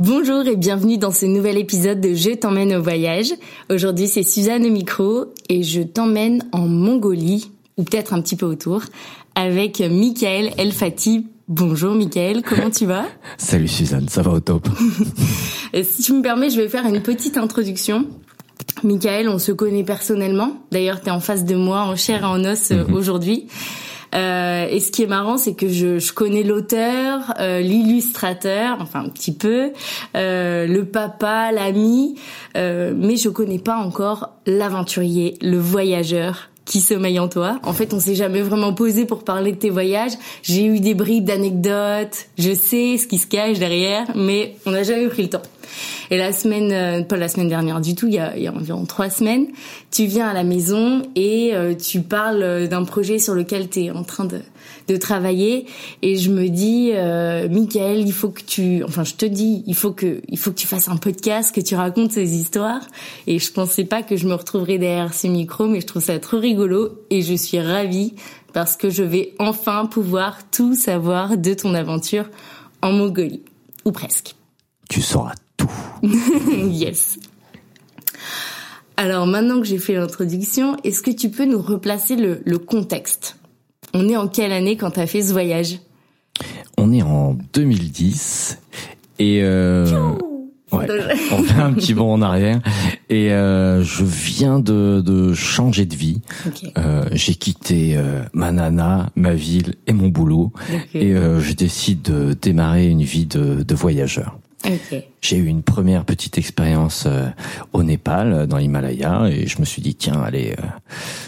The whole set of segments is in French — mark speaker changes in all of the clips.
Speaker 1: Bonjour et bienvenue dans ce nouvel épisode de Je t'emmène au voyage. Aujourd'hui c'est Suzanne au micro et je t'emmène en Mongolie, ou peut-être un petit peu autour, avec Michael Elfati. Bonjour Michael, comment tu vas?
Speaker 2: Salut Suzanne, ça va au top.
Speaker 1: si tu me permets, je vais faire une petite introduction. Michael, on se connaît personnellement. D'ailleurs, tu es en face de moi en chair et en os euh,
Speaker 2: Mhm.
Speaker 1: aujourd'hui. Euh, et ce qui est marrant, c'est que je, je connais l'auteur, euh, l'illustrateur, enfin un petit peu, euh, le papa, l'ami, euh, mais je connais pas encore l'aventurier, le voyageur qui sommeille en toi. En fait, on s'est jamais vraiment posé pour parler de tes voyages. J'ai eu des bribes d'anecdotes, je sais ce qui se cache derrière, mais on n'a jamais pris le temps. Et la semaine, euh, pas la semaine dernière du tout, il y a, il y a environ trois semaines, tu viens à la maison et euh, tu parles euh, d'un projet sur lequel tu es en train de, de travailler. Et je me dis, euh, Michael, il faut que tu, enfin, je te dis, il faut que, il faut que tu fasses un podcast, que tu racontes ces histoires. Et je pensais pas que je me retrouverais derrière ce micro, mais je trouve ça trop rigolo et je suis ravie parce que je vais enfin pouvoir tout savoir de ton aventure en Mongolie, ou presque.
Speaker 2: Tu sauras tout.
Speaker 1: yes. Alors maintenant que j'ai fait l'introduction, est-ce que tu peux nous replacer le, le contexte? On est en quelle année quand tu as fait ce voyage?
Speaker 2: On est en 2010 et euh, ouais, on fait un petit bond en arrière et euh, je viens de, de changer de vie.
Speaker 1: Ok.
Speaker 2: Euh, J'ai quitté euh, ma nana, ma ville et mon boulot
Speaker 1: Ok.
Speaker 2: et euh, je décide de démarrer une vie de, de voyageur. J'ai eu une première petite expérience euh, au Népal, euh, dans l'Himalaya, et je me suis dit tiens, allez, euh,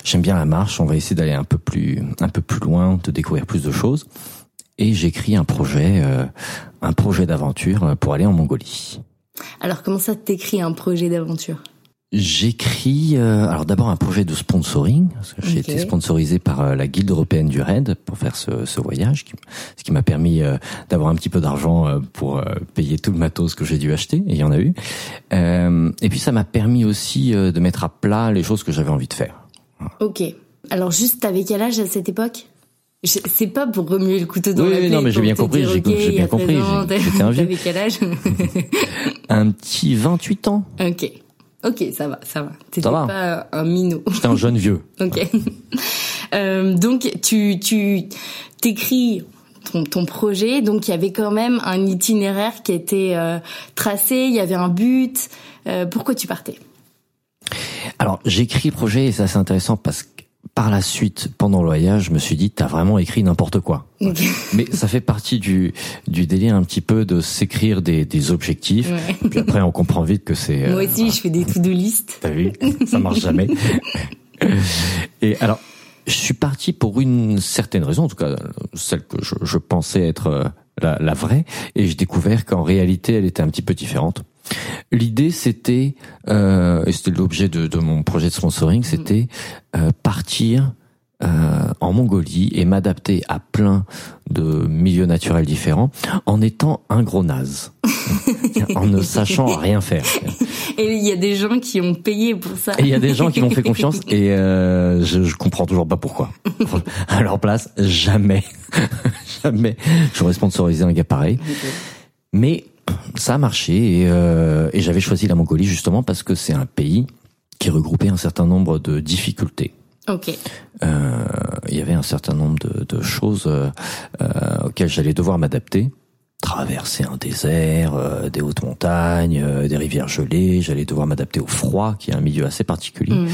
Speaker 2: j'aime bien la marche, on va essayer d'aller un peu plus, un peu plus loin, de découvrir plus de choses. Et j'écris un projet, euh, un projet d'aventure pour aller en Mongolie.
Speaker 1: Alors comment ça t'écrit un projet d'aventure?
Speaker 2: J'écris euh, alors d'abord un projet de sponsoring. Parce que J'ai été sponsorisé par euh, la Guilde européenne du raid pour faire ce, ce voyage, ce qui m'a permis euh, d'avoir un petit peu d'argent euh, pour euh, payer tout le matos que j'ai dû acheter, et il y en a eu. Euh, et puis ça m'a permis aussi de mettre à plat les choses que j'avais envie de faire.
Speaker 1: Ok. Alors juste, t'avais quel âge à cette époque? C'est pas pour remuer le couteau dans
Speaker 2: Oui,
Speaker 1: la plaie.
Speaker 2: non, mais j'ai bien compris, j'ai- bien compris,
Speaker 1: 13 ans,
Speaker 2: j'ai- j'étais un vieux.
Speaker 1: T'avais quel âge?
Speaker 2: Un petit 28 ans.
Speaker 1: Ok. Ok, ça va, ça va. T'étais pas un minot.
Speaker 2: J'étais un jeune vieux.
Speaker 1: Ok. Euh, donc tu tu t'écris ton, ton projet, donc il y avait quand même un itinéraire qui était euh, tracé, il y avait un but. Euh, pourquoi tu partais?
Speaker 2: Alors, j'écris le projet et ça c'est intéressant parce que par la suite, pendant le voyage, je me suis dit, t'as vraiment écrit n'importe quoi. Mais ça fait partie du, du délire un petit peu de s'écrire des, des objectifs.
Speaker 1: Ouais.
Speaker 2: Puis après, on comprend vite que c'est...
Speaker 1: Moi
Speaker 2: euh,
Speaker 1: aussi, je fais des to-do list.
Speaker 2: T'as vu? Ça marche jamais. Et alors, je suis parti pour une certaine raison, en tout cas celle que je, je pensais être euh, la, la vraie, et j'ai découvert qu'en réalité, elle était un petit peu différente. L'idée, c'était, euh, et c'était l'objet de, de mon projet de sponsoring, c'était euh, partir euh, en Mongolie et m'adapter à plein de milieux naturels différents en étant un gros naze, en ne sachant rien faire.
Speaker 1: Et il y a des gens qui ont payé pour ça.
Speaker 2: Et il y a des gens qui m'ont fait confiance et euh, je, je comprends toujours pas pourquoi. À leur place, jamais, jamais j'aurais sponsorisé un gars pareil. Mais ça a marché et, euh, et j'avais choisi la Mongolie justement parce que c'est un pays qui regroupait un certain nombre de difficultés.
Speaker 1: Ok.
Speaker 2: Euh, il y avait un certain nombre de, de choses euh, euh, auxquelles j'allais devoir m'adapter. traverser un désert, euh, des hautes montagnes, euh, des rivières gelées. J'allais devoir m'adapter au froid, qui est un milieu assez particulier.
Speaker 1: Mm.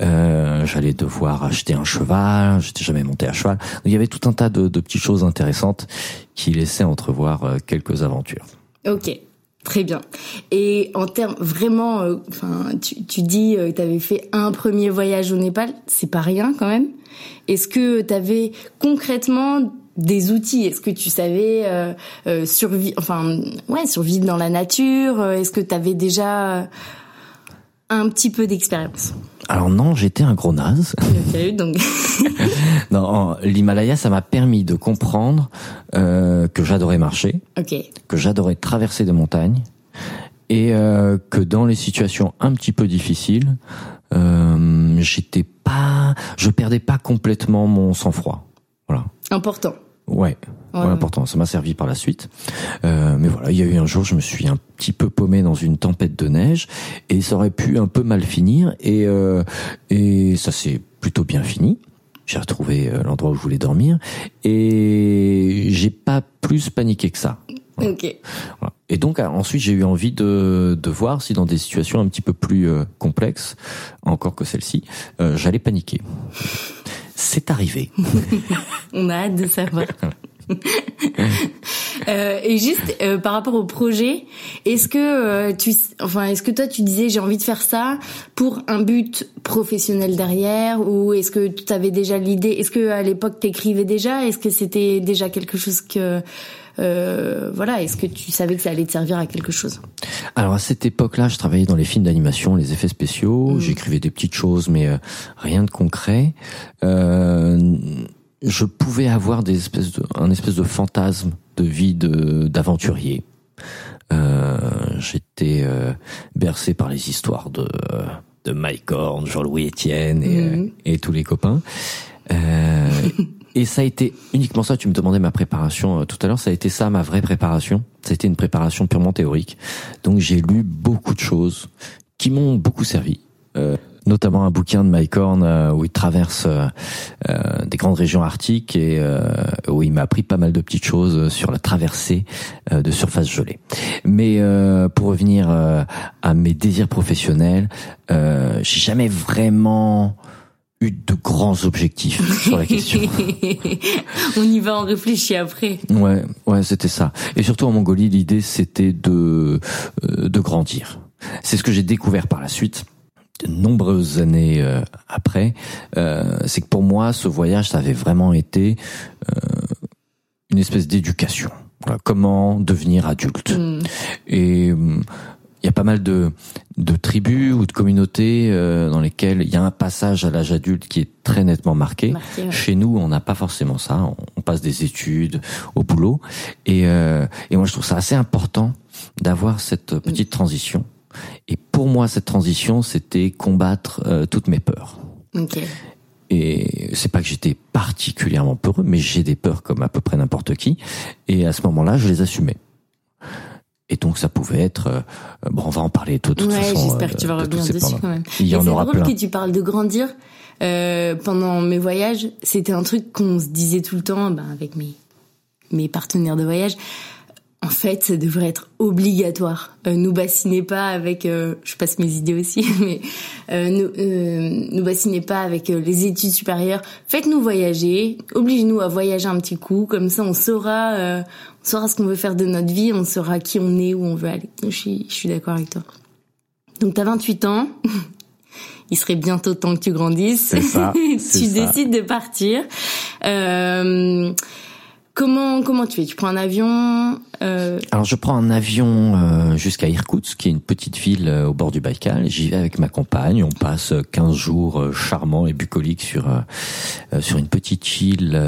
Speaker 2: Euh, j'allais devoir acheter un cheval. J'étais jamais monté à cheval. Donc, il y avait tout un tas de, de petites choses intéressantes qui laissaient entrevoir euh, quelques aventures.
Speaker 1: Ok. Très bien. Et en termes vraiment, euh, tu, dis que tu avais fait un premier voyage au Népal, c'est pas rien quand même. Est-ce que tu avais concrètement des outils? Est-ce que tu savais euh, euh, enfin, ouais, survivre dans la nature? Est-ce que tu avais déjà un petit peu d'expérience?
Speaker 2: Alors non, j'étais un gros naze.
Speaker 1: Ok, donc.
Speaker 2: non, l'Himalaya, ça m'a permis de comprendre euh, que j'adorais marcher, que j'adorais traverser des montagnes, et euh, que dans les situations un petit peu difficiles, euh, j'étais pas, je perdais pas complètement mon sang-froid. Voilà.
Speaker 1: Important.
Speaker 2: Ouais, ouais,
Speaker 1: Ouais,
Speaker 2: important. Ça m'a servi par la suite. Euh, mais voilà, il y a eu un jour, je me suis un petit peu paumé dans une tempête de neige et ça aurait pu un peu mal finir et euh, et ça s'est plutôt bien fini. J'ai retrouvé euh, l'endroit où je voulais dormir et j'ai pas plus paniqué que ça.
Speaker 1: Ok.
Speaker 2: Voilà. Et donc euh, ensuite j'ai eu envie de, de voir si dans des situations un petit peu plus euh, complexes, encore que celle-ci, euh, j'allais paniquer. C'est arrivé.
Speaker 1: On a hâte de savoir. Euh, et juste euh, par rapport au projet, est-ce que euh, tu, enfin, est-ce que toi tu disais j'ai envie de faire ça pour un but professionnel derrière, ou est-ce que tu avais déjà l'idée Est-ce que à l'époque t'écrivais déjà Est-ce que c'était déjà quelque chose que, euh, voilà, est-ce que tu savais que ça allait te servir à quelque chose?
Speaker 2: Alors à cette époque-là, je travaillais dans les films d'animation, les effets spéciaux.
Speaker 1: Mm.
Speaker 2: J'écrivais des petites choses, mais euh, rien de concret. Euh, je pouvais avoir des espèces de, un espèce de fantasme de vie de d'aventurier. J'étais bercé par les histoires de de Mike Horn, Jean-Louis Etienne et, et tous les copains. Euh, et ça a été uniquement ça. Tu me demandais ma préparation euh, tout à l'heure. Ça a été ça ma vraie préparation. Été une préparation purement théorique. Donc j'ai lu beaucoup de choses qui m'ont beaucoup servi. Euh, notamment un bouquin de Mike Horn euh, où il traverse euh, des grandes régions arctiques et où il m'a appris pas mal de petites choses sur la traversée de surface gelée. Mais pour revenir à mes désirs professionnels, j'ai jamais vraiment eu de grands objectifs sur la question.
Speaker 1: On y va, on réfléchit après.
Speaker 2: Ouais, ouais, c'était ça. Et surtout en Mongolie, l'idée c'était de euh, de grandir. C'est ce que j'ai découvert par la suite, de nombreuses années euh, après. Euh, c'est que pour moi, ce voyage, ça avait vraiment été euh, une espèce d'éducation. Voilà, comment devenir adulte.
Speaker 1: Mm.
Speaker 2: Et hum, il y a pas mal de, de tribus ou de communautés euh, dans lesquelles il y a un passage à l'âge adulte qui est très nettement marqué.
Speaker 1: Marqué, ouais.
Speaker 2: Chez nous, on n'a pas forcément ça. On, on passe des études au boulot. Et, euh, et moi, je trouve ça assez important d'avoir cette petite transition. Et pour moi, cette transition, c'était combattre euh, toutes mes peurs.
Speaker 1: Ok.
Speaker 2: Et c'est pas que j'étais particulièrement peureux, mais j'ai des peurs comme à peu près n'importe qui. Et à ce moment-là, je les assumais. Et donc ça pouvait être euh, bon, on va en parler de toute
Speaker 1: ouais,
Speaker 2: façon.
Speaker 1: j'espère
Speaker 2: euh,
Speaker 1: que tu vas
Speaker 2: de tous
Speaker 1: revenir dessus quand même.
Speaker 2: Il y en aura
Speaker 1: drôle
Speaker 2: plein.
Speaker 1: que tu parles de grandir. Euh, pendant mes voyages, c'était un truc qu'on se disait tout le temps, ben, avec mes mes partenaires de voyage. En fait, ça devrait être obligatoire. Euh, nous bassinez pas avec, euh, je passe mes idées aussi, mais euh, nous, euh, nous bassinez pas avec euh, les études supérieures. Faites-nous voyager, oblige-nous à voyager un petit coup, comme ça on saura, saura ce qu'on veut faire de notre vie, on saura qui on est, où on veut aller. Je suis, je suis d'accord avec toi. Donc t'as 28 ans. Il serait bientôt temps que tu grandisses.
Speaker 2: Ça,
Speaker 1: tu
Speaker 2: ça.
Speaker 1: décides de partir. Euh, comment comment tu fais? Tu prends un avion euh,
Speaker 2: Alors je prends un avion euh, jusqu'à Irkoutsk, qui est une petite ville euh, au bord du Baïkal. J'y vais avec ma compagne. On passe euh, 15 jours charmants et bucoliques sur sur une petite île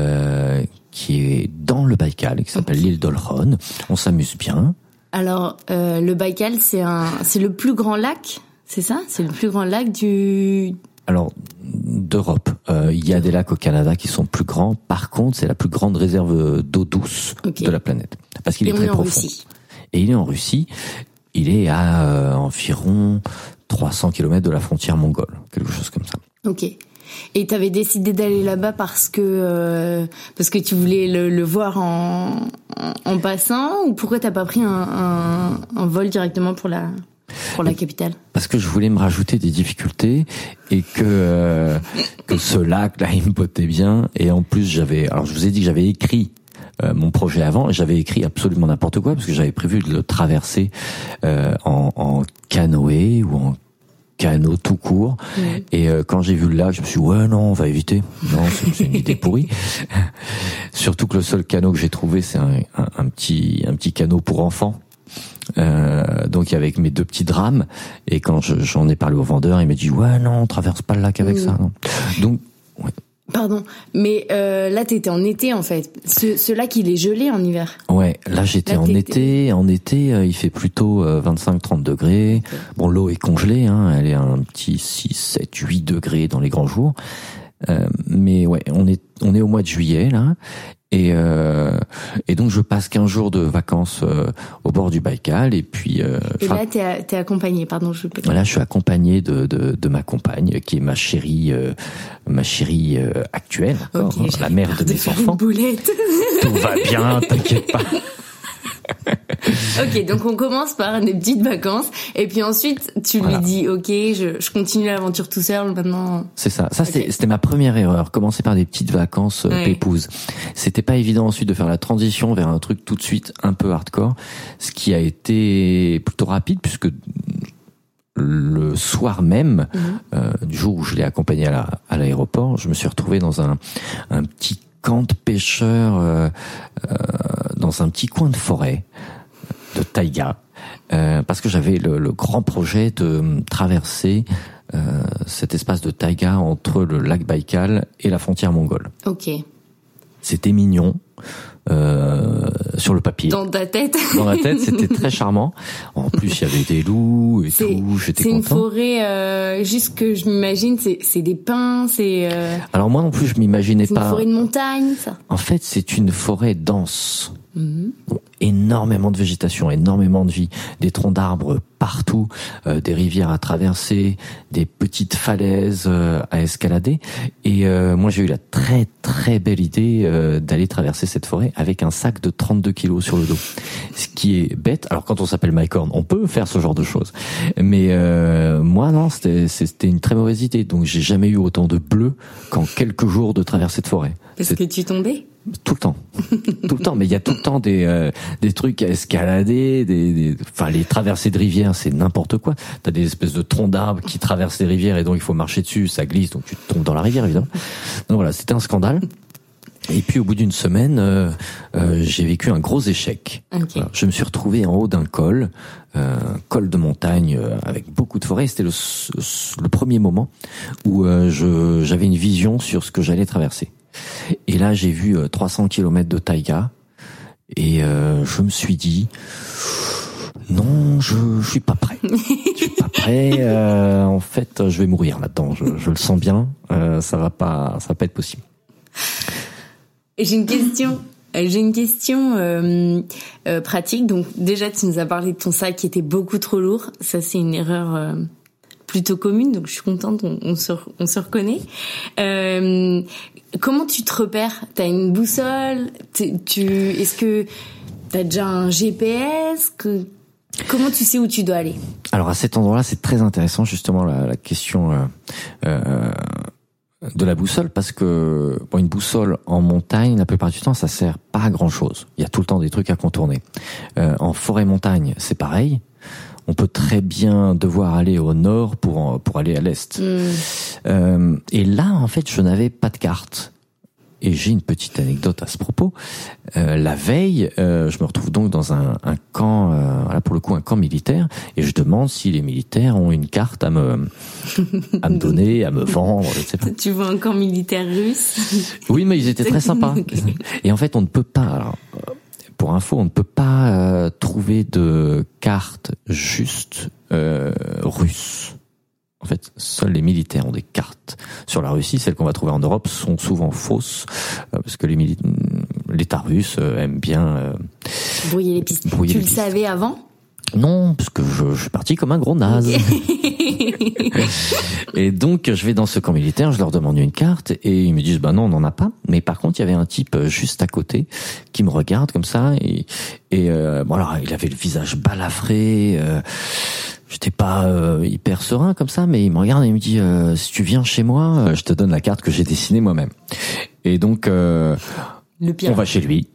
Speaker 2: qui est dans le Baïkal, qui s'appelle l'île d'Olron. On s'amuse bien.
Speaker 1: Alors euh, le Baïkal, c'est un, c'est le plus grand lac, c'est ça? C'est le plus grand lac du.
Speaker 2: Alors d'Europe, euh, il y a des lacs au Canada qui sont plus grands. Par contre, c'est la plus grande réserve d'eau douce de la planète parce qu'il est très
Speaker 1: est en
Speaker 2: profond.
Speaker 1: Russie.
Speaker 2: Et il est en Russie. Il est à euh, environ 300 km de la frontière mongole, quelque chose comme ça.
Speaker 1: Ok. Et t'avais décidé d'aller là-bas parce que euh, parce que tu voulais le, le voir en, en, passant ou pourquoi t'as pas pris un, un, un, vol directement pour la pour la capitale?
Speaker 2: Parce que je voulais me rajouter des difficultés et que euh, que ce lac là il me potait bien et en plus j'avais alors je vous ai dit que j'avais écrit euh, mon projet avant. J'avais écrit absolument n'importe quoi parce que j'avais prévu de le traverser euh, en, en, canoë ou en canot tout court. Et euh, quand j'ai vu le lac, je me suis dit, ouais non, on va éviter. Non, c'est une idée pourrie. Surtout que le seul canot que j'ai trouvé, c'est un, un, petit un petit canot pour enfants. Euh, donc avec mes deux petits drames et quand j'en ai parlé au vendeur il m'a dit ouais non on traverse pas le lac avec ça non. donc ouais.
Speaker 1: Pardon, mais euh, là t'étais en été en fait. Ce, ce, lac il est gelé en hiver.
Speaker 2: Ouais, là j'étais en été. En été euh, il fait plutôt 25-30 degrés. Okay. Bon l'eau est congelée, hein, elle est à un petit 6, 7, 8 degrés dans les grands jours. Euh, mais ouais, on est on est au mois de juillet là, et, euh, et donc je passe 15 jours de vacances euh, au bord du Baïkal et puis. Euh,
Speaker 1: et là t'es es accompagné, pardon, je. Peux...
Speaker 2: Là je suis accompagné de, de, de ma compagne qui est ma chérie euh, ma chérie euh, actuelle,
Speaker 1: okay,
Speaker 2: hein, la mère de,
Speaker 1: de
Speaker 2: mes enfants.
Speaker 1: Une boulette.
Speaker 2: Tout va bien, t'inquiète pas.
Speaker 1: ok, donc on commence par des petites vacances et puis ensuite tu voilà. lui dis ok, je, je continue l'aventure tout seul maintenant.
Speaker 2: C'est ça. Ça okay. c'était ma première erreur. Commencer par des petites vacances euh,
Speaker 1: Ouais.
Speaker 2: pépouses. C'était pas évident ensuite de faire la transition vers un truc tout de suite un peu hardcore, ce qui a été plutôt rapide puisque le soir même,
Speaker 1: Mhm.
Speaker 2: euh, du jour où je l'ai accompagné à la- à l'aéroport, je me suis retrouvé dans un, un petit camp de pêcheurs euh, euh, dans un petit coin de forêt de taïga, euh, parce que j'avais le, le grand projet de traverser euh, cet espace de taïga entre le lac Baïkal et la frontière mongole.
Speaker 1: Ok.
Speaker 2: C'était mignon euh, sur le papier.
Speaker 1: Dans ta tête.
Speaker 2: Dans la tête, c'était très charmant. En plus, il y avait des loups et tout. J'étais
Speaker 1: c'est une
Speaker 2: content.
Speaker 1: forêt, euh, juste que je m'imagine, c'est des pins, c'est euh,
Speaker 2: Alors moi non plus, je m'imaginais
Speaker 1: c'est une
Speaker 2: pas.
Speaker 1: forêt de montagne, ça.
Speaker 2: En fait, c'est une forêt dense.
Speaker 1: Mhm.
Speaker 2: Énormément de végétation, énormément de vie, des troncs d'arbres partout, euh, des rivières à traverser, des petites falaises euh, à escalader. Et euh, moi, j'ai eu la très très belle idée euh, d'aller traverser cette forêt avec un sac de 32 kilos sur le dos. Ce qui est bête. Alors quand on s'appelle Mike Horn, on peut faire ce genre de choses. Mais euh, moi, non, c'était une très mauvaise idée. Donc j'ai jamais eu autant de bleu qu'en quelques jours de traversée de forêt.
Speaker 1: Parce que tu tombais.
Speaker 2: tout le temps, tout le temps. Mais il y a tout le temps des euh, des trucs à escalader, des, des enfin les traversées de rivières, c'est n'importe quoi. T'as des espèces de troncs d'arbres qui traversent les rivières et donc il faut marcher dessus, ça glisse, donc tu tombes dans la rivière évidemment. Donc voilà, c'était un scandale. Et puis au bout d'une semaine, euh, euh, j'ai vécu un gros échec. Je me suis retrouvé en haut d'un col, euh, col de montagne euh, avec beaucoup de forêts. C'était le, le premier moment où euh, je j'avais une vision sur ce que j'allais traverser. Et là, j'ai vu euh, 300 km de taïga et euh, je me suis dit non, je, je suis pas prêt. je suis pas prêt. euh, en fait, je vais mourir là-dedans. Je, je le sens bien. Euh, ça va pas, ça va pas être possible.
Speaker 1: J'ai une question. J'ai une question euh, euh, pratique. Donc déjà, tu nous as parlé de ton sac qui était beaucoup trop lourd. Ça, c'est une erreur euh, plutôt commune. Donc je suis contente, on, on, se, on se reconnaît. Comment tu te repères? T'as une boussole? Tu Est-ce que t'as déjà un GPS que, Comment tu sais où tu dois aller?
Speaker 2: Alors à cet endroit-là, c'est très intéressant justement la, question euh, euh, de la boussole parce que une boussole en montagne, la plupart du temps, ça sert pas à grand chose. Il y a tout le temps des trucs à contourner. Euh, en forêt-montagne, c'est pareil. On peut très bien devoir aller au nord pour en- pour aller à l'est.
Speaker 1: Hmm.
Speaker 2: Euh, et là, en fait, je n'avais pas de carte. Et j'ai une petite anecdote à ce propos. Euh, la veille, euh, je me retrouve donc dans un, un camp, euh, voilà pour le coup un camp militaire, et je demande si les militaires ont une carte à me à me donner, à me vendre, je sais pas.
Speaker 1: Tu vois un camp militaire russe?
Speaker 2: Oui, mais ils étaient très sympas. Et en fait, on ne peut pas. Alors, pour info, on ne peut pas euh, trouver de carte juste euh, russe. En fait, seuls les militaires ont des cartes. Sur la Russie, celles qu'on va trouver en Europe sont souvent fausses, euh, parce que les mili- l'État russe euh, aime bien. euh,
Speaker 1: Brouiller les pistes.
Speaker 2: Brouiller
Speaker 1: tu
Speaker 2: les
Speaker 1: le
Speaker 2: pistes.
Speaker 1: savais avant?
Speaker 2: Non, parce que je, je suis parti comme un gros naze. et donc, je vais dans ce camp militaire, je leur demande une carte, et ils me disent, bah non, on n'en a pas. Mais par contre, il y avait un type euh, juste à côté qui me regarde comme ça, et, et euh, bon, alors, il avait le visage balafré, euh, J'étais pas euh, hyper serein comme ça, mais il me regarde et il me dit euh, si tu viens chez moi, je te donne la carte que j'ai dessinée moi-même. Et donc
Speaker 1: Le
Speaker 2: on va chez lui.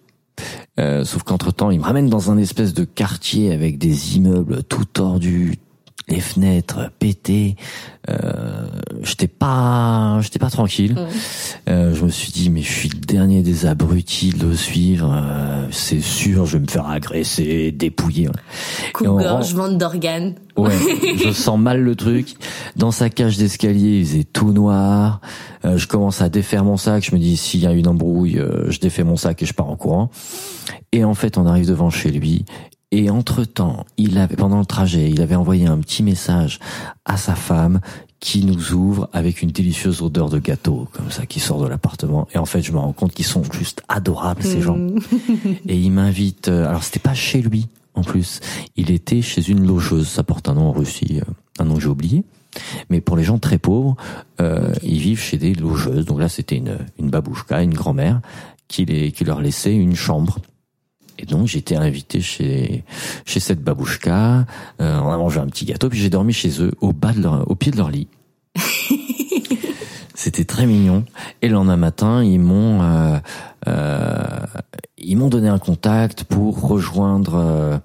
Speaker 2: Euh, sauf qu'entre temps, il me ramène dans un espèce de quartier avec des immeubles tout tordus, les fenêtres pétées. Euh, j'étais pas, j'étais pas tranquille. Euh, je me suis dit, mais je suis le dernier des abrutis de le suivre. Euh, c'est sûr, je vais me faire agresser, dépouiller.
Speaker 1: Coupe-gorgement d'organes.
Speaker 2: Ouais, je sens mal le truc. Dans sa cage d'escalier, il faisait tout noir. Euh, je commence à défaire mon sac. Je me dis, s'il y a une embrouille, euh, je défais mon sac et je pars en courant. Et en fait, on arrive devant chez lui. Et entre-temps, il avait, pendant le trajet, il avait envoyé un petit message à sa femme qui nous ouvre avec une délicieuse odeur de gâteau, comme ça, qui sort de l'appartement. Et en fait, je me rends compte qu'ils sont juste adorables, ces gens. Et il m'invite, euh, alors c'était pas chez lui, en plus. Il était chez une logeuse, ça porte un nom en Russie, euh, un nom que j'ai oublié. Mais pour les gens très pauvres, euh, ils vivent chez des logeuses. Donc là, c'était une, une babouchka, une grand-mère, qui, les, qui leur laissait une chambre. Et donc j'étais invité chez chez cette babouchka. Euh, on a mangé un petit gâteau, puis j'ai dormi chez eux au bas de leur, au pied de leur lit. C'était très mignon. Et le lendemain matin, ils m'ont euh, euh, ils m'ont donné un contact pour rejoindre euh,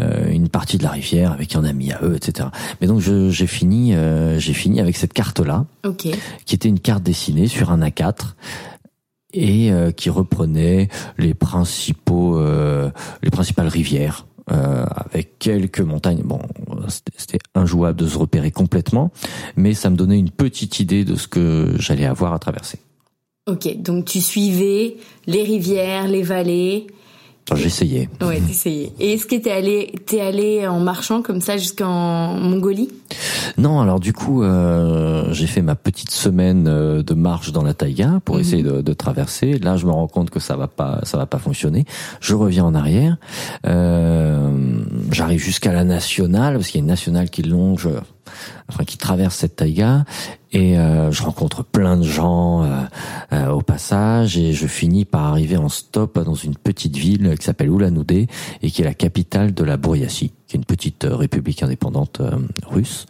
Speaker 2: euh, une partie de la rivière avec un ami à eux, etc. Mais donc j'ai fini euh, j'ai fini avec cette carte là
Speaker 1: Ok.
Speaker 2: qui était une carte dessinée sur un A4 et euh, qui reprenait les principaux euh, les principales rivières euh, avec quelques montagnes. Bon, c'était- injouable de se repérer complètement, mais ça me donnait une petite idée de ce que j'allais avoir à traverser.
Speaker 1: Ok. Donc tu suivais les rivières, les vallées.
Speaker 2: J'essayais.
Speaker 1: Ouais, t'essayais. Et est-ce que t'es allé, t'es allé en marchant comme ça jusqu'en Mongolie?
Speaker 2: Non, alors du coup, euh, j'ai fait ma petite semaine euh, de marche dans la taïga pour
Speaker 1: Mhm.
Speaker 2: essayer de, de traverser. Là, je me rends compte que ça va pas, ça va pas fonctionner. Je reviens en arrière. Euh, J'arrive jusqu'à la nationale parce qu'il y a une nationale qui longe, qui traverse cette taïga. Et euh, je rencontre plein de gens euh, euh, au passage et je finis par arriver en stop dans une petite ville qui s'appelle Ulan-Ude et qui est la capitale de la Bouriatie, qui est une petite république indépendante russe.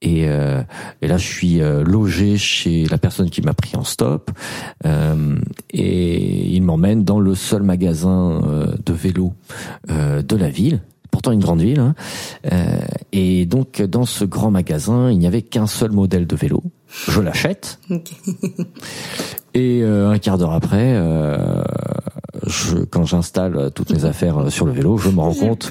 Speaker 2: Et, et là, je suis logé chez la personne qui m'a pris en stop et il m'emmène dans le seul magasin de vélo de la ville. Pourtant une grande ville. hein. Euh, et donc dans ce grand magasin, il n'y avait qu'un seul modèle de vélo. Je l'achète. Et euh, un quart d'heure après, euh, je, quand j'installe toutes mes affaires euh, sur le vélo, je me rends compte,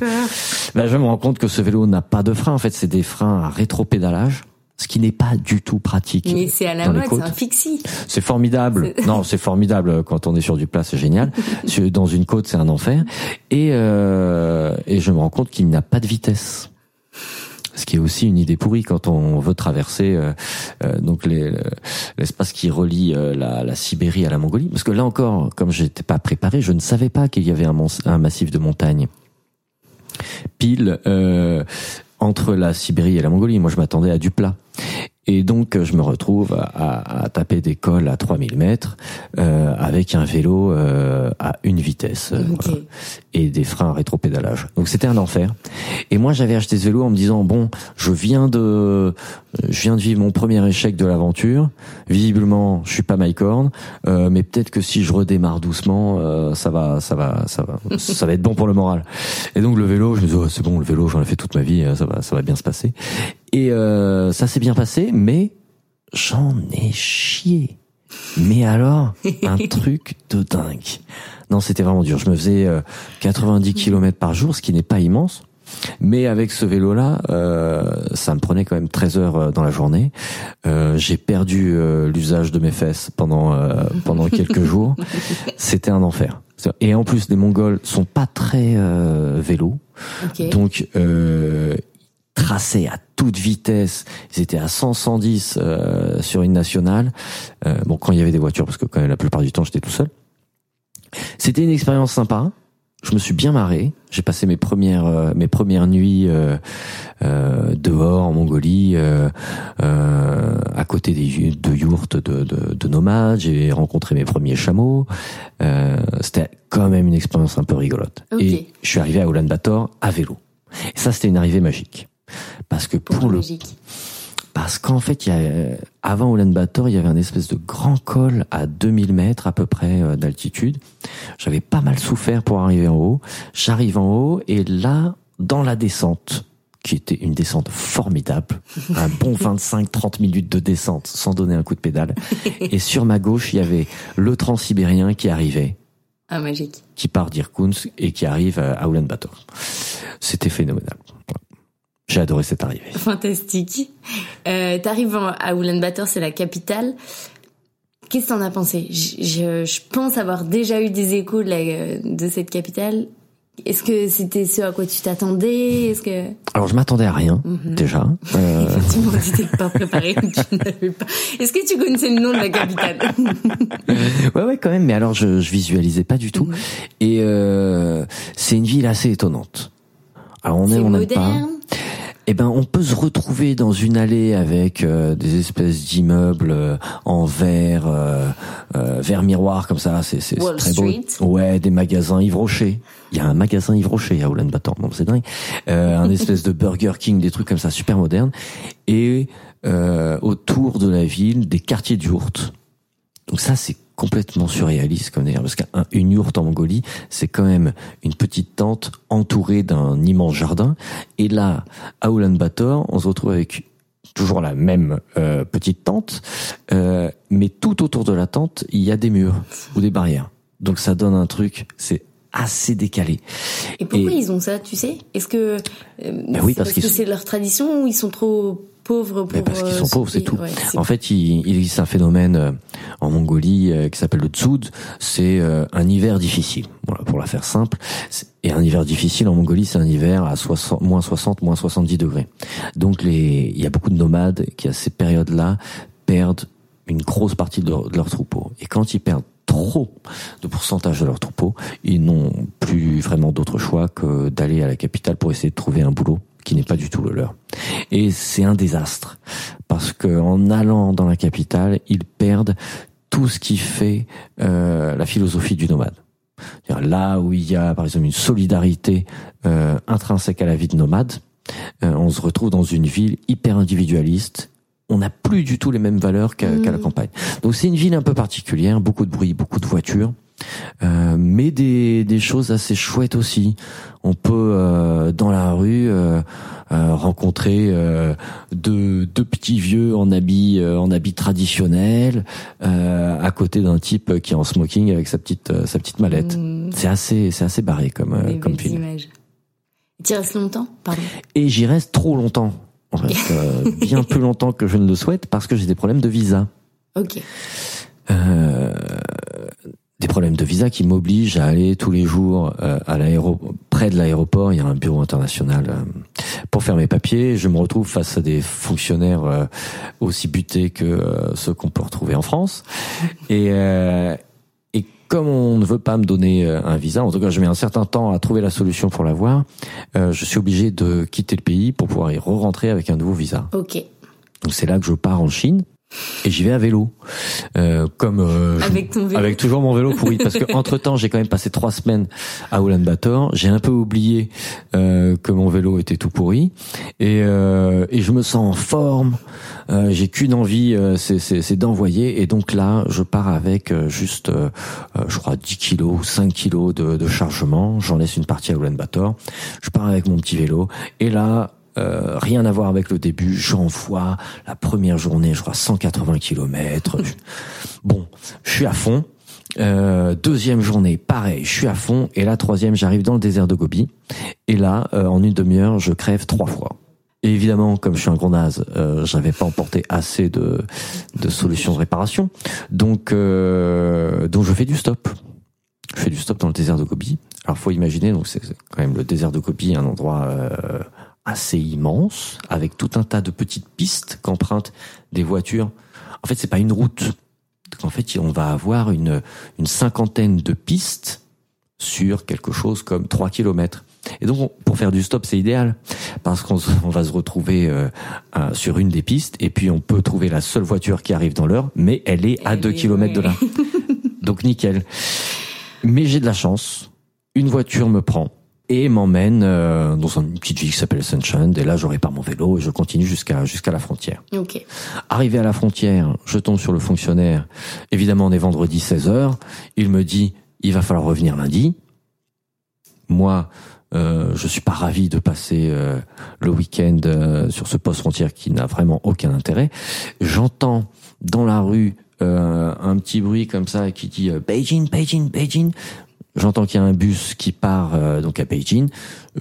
Speaker 2: ben, je me rends compte que ce vélo n'a pas de frein. En fait, c'est des freins à rétropédalage, ce qui n'est pas du tout pratique.
Speaker 1: Mais c'est à la mode, c'est un fixie.
Speaker 2: C'est formidable. Non, c'est formidable quand on est sur du plat, c'est génial. Dans une côte, c'est un enfer. Et euh, et je me rends compte qu'il n'y a pas de vitesse. Ce qui est aussi une idée pourrie quand on veut traverser euh, euh, donc les- l'espace qui relie euh, la, la Sibérie à la Mongolie. Parce que là encore, comme j'étais pas préparé, je ne savais pas qu'il y avait un, un massif de montagnes pile entre la Sibérie et la Mongolie. Moi, je m'attendais à du plat. Et donc, je me retrouve à, à taper des cols à 3000 mètres euh, avec un vélo euh, à une vitesse euh, et des freins à rétropédalage. Donc, c'était un enfer. Et moi, j'avais acheté ce vélo en me disant bon, je viens de, je viens de vivre mon premier échec de l'aventure. Visiblement, je suis pas Mike Horn, euh, mais peut-être que si je redémarre doucement, euh, ça va, ça va, ça va, ça va être bon pour le moral. Et donc le vélo, je me dis oh, c'est bon, le vélo, j'en ai fait toute ma vie, euh, ça va, ça va bien se passer. Et euh, ça s'est bien passé, mais j'en ai chié. Mais alors, un truc de dingue. Non, c'était vraiment dur. Je me faisais euh, 90 km par jour, ce qui n'est pas immense. Mais avec ce vélo-là, euh, ça me prenait quand même 13 heures euh, dans la journée. Euh, J'ai perdu euh, l'usage de mes fesses pendant euh, pendant quelques jours. C'était un enfer. Et en plus, les Mongols sont pas très euh, vélo, donc euh, traçaient à toute vitesse. Ils étaient à 100, 110 euh, sur une nationale. Euh, bon, quand il y avait des voitures, parce que quand même la plupart du temps j'étais tout seul. C'était une expérience sympa. je me suis bien marré. J'ai passé mes premières euh, mes premières nuits euh, euh, dehors en Mongolie, à côté des, de yourtes de, de, de nomades. J'ai rencontré mes premiers chameaux. c'était quand même une expérience un peu rigolote. Et je suis arrivé à Ulaanbaatar à vélo. Et ça, c'était une arrivée magique. Parce que pour, le parce qu'en fait, il y a, avant Ulaanbaatar, il y avait un espèce de grand col à 2000 mètres à peu près euh, d'altitude. J'avais pas mal souffert pour arriver en haut. J'arrive en haut et là, dans la descente, qui était une descente formidable, un bon 25-30 minutes de descente sans donner un coup de pédale. Et sur ma gauche, il y avait le transsibérien qui arrivait.
Speaker 1: Ah, magique.
Speaker 2: Qui part d'Irkoutsk et qui arrive à Ulaanbaatar. C'était phénoménal. J'ai adoré cette arrivée.
Speaker 1: Fantastique. Euh, T'arrives à Ulaanbaatar, c'est la capitale. Qu'est-ce que t'en as pensé? Je, je, pense avoir déjà eu des échos de, la, de cette capitale. Est-ce que c'était ce à quoi tu t'attendais? Est-ce que
Speaker 2: alors je m'attendais à rien mhm. déjà.
Speaker 1: Euh... Effectivement, tu t'es pas préparé. tu n'avais pas. Est-ce que tu connaissais le nom de la capitale?
Speaker 2: Ouais, ouais, quand même. Mais alors je, je visualisais pas du tout. Mhm. Et euh, c'est une ville assez étonnante. Alors on aime, on n'aime pas eh ben, on peut se retrouver dans une allée avec euh, des espèces d'immeubles euh, en verre, euh, verre miroir comme ça. C'est c'est très beau. Ouais, des magasins Yves Rocher. Il y a un magasin Yves Rocher à Ulaanbaatar, non c'est dingue. un espèce de Burger King, des trucs comme ça, super modernes. Et autour de la ville, des quartiers d'yourtes. Donc ça, c'est complètement surréaliste comme d'ailleurs parce qu'une yourte en Mongolie, c'est quand même une petite tente entourée d'un immense jardin. Et là, à Ulaanbaatar, on se retrouve avec toujours la même euh, petite tente, euh, mais tout autour de la tente, il y a des murs ou des barrières. Donc ça donne un truc, c'est assez décalé.
Speaker 1: Et pourquoi ils ont ça, tu sais? Est-ce que euh, ben oui, parce, que c'est leur tradition ou ils sont trop pauvres pour
Speaker 2: parce qu'ils sont pauvres, c'est tout. en fait, il, il, existe un phénomène euh, en Mongolie euh, qui s'appelle le tsoud. C'est euh, un hiver difficile. Voilà, pour la faire simple. Et un hiver difficile en Mongolie, c'est un hiver à 60, moins 60, moins 70 degrés. Donc les, il y a beaucoup de nomades qui à ces périodes-là perdent une grosse partie de leur, de leur troupeau. Et quand ils perdent trop de pourcentage de leur troupeau, ils n'ont plus vraiment d'autre choix que d'aller à la capitale pour essayer de trouver un boulot qui n'est pas du tout le leur. Et c'est un désastre parce que en allant dans la capitale, ils perdent tout ce qui fait euh, la philosophie du nomade. Là où il y a par exemple une solidarité euh, intrinsèque à la vie de nomade, euh, on se retrouve dans une ville hyper individualiste. On n'a plus du tout les mêmes valeurs qu'à la mmh. campagne. Donc c'est une ville un peu particulière, beaucoup de bruit, beaucoup de voitures. Euh, mais des, des choses assez chouettes aussi. On peut euh, dans la rue euh, rencontrer deux, deux petits vieux en habit en habit traditionnel à côté d'un type qui est en smoking avec sa petite sa petite mallette. Mmh. C'est assez c'est assez barré comme comme film.
Speaker 1: Restes longtemps, pardon.
Speaker 2: Et j'y reste trop longtemps. En fait, bien plus longtemps que je ne le souhaite parce que j'ai des problèmes de visa.
Speaker 1: Ok.
Speaker 2: Euh, des problèmes de visa qui m'obligent à aller tous les jours euh, à l'aéroport près de l'aéroport, il y a un bureau international euh, pour faire mes papiers. Je me retrouve face à des fonctionnaires euh, aussi butés que ceux qu'on peut retrouver en France. Et, et comme on ne veut pas me donner un visa, en tout cas je mets un certain temps à trouver la solution pour l'avoir, je suis obligé de quitter le pays pour pouvoir y re-rentrer avec un nouveau visa.
Speaker 1: Ok.
Speaker 2: Donc c'est là que je pars en Chine et j'y vais à vélo, euh, comme euh,
Speaker 1: avec, ton vélo.
Speaker 2: avec toujours mon vélo pourri, parce que entre temps j'ai quand même passé trois semaines à Ulaanbaatar, j'ai un peu oublié euh, que mon vélo était tout pourri, et, euh, et je me sens en forme, euh, j'ai qu'une envie, euh, c'est d'envoyer, et donc là je pars avec juste, je crois 10 kilos ou 5 kilos de, de chargement, j'en laisse une partie à Ulaanbaatar, je pars avec mon petit vélo, et là euh, rien à voir avec le début. J'envoie la première journée, je crois 180 km. bon, je suis à fond. Euh, deuxième journée, pareil, je suis à fond. Et la troisième, j'arrive dans le désert de Gobi. Et là, euh, en une demi-heure, je crève trois fois. Et évidemment, comme je suis un gros naze, euh, j'avais pas emporté assez de, de solutions de réparation. Donc, donc je fais du stop. Je fais du stop dans le désert de Gobi. Alors, faut imaginer, donc c'est quand même le désert de Gobi, un endroit assez immense, avec tout un tas de petites pistes qu'empruntent des voitures. En fait, c'est pas une route. En fait, on va avoir une, une cinquantaine de pistes sur quelque chose comme 3 kilomètres. Et donc, pour faire du stop, c'est idéal parce qu'on va se retrouver euh, sur une des pistes et puis on peut trouver la seule voiture qui arrive dans l'heure, mais elle est à 2 kilomètres de là. donc nickel. Mais j'ai de la chance. Une voiture me prend et m'emmène euh, dans une petite ville qui s'appelle Sunshine. Et là, je répare mon vélo et je continue jusqu'à jusqu'à la frontière.
Speaker 1: Ok.
Speaker 2: Arrivé à la frontière, je tombe sur le fonctionnaire. Évidemment, on est vendredi 16 h Il me dit, il va falloir revenir lundi. Moi, euh, je suis pas ravi de passer euh, le week-end euh, sur ce poste frontière qui n'a vraiment aucun intérêt. J'entends dans la rue euh, un petit bruit comme ça qui dit Beijing, Beijing, Beijing. J'entends qu'il y a un bus qui part donc à Beijing.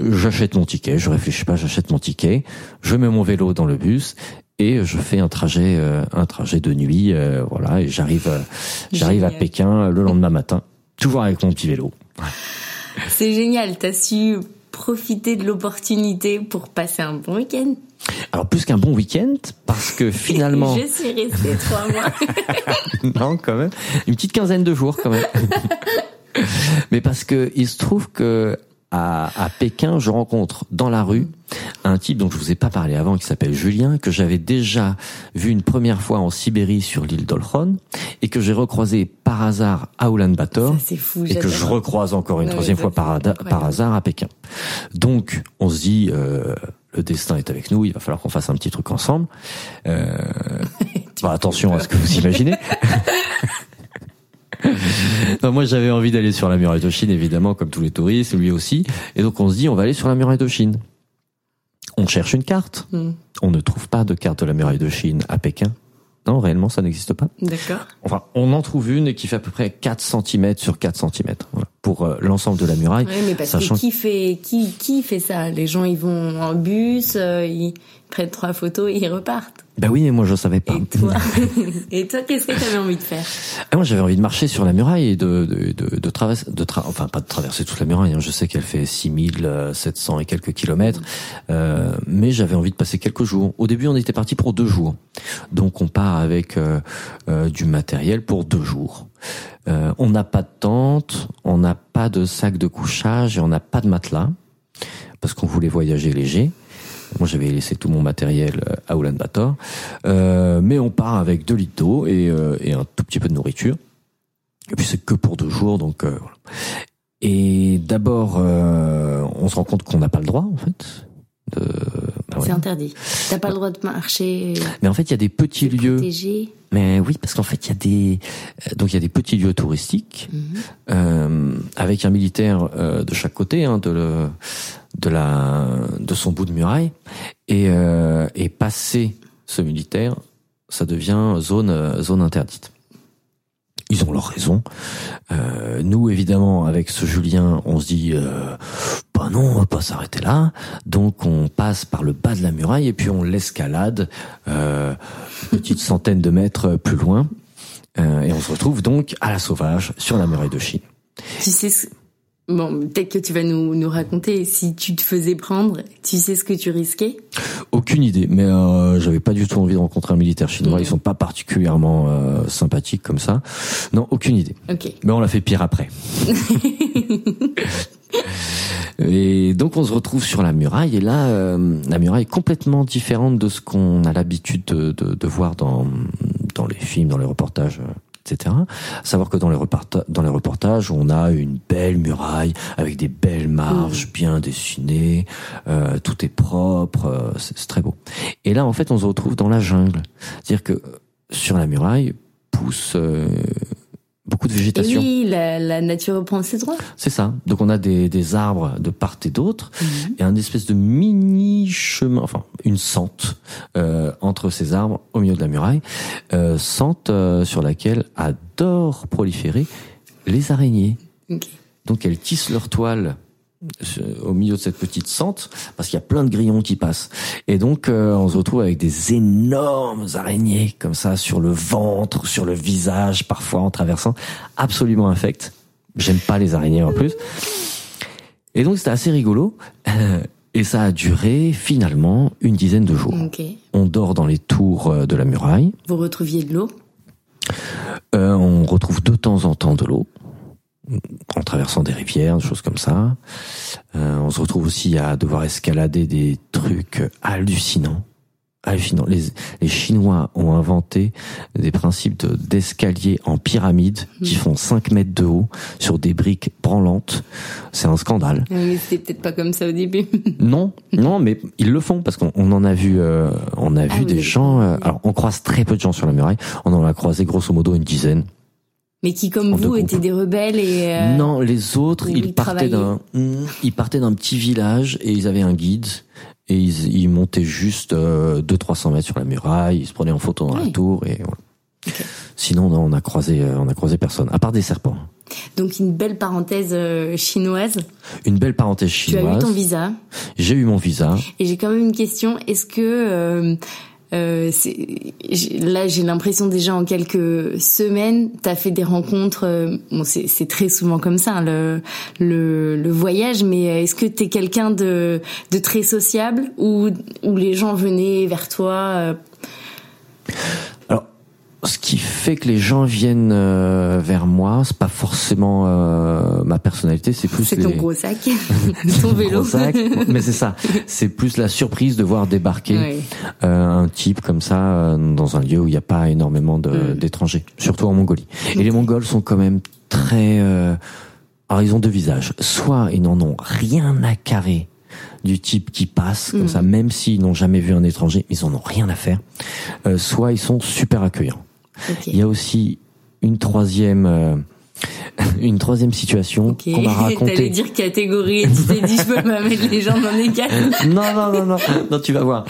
Speaker 2: J'achète mon ticket, je réfléchis pas, j'achète mon ticket. Je mets mon vélo dans le bus et je fais un trajet, un trajet de nuit, voilà, et j'arrive, j'arrive à Pékin le lendemain matin, toujours avec mon petit vélo.
Speaker 1: C'est génial, t'as su profiter de l'opportunité pour passer un bon week-end.
Speaker 2: Alors plus qu'un bon week-end, parce que finalement...
Speaker 1: Je suis restée trois mois.
Speaker 2: non, quand même. Une petite quinzaine de jours, quand même. Mais parce que il se trouve que à, à, Pékin, je rencontre dans la rue un type dont je vous ai pas parlé avant, qui s'appelle Julien, que j'avais déjà vu une première fois en Sibérie sur l'île d'Olkhon, et que j'ai recroisé par hasard à Ulaanbaatar, et que je recroise encore une troisième fois par, par, hasard à Pékin. Donc, on se dit, euh, le destin est avec nous, il va falloir qu'on fasse un petit truc ensemble. Euh, bah, attention à ce que vous imaginez. moi, j'avais envie d'aller sur la muraille de Chine, évidemment, comme tous les touristes, lui aussi. Et donc, on se dit, on va aller sur la muraille de Chine. On cherche une carte. Hmm. On ne trouve pas de carte de la muraille de Chine à Pékin. Non, réellement, ça n'existe pas.
Speaker 1: D'accord.
Speaker 2: Enfin, on en trouve une qui fait à peu près 4 cm sur 4 cm pour euh, l'ensemble de la muraille.
Speaker 1: Oui, mais parce que qui fait qui qui fait ça? Les gens, ils vont en bus, euh, ils prennent trois photos et ils repartent.
Speaker 2: Ben oui, mais moi je savais pas.
Speaker 1: Et toi, et toi qu'est-ce que tu avais envie de faire
Speaker 2: ah, Moi j'avais envie de marcher sur la muraille et de de de, de traverser, de tra enfin pas de traverser toute la muraille. Hein. Je sais qu'elle fait 6700 et quelques kilomètres, euh, mais j'avais envie de passer quelques jours. Au début, on était parti pour deux jours, donc on part avec euh, euh, du matériel pour deux jours. Euh, on n'a pas de tente, on n'a pas de sac de couchage et on n'a pas de matelas parce qu'on voulait voyager léger. Moi, j'avais laissé tout mon matériel euh, à Ulaanbaatar. Euh, mais on part avec deux litres d'eau et, euh, et, un tout petit peu de nourriture. Et puis, c'est que pour deux jours, donc euh, voilà. Et d'abord, euh, on se rend compte qu'on n'a pas le droit, en fait.
Speaker 1: De... Bah c'est interdit. T'as pas le droit de marcher.
Speaker 2: Mais en fait, il y a des petits lieux.
Speaker 1: Protégé.
Speaker 2: Mais oui, parce qu'en fait, il y a des donc il y a des petits lieux touristiques mm -hmm. avec un militaire de chaque côté hein, de le, de la de son bout de muraille et euh, et passer ce militaire, ça devient zone zone interdite. Ils ont leur raison. Euh, nous, évidemment, avec ce Julien, on se dit, euh, bah non, on va pas s'arrêter là. Donc, on passe par le bas de la muraille et puis on l'escalade euh, petite centaine de mètres plus loin. Euh, et on se retrouve donc à la sauvage sur la muraille de Chine.
Speaker 1: Bon, peut-être que tu vas nous, nous raconter si tu te faisais prendre, tu sais ce que tu risquais?
Speaker 2: Aucune idée, mais euh, j'avais pas du tout envie de rencontrer un militaire chinois. Mmh. Ils sont pas particulièrement euh, sympathiques comme ça. Non, aucune idée.
Speaker 1: Ok.
Speaker 2: Mais on l'a fait pire après. et donc on se retrouve sur la muraille et là, euh, la muraille est complètement différente de ce qu'on a l'habitude de, de, de, voir dans dans les films, dans les reportages etc. savoir que dans les, reportages, dans les reportages, on a une belle muraille avec des belles marches mmh. bien dessinées, euh, tout est propre, euh, c'est très beau. Et là, en fait, on se retrouve dans la jungle. C'est-à-dire que sur la muraille pousse euh, beaucoup de végétation.
Speaker 1: Et oui, la, la, nature reprend ses droits.
Speaker 2: C'est ça. Donc on a des, des arbres de part et d'autre mmh. et un espèce de mini chemin, enfin une sente euh, entre ces arbres au milieu de la muraille, euh, sente euh, sur laquelle adorent proliférer les araignées.
Speaker 1: Okay.
Speaker 2: Donc elles tissent leur toile au milieu de cette petite sente parce qu'il y a plein de grillons qui passent. Et donc euh, on se retrouve avec des énormes araignées comme ça sur le ventre sur le visage parfois en traversant. Absolument infect j'aime pas les araignées en plus. Et donc c'était assez rigolo. Et ça a duré finalement une dizaine de jours.
Speaker 1: Okay.
Speaker 2: on dort dans les tours de la muraille.
Speaker 1: Vous retrouviez de l'eau?
Speaker 2: Euh, on retrouve de temps en temps de l'eau en traversant des rivières, des choses comme ça. Euh, on se retrouve aussi à devoir escalader des trucs hallucinants. Hallucinants. Les, les Chinois ont inventé des principes de- d'escalier en pyramide qui font 5 mètres de haut sur des briques branlantes. C'est un scandale.
Speaker 1: Mais c'était peut-être pas comme ça au début.
Speaker 2: Non, non, mais ils le font parce qu'on on en a vu, euh, on a
Speaker 1: Ah,
Speaker 2: vu des gens. euh, alors, on croise très peu de gens sur la muraille. On en a croisé grosso modo une dizaine.
Speaker 1: Mais qui, comme
Speaker 2: En
Speaker 1: vous, étaient des rebelles et... euh,
Speaker 2: Non, les autres, ils
Speaker 1: ils
Speaker 2: partaient d'un, Hmm, ils partaient d'un petit village et ils avaient un guide et ils, ils montaient juste euh, 200-300 mètres sur la muraille. Ils se prenaient en photo dans la tour et voilà. Sinon, non, on a croisé, euh, on a croisé personne, à part des serpents.
Speaker 1: Donc une belle parenthèse euh, chinoise.
Speaker 2: Une belle parenthèse
Speaker 1: Tu as eu
Speaker 2: chinoise.
Speaker 1: ton visa.
Speaker 2: J'ai eu mon visa.
Speaker 1: Et j'ai quand même une question. Est-ce que euh, euh, là j'ai l'impression déjà en quelques semaines, t'as fait des rencontres. euh, bon, c'est très souvent comme ça hein, le, le le voyage. Mais est-ce que t'es quelqu'un de de très sociable ou où les gens venaient vers toi euh,
Speaker 2: ce qui fait que les gens viennent euh, vers moi, c'est pas forcément euh, ma personnalité, c'est plus
Speaker 1: C'est
Speaker 2: les...
Speaker 1: ton gros sac, ton vélo.
Speaker 2: sac. mais c'est ça. C'est plus la surprise de voir débarquer euh, un type comme ça euh, dans un lieu où il n'y a pas énormément de-
Speaker 1: Mm.
Speaker 2: d'étrangers, surtout en Mongolie. Et les Mongols sont quand même très. euh, alors ils ont deux visages. Soit ils n'en ont rien à carrer du type qui passe comme
Speaker 1: Mm.
Speaker 2: ça, même s'ils n'ont jamais vu un étranger, ils en ont rien à faire. Euh, soit ils sont super accueillants. Il y a aussi une troisième. euh, une troisième situation
Speaker 1: Ok.
Speaker 2: qu'on m'a
Speaker 1: T'allais
Speaker 2: racontée.
Speaker 1: dire catégorie et tu t'es dit je peux pas mettre les gens dans cases.
Speaker 2: Non, non, non, non, non, tu vas voir.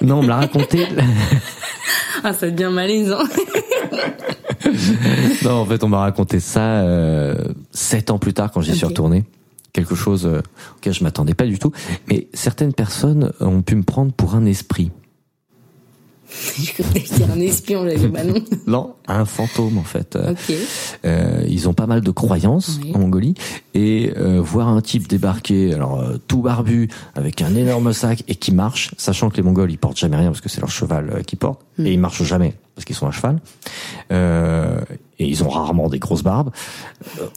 Speaker 2: Non, on me l'a raconté.
Speaker 1: Ah ça devient malaisant.
Speaker 2: Non, en fait, on m'a raconté ça euh, sept ans plus tard quand j'y suis retourné. Quelque chose euh, auquel je m'attendais pas du tout. Mais certaines personnes ont pu me prendre pour un esprit.
Speaker 1: Je croyais un espion, j'avais dit bah non.
Speaker 2: Non, un fantôme en fait. Euh,
Speaker 1: Ok.
Speaker 2: euh, ils ont pas mal de croyances
Speaker 1: Oui.
Speaker 2: en Mongolie et euh, voir un type débarquer, alors euh, tout barbu, avec un énorme sac et qui marche, sachant que les Mongols ils portent jamais rien parce que c'est leur cheval qui porte
Speaker 1: Hmm.
Speaker 2: et ils marchent jamais parce qu'ils sont à cheval et ils ont rarement des grosses barbes,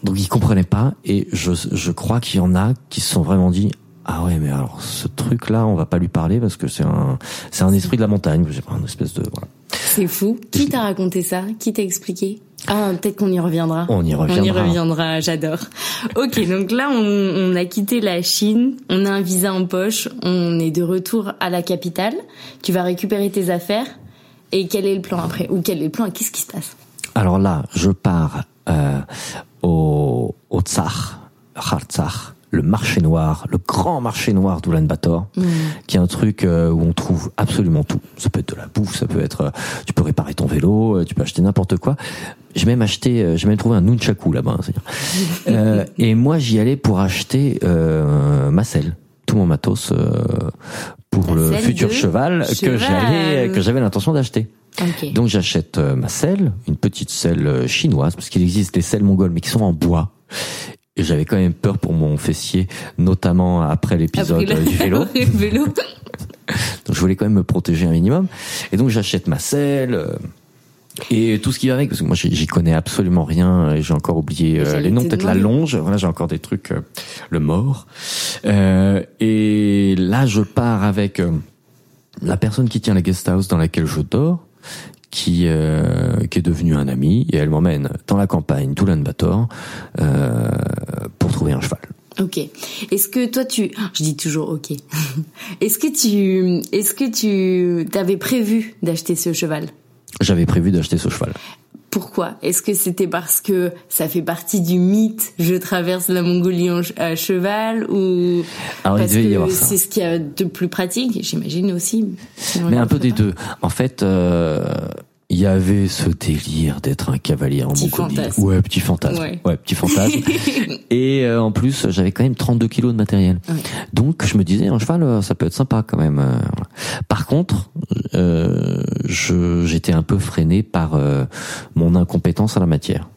Speaker 2: donc ils comprenaient pas et je je crois qu'il y en a qui se sont vraiment dit ah ouais mais alors ce truc là on va pas lui parler parce que c'est un c'est un esprit de la montagne, j'ai pas une espèce de voilà.
Speaker 1: C'est fou. Qui t'a raconté ça? Qui t'a expliqué? Ah, peut-être qu'on y reviendra.
Speaker 2: On y
Speaker 1: On y
Speaker 2: reviendra.
Speaker 1: reviendra, j'adore. Ok, donc là, on, on a quitté la Chine, on a un visa en poche, on est de retour à la capitale. Tu vas récupérer tes affaires. Et quel est le plan après? Ou quel est le plan? Qu'est-ce qui se passe?
Speaker 2: Alors là, je pars euh, au, au Tsar, le marché noir, le grand marché noir d'Oulan-Bator, qui est un truc euh, où on trouve absolument tout. Ça peut être de la bouffe, ça peut être, euh, tu peux réparer ton vélo, euh, tu peux acheter n'importe quoi. J'ai même acheté, j'ai même trouvé un nunchaku là-bas. hein. Euh, et moi, j'y allais pour acheter euh, ma selle, tout mon matos euh, pour
Speaker 1: La
Speaker 2: le futur cheval, que j'allais, que j'avais l'intention d'acheter. Donc j'achète ma selle, une petite selle chinoise, parce qu'il existe des selles mongoles, mais qui sont en bois. J'avais quand même peur pour mon fessier, notamment après l'épisode du vélo. Donc je voulais quand même me protéger un minimum. Et donc j'achète ma selle euh, et tout ce qui va avec, parce que moi j'y connais absolument rien. Et j'ai encore oublié euh, les noms, peut-être la longe. Voilà, j'ai encore des trucs, euh, le mort. Euh, et là je pars avec euh, la personne qui tient la guest house dans laquelle je dors, qui euh, qui est devenue un ami, et elle m'emmène dans la campagne d'Oulan-Bator euh, pour trouver un cheval.
Speaker 1: Ok. Est-ce que toi tu, je dis toujours ok. Est-ce que tu, est-ce que tu t'avais prévu d'acheter ce cheval?
Speaker 2: J'avais prévu d'acheter ce cheval.
Speaker 1: Pourquoi? Est-ce que c'était parce que ça fait partie du mythe je traverse la Mongolie en à cheval ou
Speaker 2: Alors, il
Speaker 1: parce que c'est ce qu'il y a de plus pratique? J'imagine aussi.
Speaker 2: Mais un peu des
Speaker 1: pas.
Speaker 2: deux. En fait, euh, il y avait ce délire d'être un cavalier en
Speaker 1: Petit
Speaker 2: Mongolie.
Speaker 1: fantasme.
Speaker 2: Ouais, petit fantasme.
Speaker 1: Ouais.
Speaker 2: Ouais, petit fantasme. Et euh, en plus, j'avais quand même 32 kilos de matériel.
Speaker 1: Ouais.
Speaker 2: Donc, je me disais, un cheval, euh, ça peut être sympa quand même. euh. Par contre, euh, je j'étais un peu freiné par euh, mon incompétence en la matière.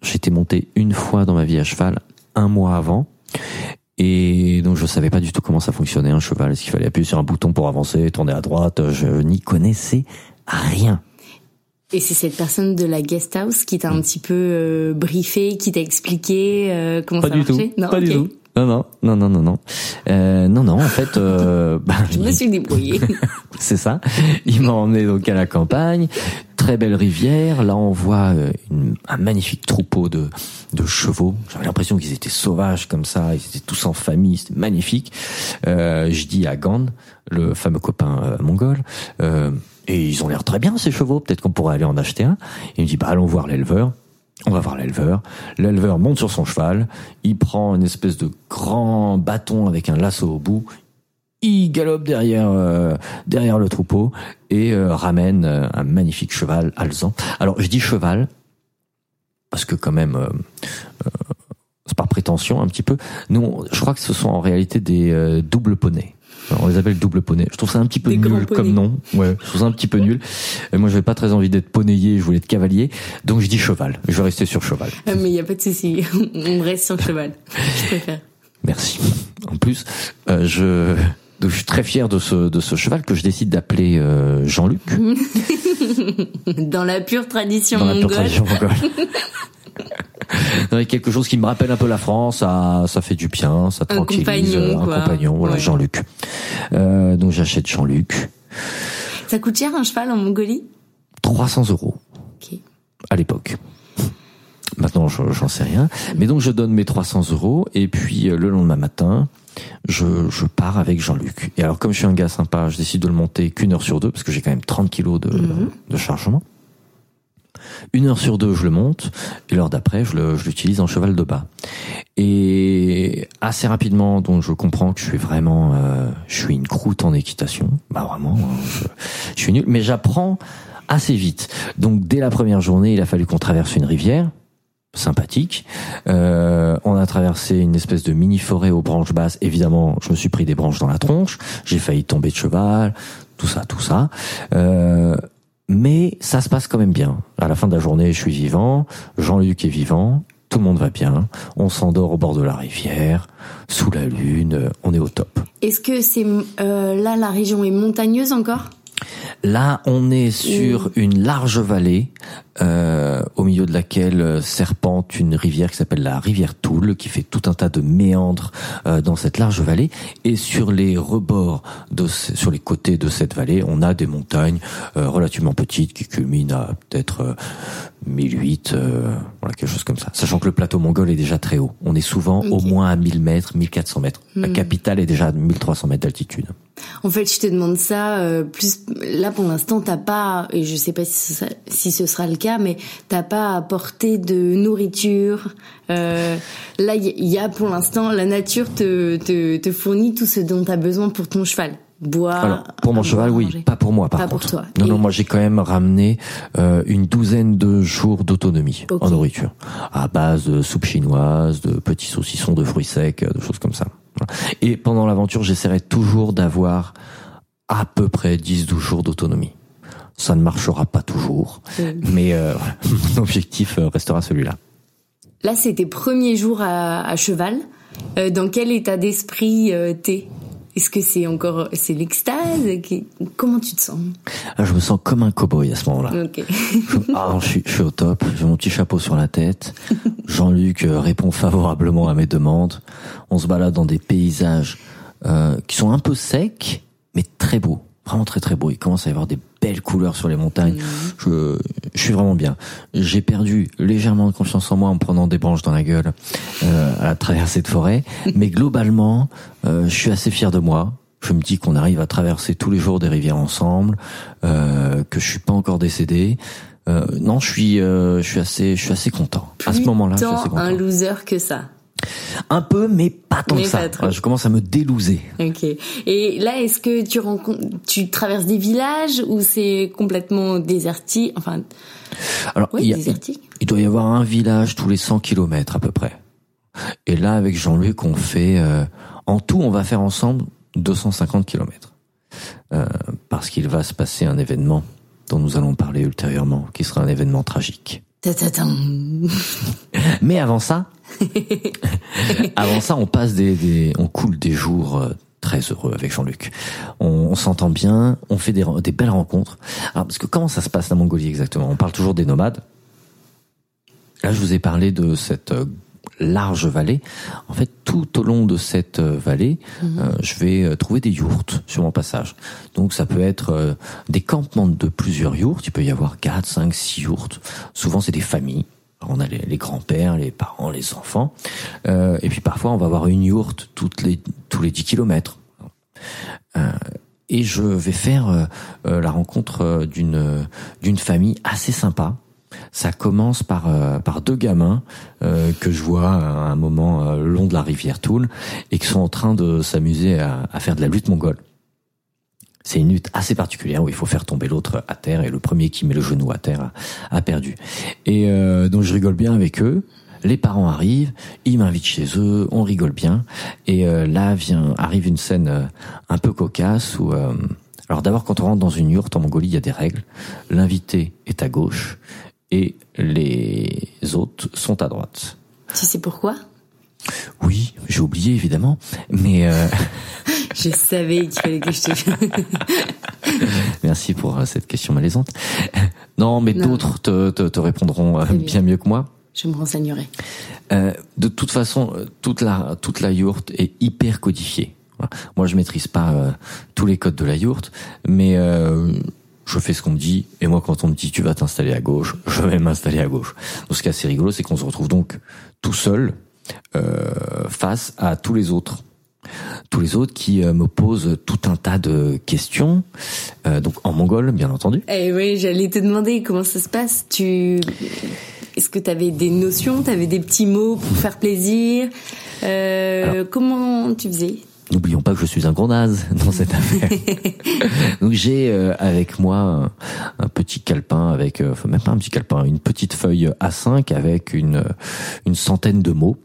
Speaker 2: J'étais monté une fois dans ma vie à cheval, un mois avant. Et donc je savais pas du tout comment ça fonctionnait un cheval. Est-ce qu'il fallait appuyer sur un bouton pour avancer, tourner à droite? Je n'y connaissais rien.
Speaker 1: Et c'est cette personne de la guest house qui t'a un petit peu euh, briefé, qui t'a expliqué euh, comment
Speaker 2: pas
Speaker 1: ça
Speaker 2: du
Speaker 1: marchait
Speaker 2: tout. pas du tout. Non, non, non, non, non, non. Euh, non, non, en fait... Euh,
Speaker 1: bah, je me suis débrouillé.
Speaker 2: c'est ça. Il m'a emmené donc à la campagne. Très belle rivière. Là, on voit euh, une, un magnifique troupeau de, de chevaux. J'avais l'impression qu'ils étaient sauvages comme ça. Ils étaient tous en famille. C'était magnifique. Euh, je dis à Gand, le fameux copain euh, mongol... Euh, et ils ont l'air très bien ces chevaux. Peut-être qu'on pourrait aller en acheter un. Il me dit bah allons voir l'éleveur. On va voir l'éleveur. L'éleveur monte sur son cheval. Il prend une espèce de grand bâton avec un lasso au bout. Il galope derrière euh, derrière le troupeau et euh, ramène euh, un magnifique cheval alezan. Alors je dis cheval parce que quand même euh, c'est par prétention un petit peu. Nous, je crois que ce sont en réalité des doubles poneys. On les appelle double poney. Je trouve ça un petit peu nul comme nom. Ouais, je trouve ça un petit peu nul. Et moi, j'avais pas très envie d'être poneyé, je voulais être cavalier. Donc, je dis cheval. Je vais rester sur cheval.
Speaker 1: Ah, mais il y a pas de souci. On reste sur cheval. Je préfère.
Speaker 2: Merci. En plus, euh, je... Donc, je suis très fier de ce, de ce cheval que je décide d'appeler euh, Jean-Luc.
Speaker 1: Dans la pure tradition
Speaker 2: Dans
Speaker 1: mongole.
Speaker 2: la pure tradition mongole. non, quelque chose qui me rappelle un peu la France, ça, ça fait du bien, ça tranquillise.
Speaker 1: Compagnon,
Speaker 2: un
Speaker 1: quoi.
Speaker 2: compagnon, voilà,
Speaker 1: Ouais.
Speaker 2: Jean-Luc. Euh, donc j'achète Jean-Luc.
Speaker 1: Ça coûte cher un cheval en Mongolie?
Speaker 2: 300 euros
Speaker 1: Ok.
Speaker 2: à l'époque. Maintenant, je- j'en sais rien. Mais donc, je donne mes 300 euros et puis euh, le lendemain matin, je, je pars avec Jean-Luc. Et alors, comme je suis un gars sympa, je décide de le monter qu'une heure sur deux parce que j'ai quand même 30 kilos de, de chargement. Une heure sur deux, je le monte, et l'heure d'après, je l'utilise en cheval de bas. Et assez rapidement, donc je comprends que je suis vraiment, euh, je suis une croûte en équitation. Bah vraiment, hein, je, je suis nul. Mais j'apprends assez vite. Donc dès la première journée, il a fallu qu'on traverse une rivière sympathique. Euh, on a traversé une espèce de mini forêt aux branches basses. Évidemment, je me suis pris des branches dans la tronche. J'ai failli tomber de cheval. Tout ça, tout ça. Euh, mais ça se passe quand même bien. À la fin de la journée, je suis vivant. Jean-Luc est vivant. Tout le monde va bien. On s'endort au bord de la rivière, sous la lune. On est au top.
Speaker 1: Est-ce que c'est euh, là la région est montagneuse encore?
Speaker 2: Là, on est sur une large vallée euh, au milieu de laquelle euh, serpente une rivière qui s'appelle la rivière Toul, qui fait tout un tas de méandres euh, dans cette large vallée. Et sur les rebords, de, sur les côtés de cette vallée, on a des montagnes euh, relativement petites qui culminent à peut-être euh, 1008, euh, voilà quelque chose comme ça. Sachant que le plateau mongol est déjà très haut. On est souvent au moins à 1000 mètres, 1400 mètres. La capitale est déjà à 1300 mètres d'altitude.
Speaker 1: En fait, je te demande ça euh, plus là pour l'instant, t'as pas et je sais pas si ce, sera, si ce sera le cas, mais t'as pas apporté de nourriture. Euh, là, il y, a pour l'instant la nature te, te te fournit tout ce dont t'as besoin pour ton cheval. Bois.
Speaker 2: Alors, pour mon
Speaker 1: à
Speaker 2: cheval,
Speaker 1: boire,
Speaker 2: oui,
Speaker 1: manger.
Speaker 2: pas pour moi, par
Speaker 1: Pas pour toi.
Speaker 2: Non,
Speaker 1: Et-
Speaker 2: non, moi j'ai quand même ramené euh, une douzaine de jours d'autonomie en nourriture, à base de soupe chinoise, de petits saucissons, de fruits secs, de choses comme ça. Et pendant l'aventure, j'essaierai toujours d'avoir à peu près 10-12 jours d'autonomie. Ça ne marchera pas toujours, mais euh, mon objectif euh, restera celui-là.
Speaker 1: Là, c'est tes premiers jours à, à cheval. Euh, dans quel état d'esprit euh, t'es? Est-ce que c'est encore c'est l'extase? Qui- Comment tu te sens?
Speaker 2: Ah, je me sens comme un cow-boy à ce moment-là.
Speaker 1: Ok.
Speaker 2: Je- Ah, je suis, je suis au top. J'ai mon petit chapeau sur la tête. Jean-Luc euh, répond favorablement à mes demandes. On se balade dans des paysages euh, qui sont un peu secs, mais très beaux. Vraiment très très beaux. Il commence à y avoir des belles couleurs sur les montagnes. Je, je suis vraiment bien. J'ai perdu légèrement de confiance en moi en me prenant des branches dans la gueule euh, à la traversée de forêt. Mais globalement, euh, je suis assez fier de moi. Je me dis qu'on arrive à traverser tous les jours des rivières ensemble, euh, que je suis pas encore décédé. Euh, non, je suis, euh, je suis assez, je suis assez content. à ce moment-là, je suis assez content.
Speaker 1: un loser que ça.
Speaker 2: Un peu, mais pas tant
Speaker 1: Mais
Speaker 2: que ça.
Speaker 1: trop.
Speaker 2: Je commence à me délouser.
Speaker 1: Ok. Et là, est-ce que tu rencontres, tu traverses des villages ou c'est complètement désertique? Enfin,
Speaker 2: Alors,
Speaker 1: oui,
Speaker 2: il, y a-
Speaker 1: désertique.
Speaker 2: il doit y avoir un village tous les 100 kilomètres à peu près. Et là, avec Jean-Luc, on fait, euh, en tout, on va faire ensemble 250 kilomètres. Euh, parce qu'il va se passer un événement dont nous allons parler ultérieurement, qui sera un événement tragique. Mais avant ça, avant ça, on passe des, des on coule des jours euh, très heureux avec Jean-Luc. On, on s'entend bien, on fait des, des belles rencontres. Alors, parce que comment ça se passe la Mongolie exactement? On parle toujours des nomades. Là, je vous ai parlé de cette euh, large vallée. En fait, tout au long de cette euh, vallée, euh, je vais trouver des yourtes sur mon passage. Donc, ça peut être des campements de plusieurs yourtes. Il peut y avoir 4, 5, 6 yourtes. Souvent, c'est des familles. On a les, grands-pères, les parents, les enfants. Euh, et puis, parfois, on va avoir une yourte toutes les, tous les 10 kilomètres. Euh, et je vais faire euh, euh, la rencontre d'une d'une famille assez sympa. Ça commence par par deux gamins que je vois à un moment long de la rivière Toul et qui sont en train de s'amuser à, à, faire de la lutte mongole. C'est une lutte assez particulière où il faut faire tomber l'autre à terre et le premier qui met le genou à terre a, perdu. Et donc je rigole bien avec eux les parents arrivent, ils m'invitent chez eux, on rigole bien, et euh, là vient arrive une scène euh, un peu cocasse où euh, alors d'abord quand on rentre dans une yourte en Mongolie, il y a des règles. L'invité est à gauche et les autres sont à droite.
Speaker 1: Tu sais pourquoi?
Speaker 2: Oui, j'ai oublié évidemment, mais
Speaker 1: je savais qu'il fallait que je te.
Speaker 2: Merci pour cette question malaisante. Non, mais d'autres te, te, te, répondront bien mieux que moi.
Speaker 1: Je me renseignerai.
Speaker 2: Euh, de toute façon, euh, toute la toute la yourte est hyper codifiée. Moi, je maîtrise pas euh, tous les codes de la yourte, mais euh, je fais ce qu'on me dit. Et moi, quand on me dit tu vas t'installer à gauche, je vais m'installer à gauche. Donc, ce qui est assez rigolo, c'est qu'on se retrouve donc tout seul face à tous les autres tous les autres qui me posent tout un tas de questions, donc en mongol bien entendu.
Speaker 1: Eh oui, j'allais te demander comment ça se passe. Tu est-ce que tu avais des notions, tu avais des petits mots pour faire plaisir? Euh, Comment tu faisais?
Speaker 2: N'oublions pas que je suis un gros naze dans cette affaire. Donc j'ai euh, avec moi un, petit calepin avec, euh, enfin même pas un petit calepin, une petite feuille A5 avec une une centaine de mots.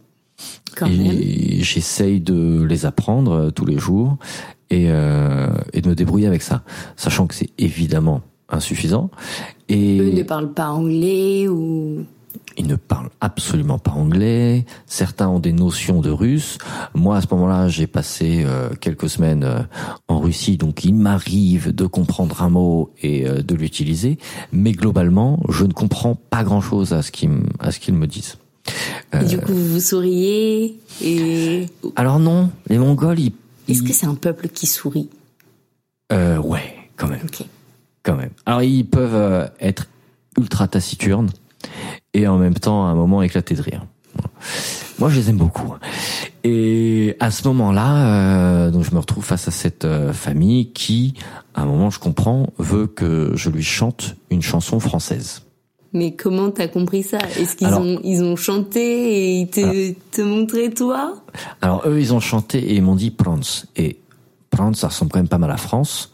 Speaker 1: Quand
Speaker 2: et j'essaye de les apprendre euh, tous les jours et, euh, et de me débrouiller avec ça, sachant que c'est évidemment insuffisant. Et
Speaker 1: Eux ne parlent pas anglais ou?
Speaker 2: Ils ne parlent absolument pas anglais. Certains ont des notions de russe. Moi, à ce moment-là, j'ai passé euh, quelques semaines euh, en Russie, donc il m'arrive de comprendre un mot et euh, de l'utiliser. Mais globalement, je ne comprends pas grand-chose à ce qu'ils à ce qu'ils me disent.
Speaker 1: Du coup, vous souriez et.
Speaker 2: Alors non, les Mongols, ils.
Speaker 1: Est-ce que c'est un peuple qui sourit?
Speaker 2: Euh, ouais, quand même. Quand même. Alors ils peuvent être ultra taciturnes et en même temps à un moment éclater de rire. Moi, je les aime beaucoup. Et à ce moment-là, euh, donc je me retrouve face à cette euh, famille qui, à un moment, je comprends, veut que je lui chante une chanson française.
Speaker 1: Mais comment t'as compris ça? Est-ce qu'ils ont ils ont chanté et ils te, te montraient toi?
Speaker 2: Alors eux, ils ont chanté et ils m'ont dit Prance. Et Prance, ça ressemble quand même pas mal à France.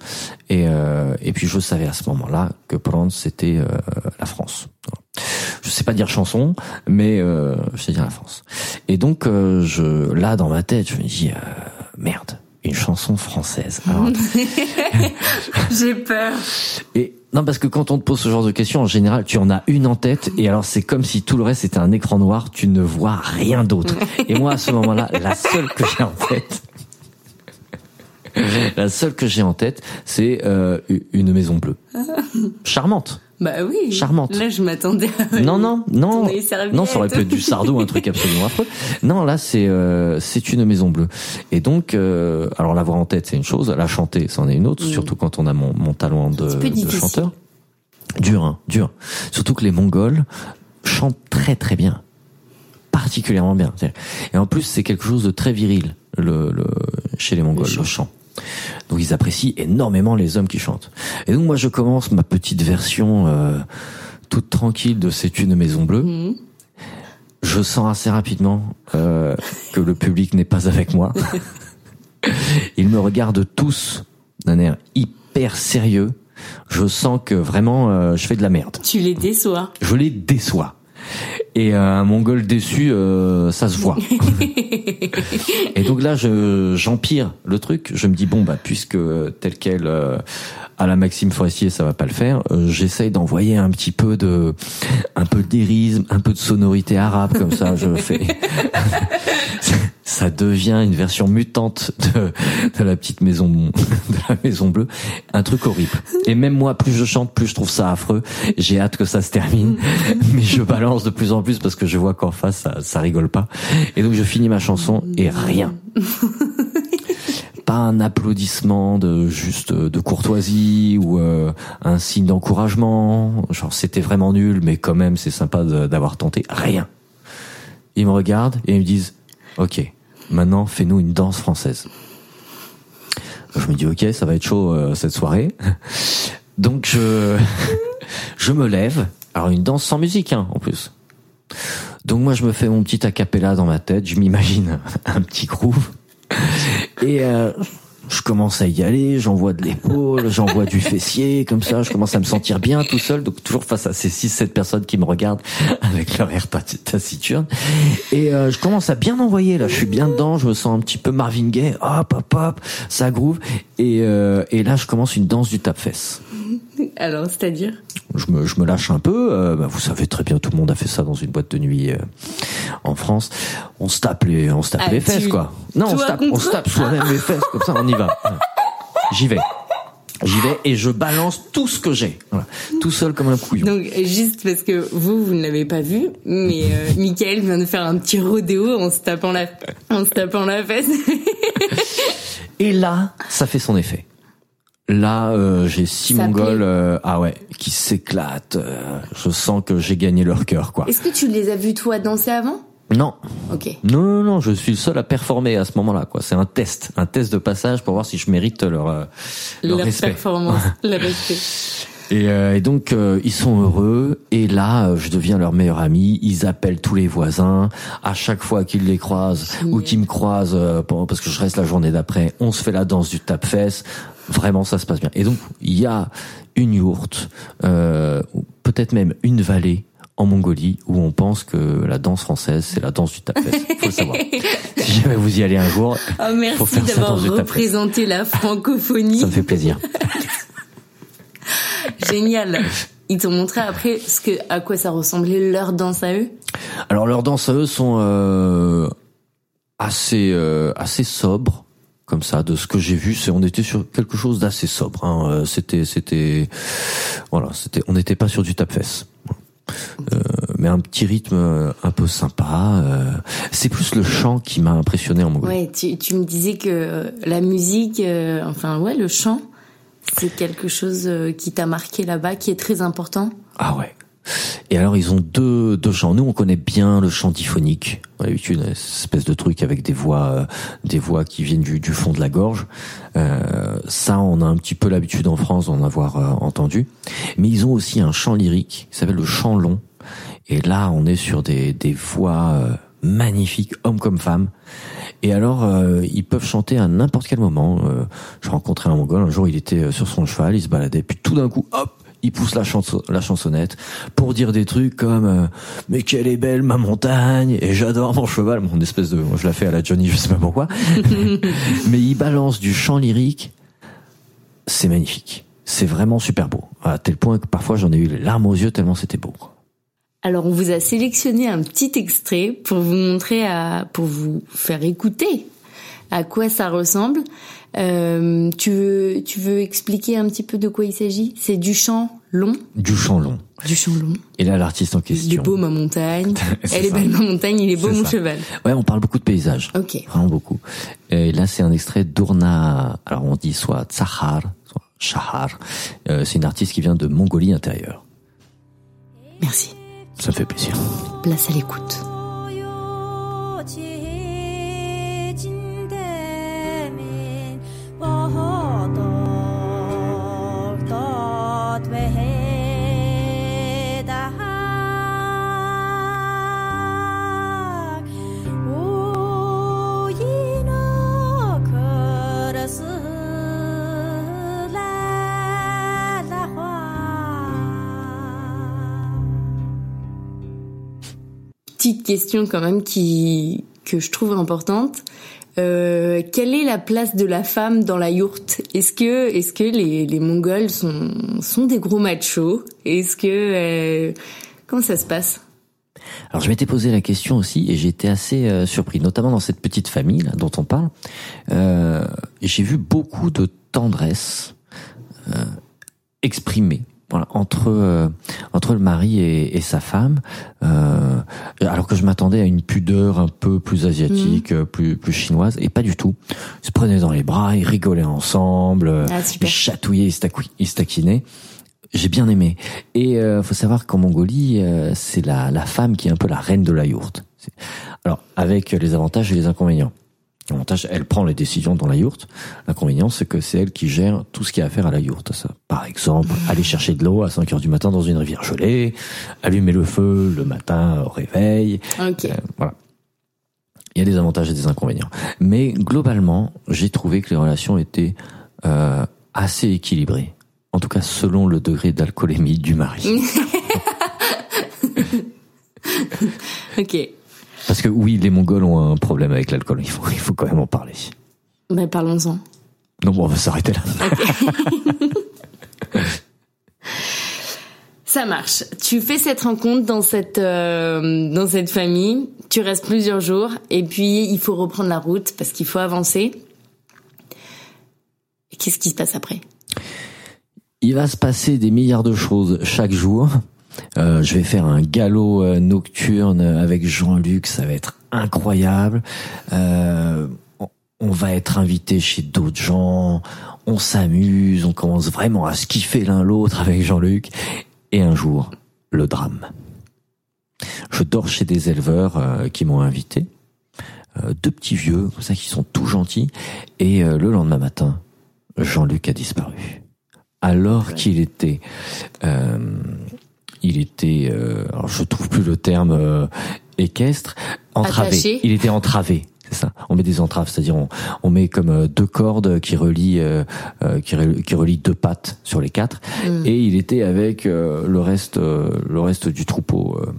Speaker 2: Et euh, et puis je savais à ce moment-là que Prance c'était euh, la France je sais pas dire chanson, mais euh, je sais dire la France. Et donc euh, je là dans ma tête, je me dis euh, merde, une chanson française.
Speaker 1: J'ai peur.
Speaker 2: Et non parce que quand on te pose ce genre de questions, en général, tu en as une en tête et alors c'est comme si tout le reste était un écran noir, tu ne vois rien d'autre. Et moi à ce moment-là, la seule que j'ai en tête la seule que j'ai en tête, c'est euh, une maison bleue. Charmante.
Speaker 1: Bah oui.
Speaker 2: Charmante.
Speaker 1: Là, je m'attendais à.
Speaker 2: Non, non, non. Non, ça aurait pu être du sardou, un truc absolument affreux. Non, là, c'est euh, c'est une maison bleue. Et donc, euh, alors l'avoir en tête, c'est une chose. La chanter, c'en est une autre. Surtout quand on a mon, mon talent de, de chanteur. Dur, hein, dur. Surtout que les Mongols chantent très très bien, particulièrement bien. Et en plus, c'est quelque chose de très viril le, le chez les Mongols, le chant. Donc ils apprécient énormément les hommes qui chantent. Et donc moi je commence ma petite version euh, toute tranquille de C'est une maison bleue.
Speaker 1: Mhm.
Speaker 2: Je sens assez rapidement euh, que le public n'est pas avec moi. Ils me regardent tous d'un air hyper sérieux. Je sens que vraiment euh, je fais de la merde.
Speaker 1: Tu les déçois.
Speaker 2: Je les déçois. Et euh, un mongol déçu, euh, ça se voit. et donc là, je j'empire le truc. Je me dis bon bah puisque tel quel euh, à la Maxime Forestier, ça va pas le faire. Euh, J'essaye d'envoyer un petit peu de un peu d'irisme, un peu de sonorité arabe comme ça. Je fais. ça devient une version mutante de, de la petite maison de la maison bleue, un truc horrible. Et même moi, plus je chante, plus je trouve ça affreux. J'ai hâte que ça se termine, mais je balance de plus en plus parce que je vois qu'en face ça, ça rigole pas. Et donc je finis ma chanson et rien. Pas un applaudissement de juste de courtoisie ou euh, un signe d'encouragement. Genre c'était vraiment nul, mais quand même c'est sympa d'avoir tenté. Rien. Ils me regardent et ils me disent, ok, Maintenant, fais-nous une danse française. Je me dis ok, ça va être chaud euh, cette soirée. Donc je je me lève. Alors une danse sans musique hein, en plus. Donc moi je me fais mon petit acapella dans ma tête. Je m'imagine un petit groove. Et euh, je commence à y aller, j'envoie de l'épaule, j'envoie du fessier, comme ça, je commence à me sentir bien tout seul, donc toujours face à ces 6-7 personnes qui me regardent avec leur air taciturne. Et euh, je commence à bien envoyer, là, je suis bien dedans, je me sens un petit peu Marvin Gaye, hop, hop, hop, ça groove. Et, euh, et là, je commence une danse du tape-fesse.
Speaker 1: Alors, c'est-à-dire
Speaker 2: je me, je me lâche un peu. Euh, bah, vous savez très bien, tout le monde a fait ça dans une boîte de nuit euh, en France. On se tape les, on se tape ah, les fesses, quoi. Non, on se tape, on se tape soi-même les fesses, comme ça, on y va. J'y vais. J'y vais et je balance tout ce que j'ai, voilà. tout seul comme un couillon.
Speaker 1: Donc juste parce que vous vous ne l'avez pas vu, mais euh, Michael vient de faire un petit rodéo en se tapant la, en se tapant la fesse.
Speaker 2: et là, ça fait son effet. Là, euh, j'ai six Mongols, euh, ah ouais, qui s'éclatent. Euh, je sens que j'ai gagné leur cœur, quoi.
Speaker 1: Est-ce que tu les as vus toi danser avant?
Speaker 2: Non.
Speaker 1: Ok.
Speaker 2: Non, non, non, je suis le seul à performer à ce moment-là, quoi. C'est un test, un test de passage pour voir si je mérite leur leur,
Speaker 1: leur
Speaker 2: respect.
Speaker 1: performance, le respect.
Speaker 2: Et, euh, et, donc ils sont heureux et là je deviens leur meilleur ami. Ils appellent tous les voisins à chaque fois qu'ils les croisent ou qu'ils me croisent parce que je reste la journée d'après. On se fait la danse du tape-fesse. Vraiment, ça se passe bien. Et donc, il y a une yourte, euh, peut-être même une vallée en Mongolie où on pense que la danse française c'est la danse du tapet. Faut le savoir. si jamais vous y allez un jour,
Speaker 1: oh, merci d'avoir représenté la francophonie.
Speaker 2: Ça me fait plaisir.
Speaker 1: Génial. Ils t'ont montré après ce que à quoi ça ressemblait leur danse à eux?
Speaker 2: Alors leurs danses à eux sont euh, assez euh, assez sobres comme ça de ce que j'ai vu c'est on était sur quelque chose d'assez sobre hein. Euh, c'était c'était voilà c'était on n'était pas sur du tape fesse euh, mais un petit rythme euh, un peu sympa. Euh, c'est plus le chant qui m'a impressionné en Mongolie.
Speaker 1: Ouais, tu, tu me disais que la musique, enfin ouais, le chant, c'est quelque chose qui t'a marqué là-bas, qui est très important?
Speaker 2: Ah ouais. Et alors ils ont deux, deux chants. Nous on connaît bien le chant diphonique. On a une espèce de truc avec des voix, euh, des voix qui viennent du, du fond de la gorge. Euh, ça on a un petit peu l'habitude en France d'en avoir euh, entendu. Mais ils ont aussi un chant lyrique qui s'appelle le chant long. Et là on est sur des, des voix euh, magnifiques, hommes comme femmes. Et alors, ils peuvent chanter à n'importe quel moment. je rencontrais un Mongol un jour, il était sur son cheval, il se baladait, puis tout d'un coup, hop, il pousse la, chanson, la chansonnette pour dire des trucs comme euh, mais quelle est belle ma montagne! Et j'adore mon cheval. Mon espèce de je la fais à la Johnny je sais pas pourquoi. Mais il balance du chant lyrique. C'est magnifique. C'est vraiment super beau. À tel point que parfois j'en ai eu les larmes aux yeux tellement c'était beau.
Speaker 1: Alors on vous a sélectionné un petit extrait pour vous montrer à pour vous faire écouter à quoi ça ressemble euh, tu veux, tu veux expliquer un petit peu de quoi il s'agit? C'est du chant long
Speaker 2: Du chant long.
Speaker 1: Du chant long.
Speaker 2: Et là, l'artiste en question.
Speaker 1: Il est beau ma montagne. Elle est belle ma montagne. Il est beau mon cheval.
Speaker 2: Ouais, on parle beaucoup de paysages.
Speaker 1: Ok.
Speaker 2: Vraiment beaucoup. Et là, c'est un extrait d'Urna. Alors, on dit soit Tsahar, soit Shahar. Euh, c'est une artiste qui vient de Mongolie intérieure.
Speaker 1: Merci.
Speaker 2: Ça fait plaisir.
Speaker 1: Place à l'écoute. Question quand même qui que je trouve importante. Euh, quelle est la place de la femme dans la yourte? Est-ce que est-ce que les, Mongols sont sont des gros machos? Est-ce que euh, comment ça se passe?
Speaker 2: Alors je m'étais posé la question aussi et j'étais assez euh, surpris, notamment dans cette petite famille dont on parle. J'ai vu beaucoup de tendresse exprimée voilà, entre euh, entre le mari et, et sa femme, euh, alors que je m'attendais à une pudeur un peu plus asiatique,
Speaker 1: Mhm.
Speaker 2: plus plus chinoise, et pas du tout. Ils se prenaient dans les bras, ils rigolaient ensemble,
Speaker 1: Ah,
Speaker 2: ils chatouillaient, ils, se taquinaient. J'ai bien aimé. Et euh, faut savoir qu'en Mongolie, euh, c'est la, la femme qui est un peu la reine de la yourte. Alors, avec les avantages et les inconvénients. L'avantage, elle prend les décisions dans la yourte. L'inconvénient, c'est que c'est elle qui gère tout ce qu'il y a à faire à la yourte. Ça, par exemple, aller chercher de l'eau à 5 heures du matin dans une rivière gelée, allumer le feu le matin au réveil,
Speaker 1: Ok.
Speaker 2: euh, voilà. Il y a des avantages et des inconvénients. Mais globalement, j'ai trouvé que les relations étaient euh, assez équilibrées. En tout cas, selon le degré d'alcoolémie du mari.
Speaker 1: Ok.
Speaker 2: Parce que oui, les Mongols ont un problème avec l'alcool. Il faut, il faut quand même en parler.
Speaker 1: Ben parlons-en.
Speaker 2: Non, bon, on va s'arrêter là.
Speaker 1: Ça marche. Tu fais cette rencontre dans cette euh, dans cette famille. Tu restes plusieurs jours et puis il faut reprendre la route parce qu'il faut avancer. Qu'est-ce qui se passe après?
Speaker 2: Il va se passer des milliards de choses chaque jour. Euh, je vais faire un galop euh, nocturne avec Jean-Luc, ça va être incroyable. Euh, on- va être invité chez d'autres gens, on s'amuse, on commence vraiment à se kiffer l'un l'autre avec Jean-Luc. Et un jour, le drame. Je dors chez des éleveurs euh, qui m'ont invité, euh, deux petits vieux, comme ça, qui sont tout gentils. Et euh, le lendemain matin, Jean-Luc a disparu. Alors qu'il était, il était, euh, alors je trouve plus le terme euh, équestre, entravé.
Speaker 1: Attaché.
Speaker 2: Il était entravé. C'est ça. On met des entraves, c'est-à-dire on, on met comme euh, deux cordes qui relient euh, euh, qui, qui relient deux pattes sur les quatre,
Speaker 1: Mm.
Speaker 2: et il était avec euh, le reste euh, le reste du troupeau euh,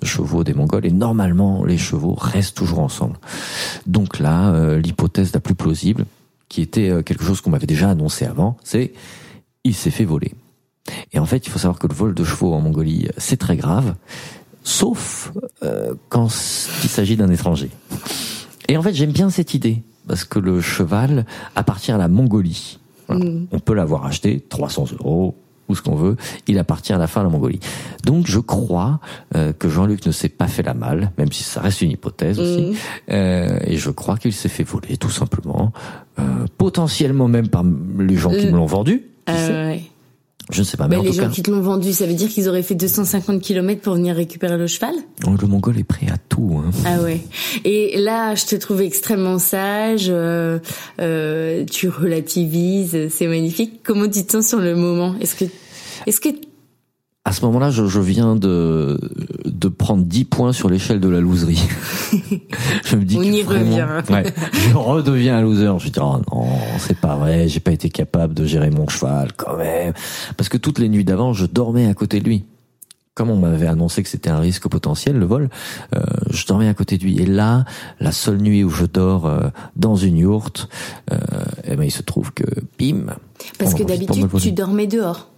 Speaker 2: de chevaux des Mongols. Et normalement, les chevaux restent toujours ensemble. Donc là, euh, l'hypothèse la plus plausible, qui était euh, quelque chose qu'on m'avait déjà annoncé avant, c'est il s'est fait voler. Et en fait, il faut savoir que le vol de chevaux en Mongolie, euh, c'est très grave, sauf euh, quand il s'agit d'un étranger. Et en fait, j'aime bien cette idée, parce que le cheval appartient à la Mongolie. Voilà.
Speaker 1: Mm.
Speaker 2: On peut l'avoir acheté 300 euros ou ce qu'on veut, il appartient à la fin à la Mongolie. Donc je crois euh, que Jean-Luc ne s'est pas fait la malle, même si ça reste une hypothèse aussi.
Speaker 1: Mm.
Speaker 2: Euh, et je crois qu'il s'est fait voler, tout simplement. Euh, potentiellement même par les gens qui
Speaker 1: Euh,
Speaker 2: me l'ont vendu.
Speaker 1: Ouais.
Speaker 2: Je ne sais pas, mais
Speaker 1: Ben,
Speaker 2: en
Speaker 1: les
Speaker 2: tout
Speaker 1: gens
Speaker 2: cas,
Speaker 1: qui te l'ont vendu, ça veut dire qu'ils auraient fait 250 km pour venir récupérer le cheval?
Speaker 2: Oh, le Mongol est prêt à tout. Hein.
Speaker 1: Ah ouais. Et là, je te trouve extrêmement sage. euh, euh, tu relativises, c'est magnifique. Comment tu te sens sur le moment? Est-ce que, est-ce que
Speaker 2: À ce moment-là, je, je viens de, de prendre 10 points sur l'échelle de la loserie. je me dis
Speaker 1: On
Speaker 2: que
Speaker 1: y
Speaker 2: vraiment-
Speaker 1: revient.
Speaker 2: Ouais, je redeviens un loser. Je me dis, oh non, c'est pas vrai, j'ai pas été capable de gérer mon cheval quand même. Parce que toutes les nuits d'avant, je dormais à côté de lui. Comme on m'avait annoncé que c'était un risque potentiel, le vol, euh, je dormais à côté de lui. Et là, la seule nuit où je dors euh, dans une yourte, euh, eh ben, il se trouve que, bim,
Speaker 1: parce que d'habitude tu dormais dehors.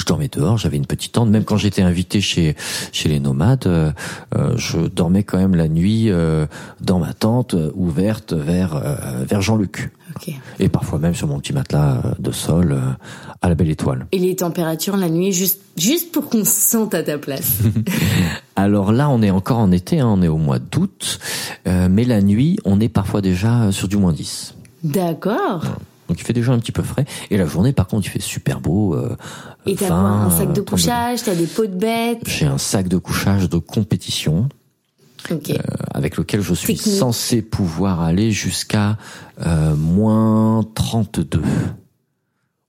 Speaker 2: Je dormais dehors, j'avais une petite tente. Même quand j'étais invité chez chez les nomades, euh, euh, je dormais quand même la nuit euh, dans ma tente ouverte vers euh, vers Jean-Luc. Et parfois même sur mon petit matelas de sol à la belle étoile.
Speaker 1: Et les températures la nuit, juste juste pour qu'on se sente à ta place.
Speaker 2: Alors là, on est encore en été, hein, on est au mois d'août, mais la nuit, on est parfois déjà sur du moins 10.
Speaker 1: D'accord.
Speaker 2: Donc il fait déjà un petit peu frais. Et la journée, par contre, il fait super beau. Euh,
Speaker 1: Et t'as
Speaker 2: 20,
Speaker 1: quoi Un sac de
Speaker 2: 30 degrés.
Speaker 1: couchage, t'as des pots de bêtes.
Speaker 2: J'ai un sac de couchage de compétition. Euh, avec lequel je suis
Speaker 1: Technique.
Speaker 2: censé pouvoir aller jusqu'à euh, moins 32.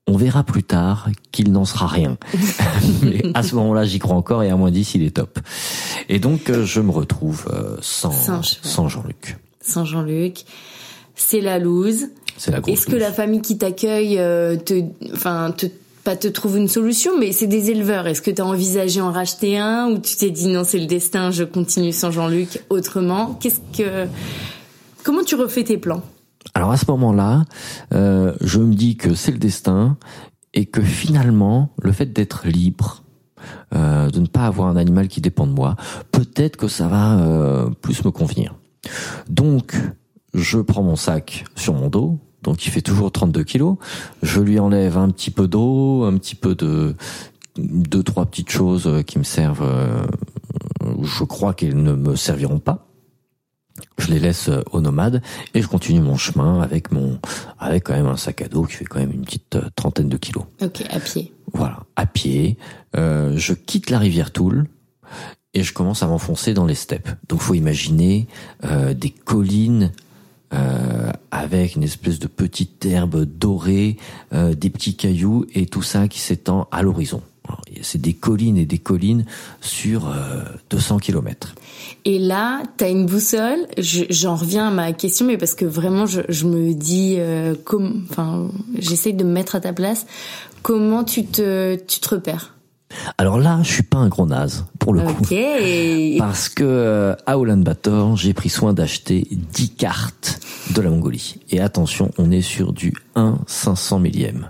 Speaker 2: On verra plus tard qu'il n'en sera rien. Mais à ce moment-là, j'y crois encore et à moins 10, il est top. Et donc, euh, je me retrouve euh, sans,
Speaker 1: sans
Speaker 2: Jean-Luc.
Speaker 1: Sans Jean-Luc. C'est la loose.
Speaker 2: C'est la grosse
Speaker 1: Est-ce que la famille qui t'accueille euh, te, enfin, te, pas te trouve une solution, mais c'est des éleveurs. Est-ce que t'as envisagé en racheter un ou tu t'es dit non, c'est le destin, je continue sans Jean-Luc autrement? Qu'est-ce que, comment tu refais tes plans?
Speaker 2: Alors à ce moment-là, euh, je me dis que c'est le destin et que finalement, le fait d'être libre, euh, de ne pas avoir un animal qui dépend de moi. Peut-être que ça va euh, plus me convenir. Donc, je prends mon sac sur mon dos, donc il fait toujours 32 kilos. Je lui enlève un petit peu d'eau, un petit peu de deux trois petites choses qui me servent. Euh, je crois qu'elles ne me serviront pas. Je les laisse euh, aux nomades et je continue mon chemin avec mon avec quand même un sac à dos qui fait quand même une petite euh, trentaine de kilos.
Speaker 1: Ok, à pied.
Speaker 2: Voilà, à pied. Euh, je quitte la rivière Toul et je commence à m'enfoncer dans les steppes. Donc, faut imaginer euh, des collines euh, avec une espèce de petite herbe dorée, euh, des petits cailloux et tout ça qui s'étend à l'horizon. C'est des collines et des collines sur euh, 200 kilomètres.
Speaker 1: Et là, tu as une boussole. Je- J'en reviens à ma question, mais parce que vraiment, je, je me dis, euh, comme, j'essaye de me mettre à ta place. Comment tu te, tu te repères?
Speaker 2: Alors là, je suis pas un gros naze pour le coup. Parce que euh, à Ulaanbaatar, j'ai pris soin d'acheter 10 cartes de la Mongolie. Et attention, on est sur du 1 500 millième.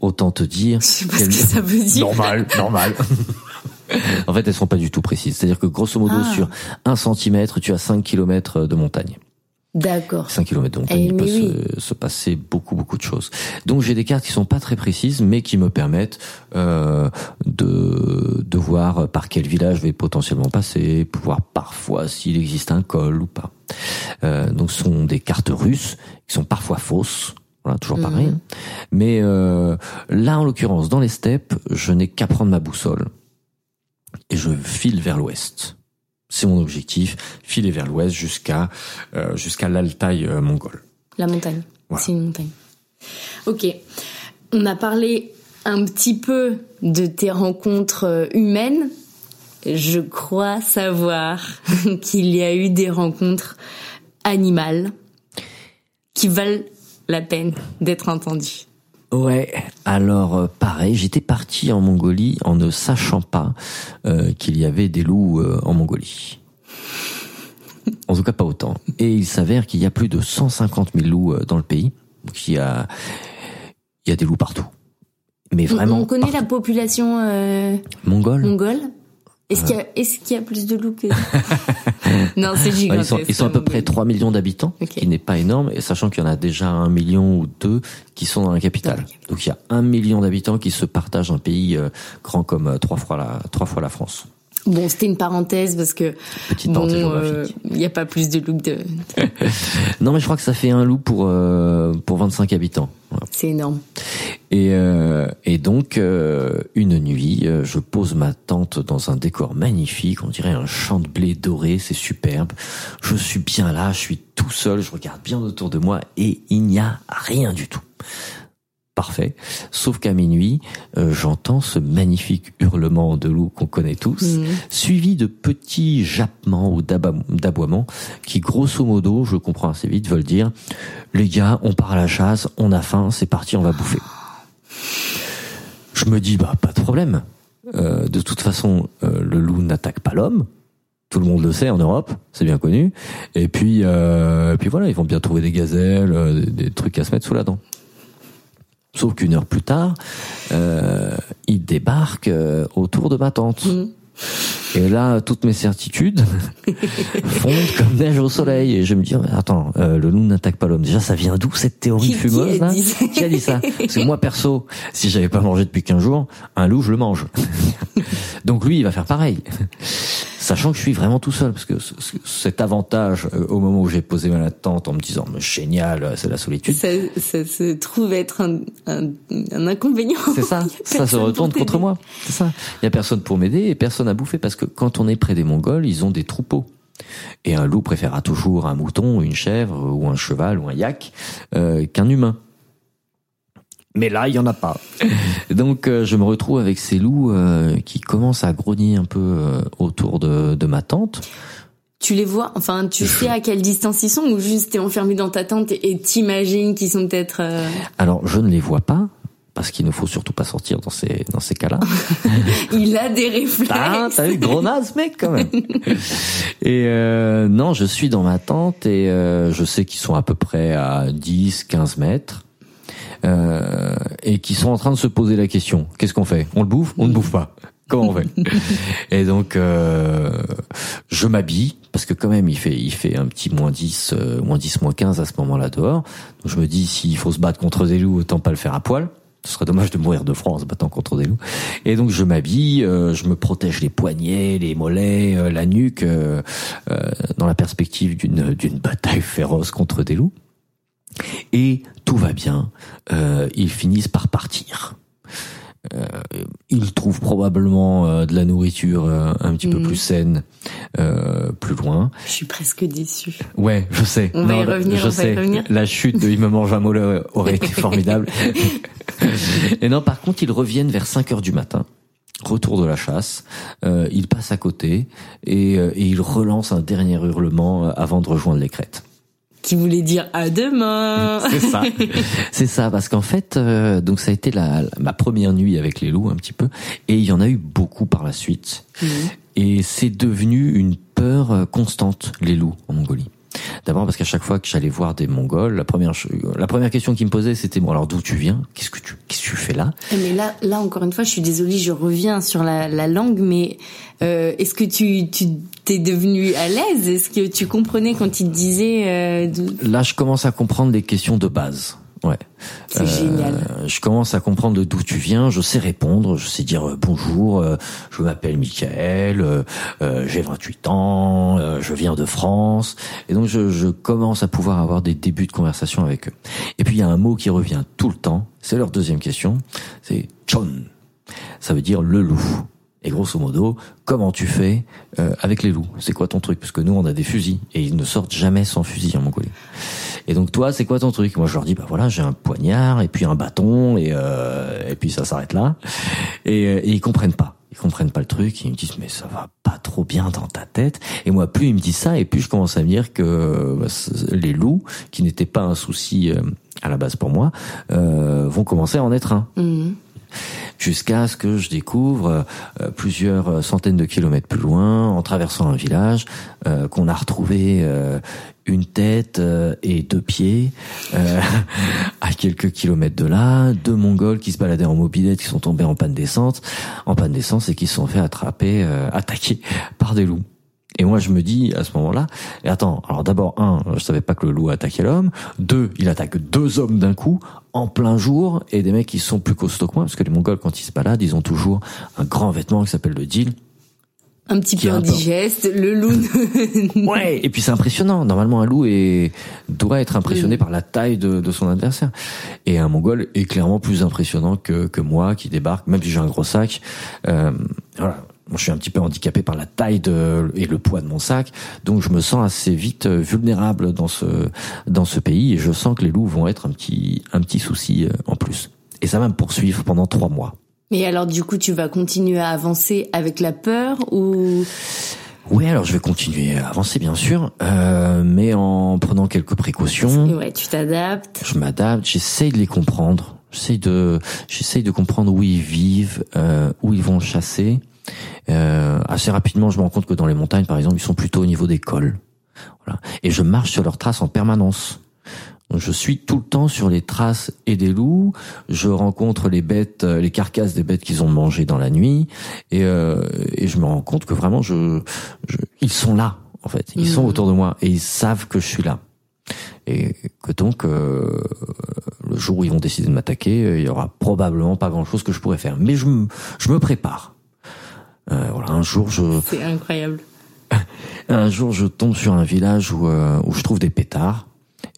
Speaker 2: Autant te dire.
Speaker 1: je sais pas ce que ça veut dire.
Speaker 2: Normal, normal. en fait, elles sont pas du tout précises. C'est-à-dire que grosso modo,
Speaker 1: Ah.
Speaker 2: sur 1 centimètre, tu as 5 kilomètres de montagne.
Speaker 1: D'accord.
Speaker 2: 5 km
Speaker 1: Eh,
Speaker 2: il peut se, se passer beaucoup beaucoup de choses. Donc j'ai des cartes qui sont pas très précises, mais qui me permettent euh, de de voir par quel village je vais potentiellement passer, pour voir parfois s'il existe un col ou pas. Euh, donc ce sont des cartes russes qui sont parfois fausses. Voilà, toujours pareil.
Speaker 1: Mhm.
Speaker 2: Mais euh, là, en l'occurrence, dans les steppes, je n'ai qu'à prendre ma boussole et je file vers l'ouest. C'est mon objectif, filer vers l'ouest jusqu'à euh, jusqu'à l'Altaï euh, mongol.
Speaker 1: La montagne.
Speaker 2: Voilà.
Speaker 1: C'est une montagne. Ok. On a parlé un petit peu de tes rencontres euh, humaines. Je crois savoir qu'il y a eu des rencontres animales qui valent la peine d'être entendues.
Speaker 2: Ouais, alors euh, pareil, j'étais parti en Mongolie en ne sachant pas euh, qu'il y avait des loups euh, en Mongolie. En tout cas pas autant. Et il s'avère qu'il y a plus de 150 000 loups dans le pays. Donc il y a, il y a des loups partout. Mais vraiment
Speaker 1: on connaît la population euh,
Speaker 2: Mongole
Speaker 1: mongole. Est-ce qu'il y, qu'il y a plus de loups que... non, c'est gigantesque.
Speaker 2: ils, sont, ils sont à peu près 3 millions d'habitants, ce qui n'est pas énorme, et sachant qu'il y en a déjà un million ou deux qui sont dans la capitale.
Speaker 1: Dans la capitale.
Speaker 2: Donc il y a un million d'habitants qui se partagent un pays euh, grand comme euh, trois fois la trois fois la France.
Speaker 1: Bon, c'était une parenthèse parce que
Speaker 2: Petite
Speaker 1: bon, euh, il n'y a pas plus de loups que de...
Speaker 2: Non, mais je crois que ça fait un loup pour euh, pour 25 habitants. Voilà.
Speaker 1: C'est énorme.
Speaker 2: Et euh, et donc euh, une nuit, euh, je pose ma tente dans un décor magnifique, on dirait un champ de blé doré, c'est superbe. Je suis bien là, je suis tout seul, je regarde bien autour de moi et il n'y a rien du tout. Parfait. Sauf qu'à minuit, euh, j'entends ce magnifique hurlement de loup qu'on connaît tous,
Speaker 1: Mhm.
Speaker 2: suivi de petits jappements ou d'aboiements qui, grosso modo, je comprends assez vite, veulent dire les gars, on part à la chasse, on a faim, c'est parti, on va bouffer. Je me dis bah pas de problème. Euh, de toute façon, euh, le loup n'attaque pas l'homme. Tout le monde le sait en Europe, c'est bien connu. Et puis, euh, et puis voilà, ils vont bien trouver des gazelles, des, des trucs à se mettre sous la dent. Sauf qu'une heure plus tard, euh, ils débarquent euh, autour de ma tente.
Speaker 1: Mhm.
Speaker 2: Et là, toutes mes certitudes fondent comme neige au soleil. Et je me dis, oh, attends, euh, le loup n'attaque pas l'homme. Déjà, ça vient d'où cette théorie
Speaker 1: Qui- qui
Speaker 2: fumeuse
Speaker 1: a
Speaker 2: là
Speaker 1: dit ça
Speaker 2: Qui a dit ça Parce que moi, perso, si j'avais pas mangé depuis 15 jours, un loup, je le mange. Donc lui, il va faire pareil. Sachant que je suis vraiment tout seul, parce que ce- ce- cet avantage, euh, au moment où j'ai posé ma tente en me disant, mais génial, euh, c'est la solitude,
Speaker 1: Ça, ça se trouve être un, un, un inconvénient.
Speaker 2: C'est ça, ça se retourne contre moi. C'est ça. Il y a personne pour m'aider et personne à bouffer parce que quand on est près des Mongols, ils ont des troupeaux. Et un loup préférera toujours un mouton, une chèvre ou un cheval ou un yak euh, qu'un humain. Mais là, il y en a pas. Donc, euh, je me retrouve avec ces loups euh, qui commencent à grogner un peu euh, autour de, de ma tente.
Speaker 1: Tu les vois, enfin, tu sais à quelle distance ils sont ou juste t'es enfermé dans ta tente et t'imagines qu'ils sont peut-être. euh,
Speaker 2: Alors, je ne les vois pas parce qu'il ne faut surtout pas sortir dans ces dans ces cas-là.
Speaker 1: Il a des réflexes.
Speaker 2: Ah, t'as vu, gros naze, mec, quand même. et euh, non, je suis dans ma tente et euh, je sais qu'ils sont à peu près à 10, 15 mètres. Euh, et qui sont en train de se poser la question qu'est-ce qu'on fait? On le bouffe? On ne bouffe pas Comment on fait? Et donc, euh, je m'habille parce que quand même, il fait, il fait un petit moins 10, euh, moins 10, moins 15 à ce moment-là dehors. Donc je me dis, s'il faut se battre contre des loups, autant pas le faire à poil. Ce serait dommage de mourir de froid en se battant contre des loups. Et donc je m'habille, euh, je me protège les poignets, les mollets, euh, la nuque, dans la perspective d'une d'une bataille féroce contre des loups. Et tout va bien. ils finissent par partir. Euh, il trouve probablement euh, de la nourriture euh, un petit peu mm. plus saine euh, plus loin.
Speaker 1: Je suis presque déçu.
Speaker 2: Ouais, je sais.
Speaker 1: On va y revenir. Je sais.
Speaker 2: La chute de il me mange un mollet aurait été formidable. et non, par contre, ils reviennent vers 5 heures du matin. Retour de la chasse, euh, il passe à côté et, et il relance un dernier hurlement avant de rejoindre les crêtes
Speaker 1: qui voulait dire à demain.
Speaker 2: C'est ça. C'est ça parce qu'en fait euh, donc ça a été la, ma première nuit avec les loups un petit peu et il y en a eu beaucoup par la suite. Mhm. Et c'est devenu une peur euh, constante les loups en Mongolie. D'abord parce qu'à chaque fois que j'allais voir des Mongols, la première la première question qu'ils me posaient c'était bon alors d'où tu viens? Qu'est-ce que tu qu'est-ce que tu fais là?
Speaker 1: Eh, Mais là là encore une fois, je suis désolée, je reviens sur la, la langue, mais euh, est-ce que tu tu t'es devenu à l'aise? Est-ce que tu comprenais quand ils te disaient euh,
Speaker 2: Là, je commence à comprendre les questions de base. Ouais.
Speaker 1: C'est génial.
Speaker 2: Euh, je commence à comprendre d'où tu viens. Je sais répondre. Je sais dire euh, bonjour. Euh, je m'appelle Michael. J'ai 28 ans. je viens de France. Et donc je, je, commence à pouvoir avoir des débuts de conversation avec eux. Et puis il y a un mot qui revient tout le temps. C'est leur deuxième question. C'est chon. Ça veut dire le loup. Et grosso modo, comment tu fais avec les loups? C'est quoi ton truc? Parce que nous, on a des fusils et ils ne sortent jamais sans fusil en Mongolie. Et donc toi, c'est quoi ton truc? Moi, je leur dis bah voilà, j'ai un poignard et puis un bâton et euh, et puis ça s'arrête là. Et, euh, et, ils comprennent pas. Ils comprennent pas le truc. Ils me disent mais ça va pas trop bien dans ta tête. Et moi, plus ils me disent ça, et plus je commence à me dire que bah, les loups, qui n'étaient pas un souci euh, à la base pour moi, euh, vont commencer à en être un. Mmh jusqu'à ce que je découvre euh, plusieurs centaines de kilomètres plus loin, en traversant un village, euh, qu'on a retrouvé euh, une tête et deux pieds à quelques kilomètres de là, deux Mongols qui se baladaient en mobilette, qui sont tombés en panne d'essence, en panne d'essence et qui se sont fait attraper, attaquer par des loups. Et moi, je me dis à ce moment-là, et attends, alors d'abord, un, je savais pas que le loup attaquait l'homme. Deux, il attaque deux hommes d'un coup, en plein jour, et des mecs qui sont plus costauds que moi, parce que les Mongols, quand ils se baladent, ils ont toujours un grand vêtement qui s'appelle le deal.
Speaker 1: Un petit peu indigeste, le loup.
Speaker 2: ouais, et puis c'est impressionnant. Normalement, un loup est, doit être impressionné par la taille de, de, son adversaire. Et un Mongol est clairement plus impressionnant que, que moi qui débarque, même si j'ai un gros sac. Euh, voilà je suis un petit peu handicapé par la taille de, et le poids de mon sac, donc je me sens assez vite euh, vulnérable dans ce dans ce pays et je sens que les loups vont être un petit un petit souci euh, en plus. Et ça va me poursuivre pendant trois mois.
Speaker 1: Mais alors du coup, tu vas continuer à avancer avec la peur ou?
Speaker 2: Oui, alors je vais continuer à avancer bien sûr, euh, mais en prenant quelques précautions.
Speaker 1: Ouais, tu t'adaptes.
Speaker 2: Je m'adapte, j'essaye de les comprendre. J'essaye de, j'essaye de comprendre où ils vivent, euh, où ils vont chasser. Euh, assez rapidement, je me rends compte que dans les montagnes, par exemple, ils sont plutôt au niveau des cols. Voilà. Et je marche sur leurs traces en permanence. Je suis tout le temps sur les traces et des loups. Je rencontre les bêtes, euh, les carcasses des bêtes qu'ils ont mangées dans la nuit, et, euh, et je me rends compte que vraiment, je, je ils sont là en fait. Ils sont mmh. autour de moi et ils savent que je suis là. Et que donc, euh, le jour où ils vont décider de m'attaquer, il y aura probablement pas grand-chose que je pourrais faire. Mais je, je me prépare. Euh, voilà, un jour je.
Speaker 1: C'est incroyable.
Speaker 2: un jour, je tombe sur un village où, euh, où je trouve des pétards.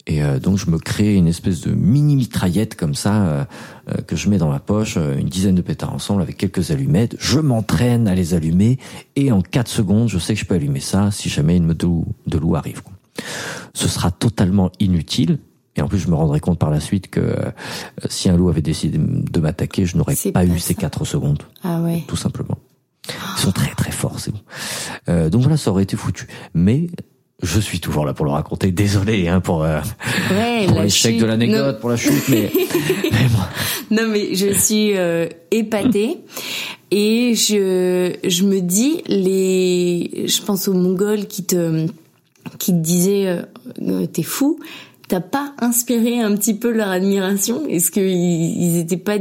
Speaker 2: Et euh, donc je me crée une espèce de mini mitraillette comme ça que je mets dans ma poche, une dizaine de pétards ensemble avec quelques allumettes. Je m'entraîne à les allumer et en 4 secondes, je sais que je peux allumer ça si jamais une meute de loup, arrive. Ce sera totalement inutile. Et en plus, je me rendrai compte par la suite que si un loup avait décidé de m'attaquer, je n'aurais pas, eu ces 4 secondes.
Speaker 1: Ah ouais.
Speaker 2: Tout simplement. Ils sont très très forts, c'est bon. Euh, donc voilà, ça aurait été foutu. Mais je suis toujours là pour le raconter. Désolé hein, pour, euh, pour l'échec de l'anecdote, pour la chute, mais,
Speaker 1: non mais je suis euh, épatée et je je me dis les, je pense aux Mongols qui te qui te disaient euh, t'es fou t'as pas inspiré un petit peu leur admiration? Est-ce qu'ils ils étaient pas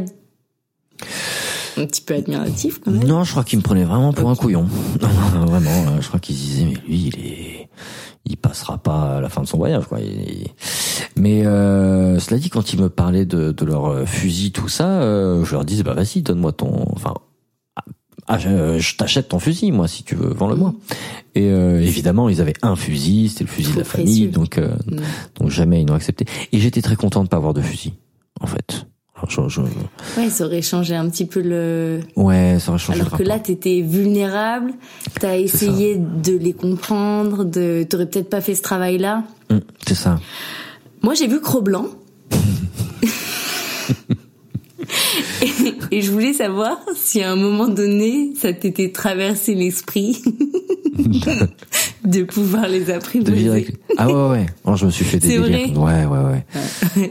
Speaker 1: un petit peu admiratifs quand même
Speaker 2: Non, je crois qu'ils me prenaient vraiment pour un couillon. vraiment, euh, je crois qu'ils disaient mais lui il est il passera pas à la fin de son voyage quoi. Mais euh, cela dit, quand ils me parlaient de, de leur fusil, tout ça, euh, je leur disais bah vas-y, donne-moi ton, enfin, ah, je, t'achète ton fusil, moi, si tu veux, vends-le-moi. Et euh, évidemment, ils avaient un fusil, c'était le fusil de la famille, donc euh, mm. donc jamais ils n'ont accepté. Et j'étais très content de pas avoir de fusil, en fait.
Speaker 1: Je, Ouais, ça aurait changé un petit peu le.
Speaker 2: Ouais, ça aurait changé.
Speaker 1: Alors que là, t'étais vulnérable, t'as essayé de les comprendre, de, t'aurais peut-être pas fait ce travail-là.
Speaker 2: Mm, c'est ça.
Speaker 1: Moi, j'ai vu Cro-Blanc. et, je voulais savoir si à un moment donné, ça t'était traversé l'esprit de pouvoir les apprivoiser.
Speaker 2: Ah ouais, ouais. Oh, je me suis fait des délires. Ouais, ouais, ouais.
Speaker 1: Ah.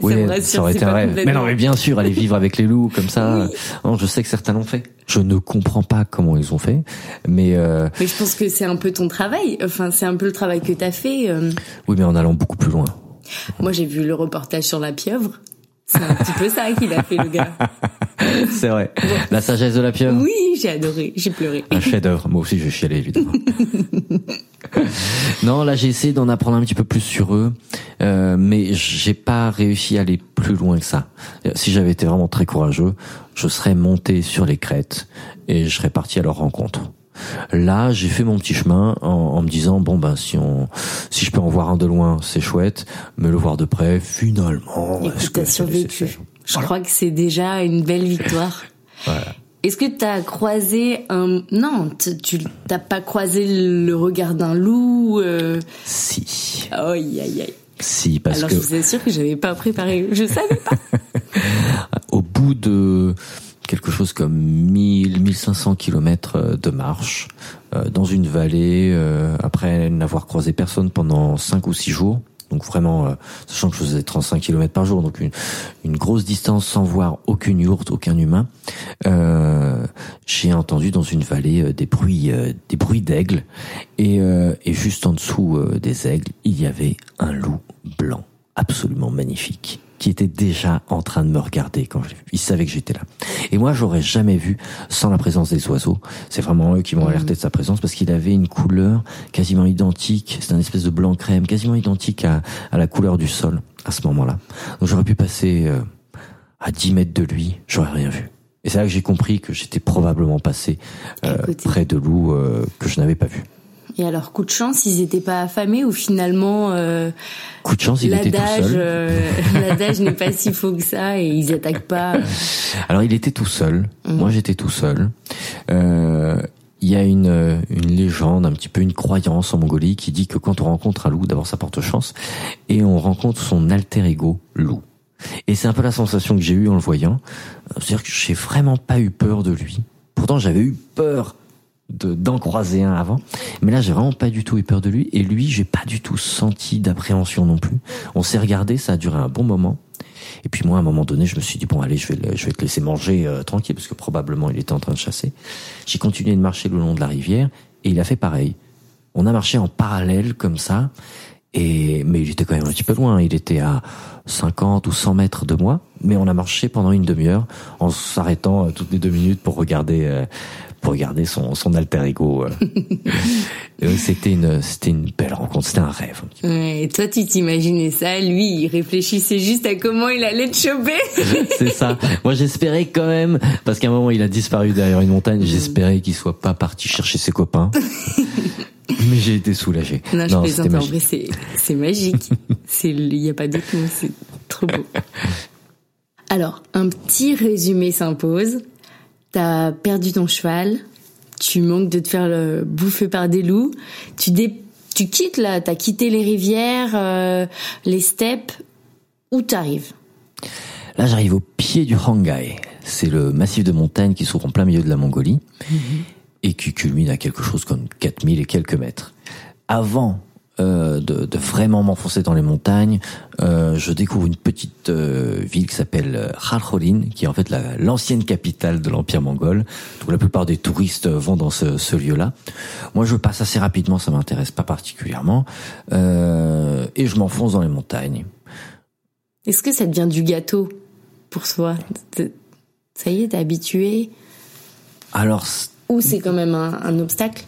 Speaker 1: ouais ça, ça aurait été un rêve.
Speaker 2: Mais non, mais bien sûr, aller vivre avec les loups comme ça. Non, je sais que certains l'ont fait. Je ne comprends pas comment ils ont fait, mais. Euh...
Speaker 1: Mais je pense que c'est un peu ton travail. Enfin, c'est un peu le travail que t'as fait. Euh.
Speaker 2: Oui, mais en allant beaucoup plus loin.
Speaker 1: Moi, j'ai vu le reportage sur la pieuvre. C'est un petit peu ça qu'il a fait, le gars.
Speaker 2: C'est vrai. La sagesse de la pieuvre.
Speaker 1: Oui, j'ai adoré, j'ai pleuré.
Speaker 2: Un chef-d'œuvre. Moi aussi, je vais chialer, évidemment. non, là, j'ai essayé d'en apprendre un petit peu plus sur eux, euh, mais j'ai pas réussi à aller plus loin que ça. Si j'avais été vraiment très courageux, je serais monté sur les crêtes et je serais parti à leur rencontre. Là, j'ai fait mon petit chemin en, me disant bon ben si on si je peux en voir un de loin, c'est chouette, mais le voir de près, finalement,
Speaker 1: est-ce que survécu Je crois que c'est déjà une belle victoire. Est-ce que tu as croisé un non, tu t'as pas croisé le regard d'un loup euh...
Speaker 2: Si.
Speaker 1: Aïe aïe aïe.
Speaker 2: Si parce
Speaker 1: Alors,
Speaker 2: que
Speaker 1: Alors je vous assure que j'avais pas préparé, je savais pas.
Speaker 2: Au bout de quelque chose comme 1000, 1500 kilomètres euh, de marche euh, dans une vallée euh, après n'avoir croisé personne pendant 5 ou 6 jours. Donc vraiment, sachant que je faisais 35 km par jour, donc une, une grosse distance sans voir aucune yourte, aucun humain, euh, j'ai entendu dans une vallée des bruits, des bruits d'aigles, et, et juste en dessous des aigles, il y avait un loup blanc, absolument magnifique qui était déjà en train de me regarder quand je l'ai vu. Ils savaient que j'étais là. Et moi, j'aurais jamais vu sans la présence des oiseaux. C'est vraiment eux qui m'ont alerté de sa présence parce qu'il avait une couleur quasiment identique. C'est un espèce de blanc crème, quasiment identique à, à la couleur du sol à ce moment-là. Donc j'aurais pu passer euh, à 10 mètres de lui, j'aurais rien vu. Et c'est là que j'ai compris que j'étais probablement passé euh, près de loups euh, que je n'avais pas vu.
Speaker 1: Et alors, coup de chance, ils n'étaient pas affamés ou finalement... Euh,
Speaker 2: coup de chance, il était tout seul.
Speaker 1: Euh, L'adage n'est pas si faux que ça et ils attaquent pas.
Speaker 2: Alors, il était tout seul. Mm. Moi, j'étais tout seul. Euh, il y a une, une légende, un petit peu une croyance en Mongolie qui dit que quand on rencontre un loup, d'abord ça porte chance, et on rencontre son alter ego loup. Et c'est un peu la sensation que j'ai eue en le voyant. C'est-à-dire que j'ai vraiment pas eu peur de lui. Pourtant, j'avais eu peur d'en croiser un avant. Mais là, j'ai vraiment pas du tout eu peur de lui. Et lui, j'ai pas du tout senti d'appréhension non plus. On s'est regardé, ça a duré un bon moment. Et puis moi, à un moment donné, je me suis dit bon, allez, je vais, je vais te laisser manger euh, tranquille parce que probablement il était en train de chasser. J'ai continué de marcher le long de la rivière et il a fait pareil. On a marché en parallèle comme ça. Et mais il était quand même un petit peu loin. Il était à 50 ou 100 mètres de moi, mais on a marché pendant une demi-heure en s'arrêtant euh, toutes les deux minutes pour regarder euh, pour regarder son, son alter ego. Euh. c'était une, c'était une belle rencontre, c'était un rêve.
Speaker 1: et toi, tu t'imaginais ça, lui, il réfléchissait juste à comment il allait te choper.
Speaker 2: C'est ça. Moi, j'espérais quand même, parce qu'à un moment, il a disparu derrière une montagne, j'espérais qu'il soit pas parti chercher ses copains. Mais j'ai été soulagé.
Speaker 1: Non, je plaisante. En vrai, c'est, c'est magique. c'est, il n'y a pas d'autre mot. C'est trop beau. Alors, un petit résumé s'impose t'as perdu ton cheval, tu manques de te faire le bouffer par des loups, tu tu quittes là, t'as quitté les rivières, euh, les steppes, où t'arrives?
Speaker 2: Là, j'arrive au pied du Hangai. C'est le massif de montagne qui s'ouvre en plein milieu de la Mongolie mhm. et qui culmine à quelque chose comme 4000 et quelques mètres. Avant euh, de, de, vraiment m'enfoncer dans les montagnes, euh, je découvre une petite euh, ville qui s'appelle Khalkholin, qui est en fait l'ancienne capitale de l'Empire mongol. Donc la plupart des touristes vont dans ce, ce lieu-là. Moi, je passe assez rapidement, ça m'intéresse pas particulièrement, et je m'enfonce dans les montagnes.
Speaker 1: Est-ce que ça devient du gâteau pour soi? Ça y est, t'es habitué?
Speaker 2: Alors.
Speaker 1: Ou c'est quand même un, un obstacle?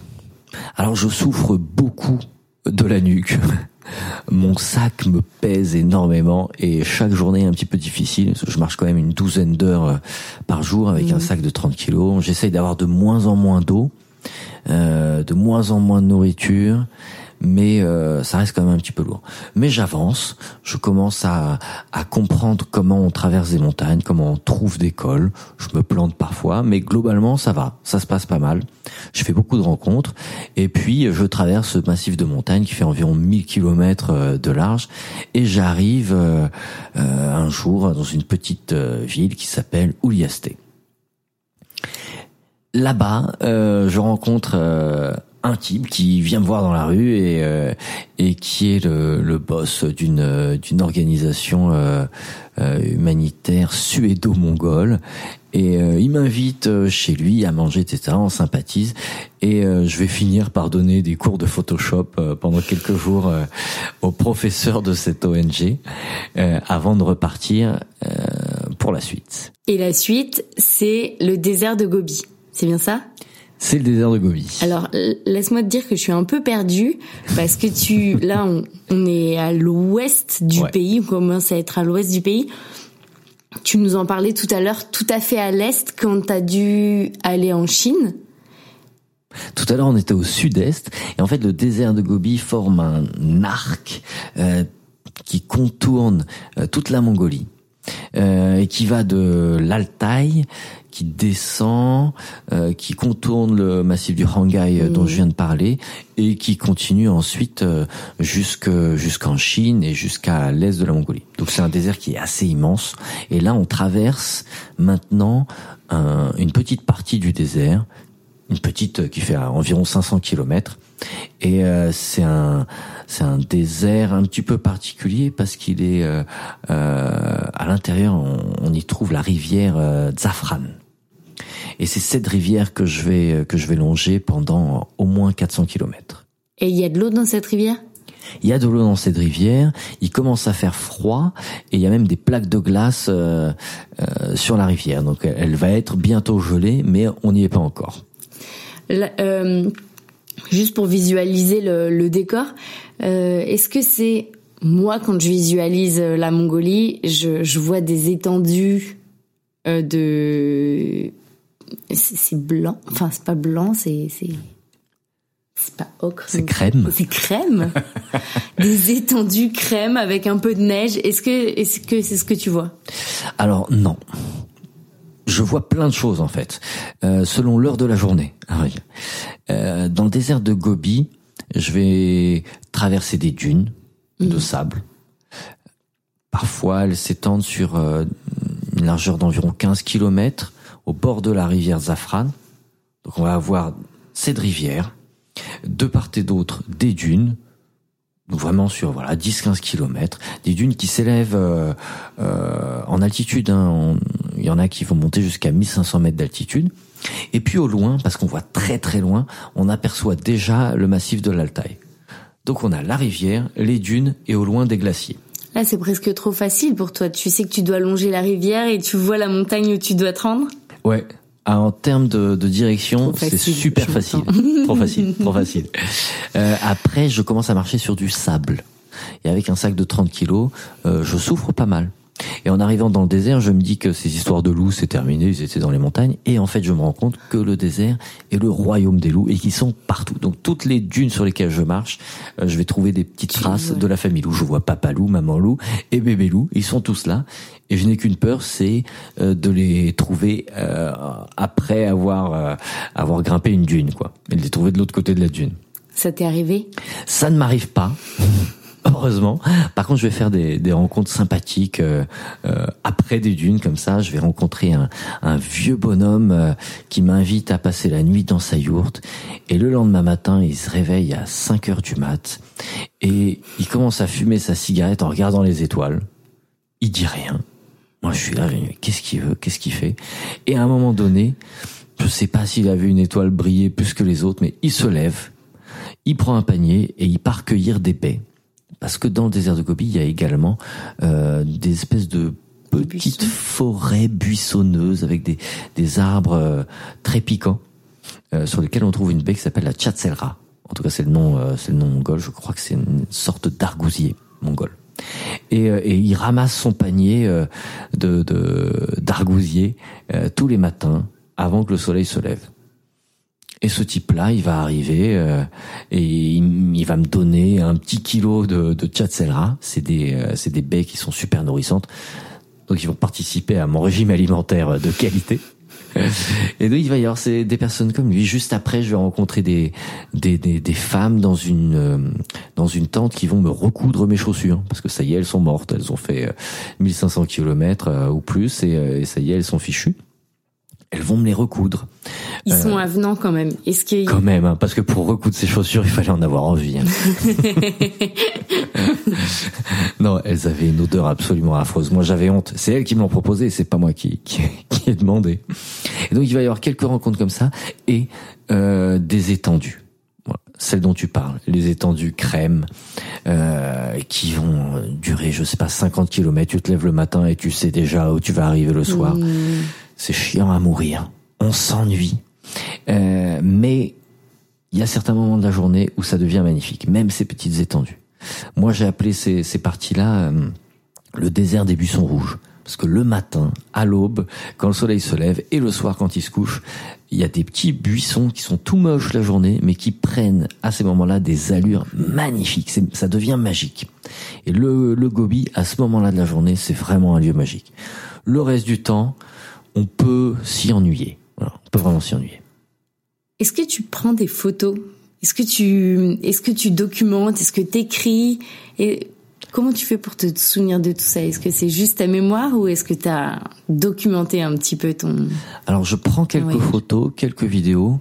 Speaker 2: Alors je souffre beaucoup de la nuque. Mon sac me pèse énormément et chaque journée est un petit peu difficile. Je marche quand même une douzaine d'heures euh, par jour avec un mmh. sac de 30 kilos. J'essaye d'avoir de moins en moins d'eau, euh, de moins en moins de nourriture mais euh, ça reste quand même un petit peu lourd. Mais j'avance, je commence à, à comprendre comment on traverse des montagnes, comment on trouve des cols. Je me plante parfois, mais globalement ça va, ça se passe pas mal. Je fais beaucoup de rencontres et puis je traverse ce massif de montagnes qui fait environ 1000 km euh, de large et j'arrive euh, un jour dans une petite ville qui s'appelle Ouliasté. Là-bas, je rencontre un type qui vient me voir dans la rue et euh, et qui est le, le boss d'une d'une organisation euh, euh, humanitaire suédo-mongole. Et il m'invite chez lui à manger etc on sympathise. Et je vais finir par donner des cours de Photoshop pendant quelques jours au professeur de cette ONG avant de repartir pour la suite.
Speaker 1: Et la suite c'est le désert de Gobi. C'est bien ça?
Speaker 2: C'est le désert de Gobi.
Speaker 1: Alors, laisse-moi te dire que je suis un peu perdue parce que tu, là, on, est à l'ouest du pays, on commence à être à l'ouest du pays. Tu nous en parlais tout à l'heure, tout à fait à l'est, quand tu as dû aller en Chine.
Speaker 2: Tout à l'heure, on était au sud-est, et en fait, le désert de Gobi forme un arc euh, qui contourne euh, toute la Mongolie. Euh, et qui va de l'Altaï qui descend, euh, qui contourne le massif du Hangai euh, dont mm. je viens de parler, et qui continue ensuite euh, jusque jusqu'en Chine et jusqu'à l'est de la Mongolie. Donc c'est un désert qui est assez immense. Et là, on traverse maintenant une petite partie du désert, une petite qui fait environ 500 kilomètres. Et c'est un c'est un désert un petit peu particulier parce qu'il est à l'intérieur on, y trouve la rivière Zafran. Et c'est cette rivière que je vais euh, que je vais longer pendant au moins 400 kilomètres.
Speaker 1: Et il y a de l'eau dans cette rivière?
Speaker 2: Il y a de l'eau dans cette rivière, il commence à faire froid et il y a même des plaques de glace euh, euh, sur la rivière. Donc elle va être bientôt gelée, mais on n'y est pas encore.
Speaker 1: Euh, juste pour visualiser le, le décor, euh, est-ce que c'est moi quand je visualise la Mongolie, je, je vois des étendues de c'est blanc. Enfin, c'est pas blanc, c'est c'est pas ocre.
Speaker 2: C'est crème.
Speaker 1: C'est crème. Des étendues crème avec un peu de neige. Est-ce que est-ce que c'est ce que tu vois?
Speaker 2: Alors non. Je vois plein de choses en fait, euh, selon l'heure de la journée. Euh, dans le désert de Gobi, je vais traverser des dunes de mhm. sable. Parfois, elles s'étendent sur euh, une largeur d'environ 15 kilomètres au bord de la rivière Zafran. Donc on va avoir cette rivière, de part et d'autre des dunes, vraiment sur voilà 10-15 kilomètres, des dunes qui s'élèvent euh, euh, en altitude. Hein. Il y en a qui vont monter jusqu'à 1500 mètres d'altitude. Et puis au loin, parce qu'on voit très très loin, on aperçoit déjà le massif de l'Altaï. Donc on a la rivière, les dunes et au loin des glaciers.
Speaker 1: Là, c'est presque trop facile pour toi. Tu sais que tu dois longer la rivière et tu vois la montagne où tu dois te rendre?
Speaker 2: Ouais. Ah, en termes de, de direction, c'est super facile. trop facile, trop facile. Euh, après, je commence à marcher sur du sable. Et avec un sac de 30 kilos, euh, je souffre pas mal. Et en arrivant dans le désert, je me dis que ces histoires de loups, c'est terminé, ils étaient dans les montagnes. Et en fait, je me rends compte que le désert est le royaume des loups et qu'ils sont partout. Donc toutes les dunes sur lesquelles je marche, euh, je vais trouver des petites traces de la famille loup. Je vois papa loup, maman loup et bébé loup. Ils sont tous là. Et je n'ai qu'une peur, c'est euh, de les trouver euh, après avoir avoir grimpé une dune, quoi. Et de les trouver de l'autre côté de la dune.
Speaker 1: Ça t'est arrivé?
Speaker 2: Ça ne m'arrive pas heureusement. Par contre, je vais faire des, des rencontres sympathiques euh, euh, après des dunes comme ça. Je vais rencontrer un, un vieux bonhomme euh, qui m'invite à passer la nuit dans sa yourte. Et le lendemain matin, il se réveille à 5 heures du mat et il commence à fumer sa cigarette en regardant les étoiles. Il dit rien. Moi, je suis là, qu'est-ce qu'il veut, qu'est-ce qu'il fait? Et à un moment donné, je sais pas s'il a vu une étoile briller plus que les autres, mais il se lève, il prend un panier et il part cueillir des baies parce que dans le désert de Gobi, il y a également euh, des espèces de petites forêts buissonneuses avec des, des arbres euh, très piquants euh, sur lesquels on trouve une baie qui s'appelle la Chatselra. En tout cas, c'est le nom, euh, c'est le nom mongol. Je crois que c'est une sorte d'argousier mongol. Et, euh, et, il ramasse son panier de, de d'argousier tous les matins avant que le soleil se lève. Et ce type-là, il va arriver euh, et il, va me donner un petit kilo de, de chatselra. C'est des, euh, c'est des baies qui sont super nourrissantes. Donc ils vont participer à mon régime alimentaire de qualité. Et donc il va y avoir des personnes comme lui. Juste après, je vais rencontrer des des, des, des femmes dans une euh, dans une tente qui vont me recoudre mes chaussures parce que ça y est, elles sont mortes. Elles ont fait 1500 kilomètres ou plus et, et ça y est, elles sont fichues elles vont me les recoudre.
Speaker 1: Ils sont euh, avenants quand même. Est-ce que
Speaker 2: quand même, hein, parce que pour recoudre ces chaussures, il fallait en avoir envie. Hein. non, elles avaient une odeur absolument affreuse. Moi, j'avais honte. C'est elles qui me l'ont proposé, c'est pas moi qui, qui, qui ai demandé. Et donc, il va y avoir quelques rencontres comme ça et euh, des étendues. Voilà, celles dont tu parles, les étendues crème, euh, qui vont durer, je sais pas, 50 km. Tu te lèves le matin et tu sais déjà où tu vas arriver le soir. Mmh c'est chiant à mourir, on s'ennuie. Euh, mais il y a certains moments de la journée où ça devient magnifique, même ces petites étendues. Moi, j'ai appelé ces, ces parties-là euh, le désert des buissons rouges. Parce que le matin, à l'aube, quand le soleil se lève, et le soir quand il se couche, il y a des petits buissons qui sont tout moches la journée, mais qui prennent à ces moments-là des allures magnifiques. Ça devient magique. Et le, le Gobi, à ce moment-là de la journée, c'est vraiment un lieu magique. Le reste du temps, on peut s'y ennuyer. on peut vraiment s'y ennuyer.
Speaker 1: Est-ce que tu prends des photos? Est-ce que tu est-ce que tu documentes? Est-ce que tu écris Et comment tu fais pour te souvenir de tout ça? Est-ce que c'est juste ta mémoire ou est-ce que tu as documenté un petit peu ton
Speaker 2: Alors je prends quelques photos, quelques vidéos,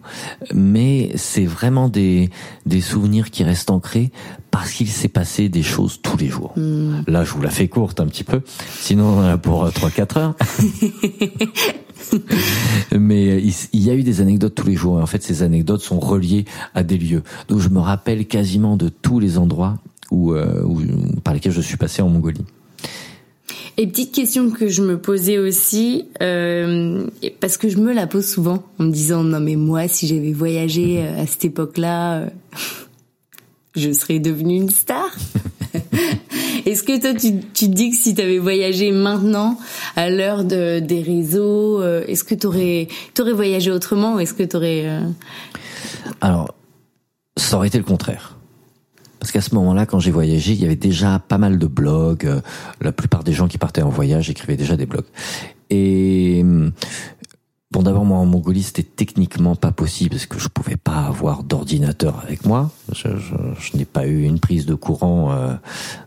Speaker 2: mais c'est vraiment des des souvenirs qui restent ancrés parce qu'il s'est passé des choses tous les jours. Hmm. Là, je vous la fais courte un petit peu, sinon on en a pour 3-4 heures. Mais euh, il, y a eu des anecdotes tous les jours. Et en fait, ces anecdotes sont reliées à des lieux. Donc, je me rappelle quasiment de tous les endroits où, euh, où par lesquels je suis passé en Mongolie.
Speaker 1: Et petite question que je me posais aussi, euh, parce que je me la pose souvent en me disant non mais moi si j'avais voyagé à cette époque-là, je serais devenue une star. Est-ce que toi, tu, tu te dis que si tu avais voyagé maintenant, à l'heure de, des réseaux, euh, est-ce que tu aurais, aurais, voyagé autrement ou est-ce que tu aurais... Euh,
Speaker 2: Alors, ça aurait été le contraire. Parce qu'à ce moment-là, quand j'ai voyagé, il y avait déjà pas mal de blogs. Euh, la plupart des gens qui partaient en voyage écrivaient déjà des blogs. Et Bon, d'abord, moi, en Mongolie, c'était techniquement pas possible parce que je pouvais pas avoir d'ordinateur avec moi. Je, n'ai pas eu une prise de courant euh,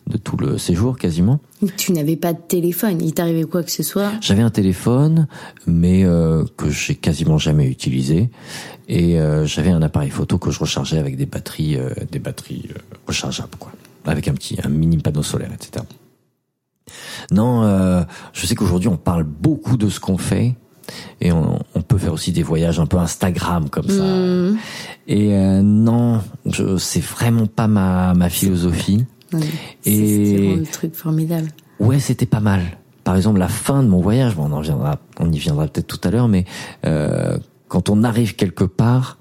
Speaker 2: de tout le séjour, quasiment.
Speaker 1: Tu n'avais pas de téléphone. Il t'arrivait quoi que ce soit?
Speaker 2: J'avais un téléphone, mais euh, que j'ai quasiment jamais utilisé. Et euh, j'avais un appareil photo que je rechargeais avec des batteries, des batteries rechargeables, quoi, avec un petit, un mini panneau solaire, etc. Non, je sais qu'aujourd'hui on parle beaucoup de ce qu'on fait et on, on, peut faire aussi des voyages un peu Instagram comme ça. Mm. Et euh, non, c'est vraiment pas ma, ma philosophie.
Speaker 1: et c'est le truc formidable.
Speaker 2: Ouais, c'était pas mal. Par exemple, la fin de mon voyage, bon, on en viendra, on y viendra peut-être tout à l'heure, mais euh, quand on arrive quelque part,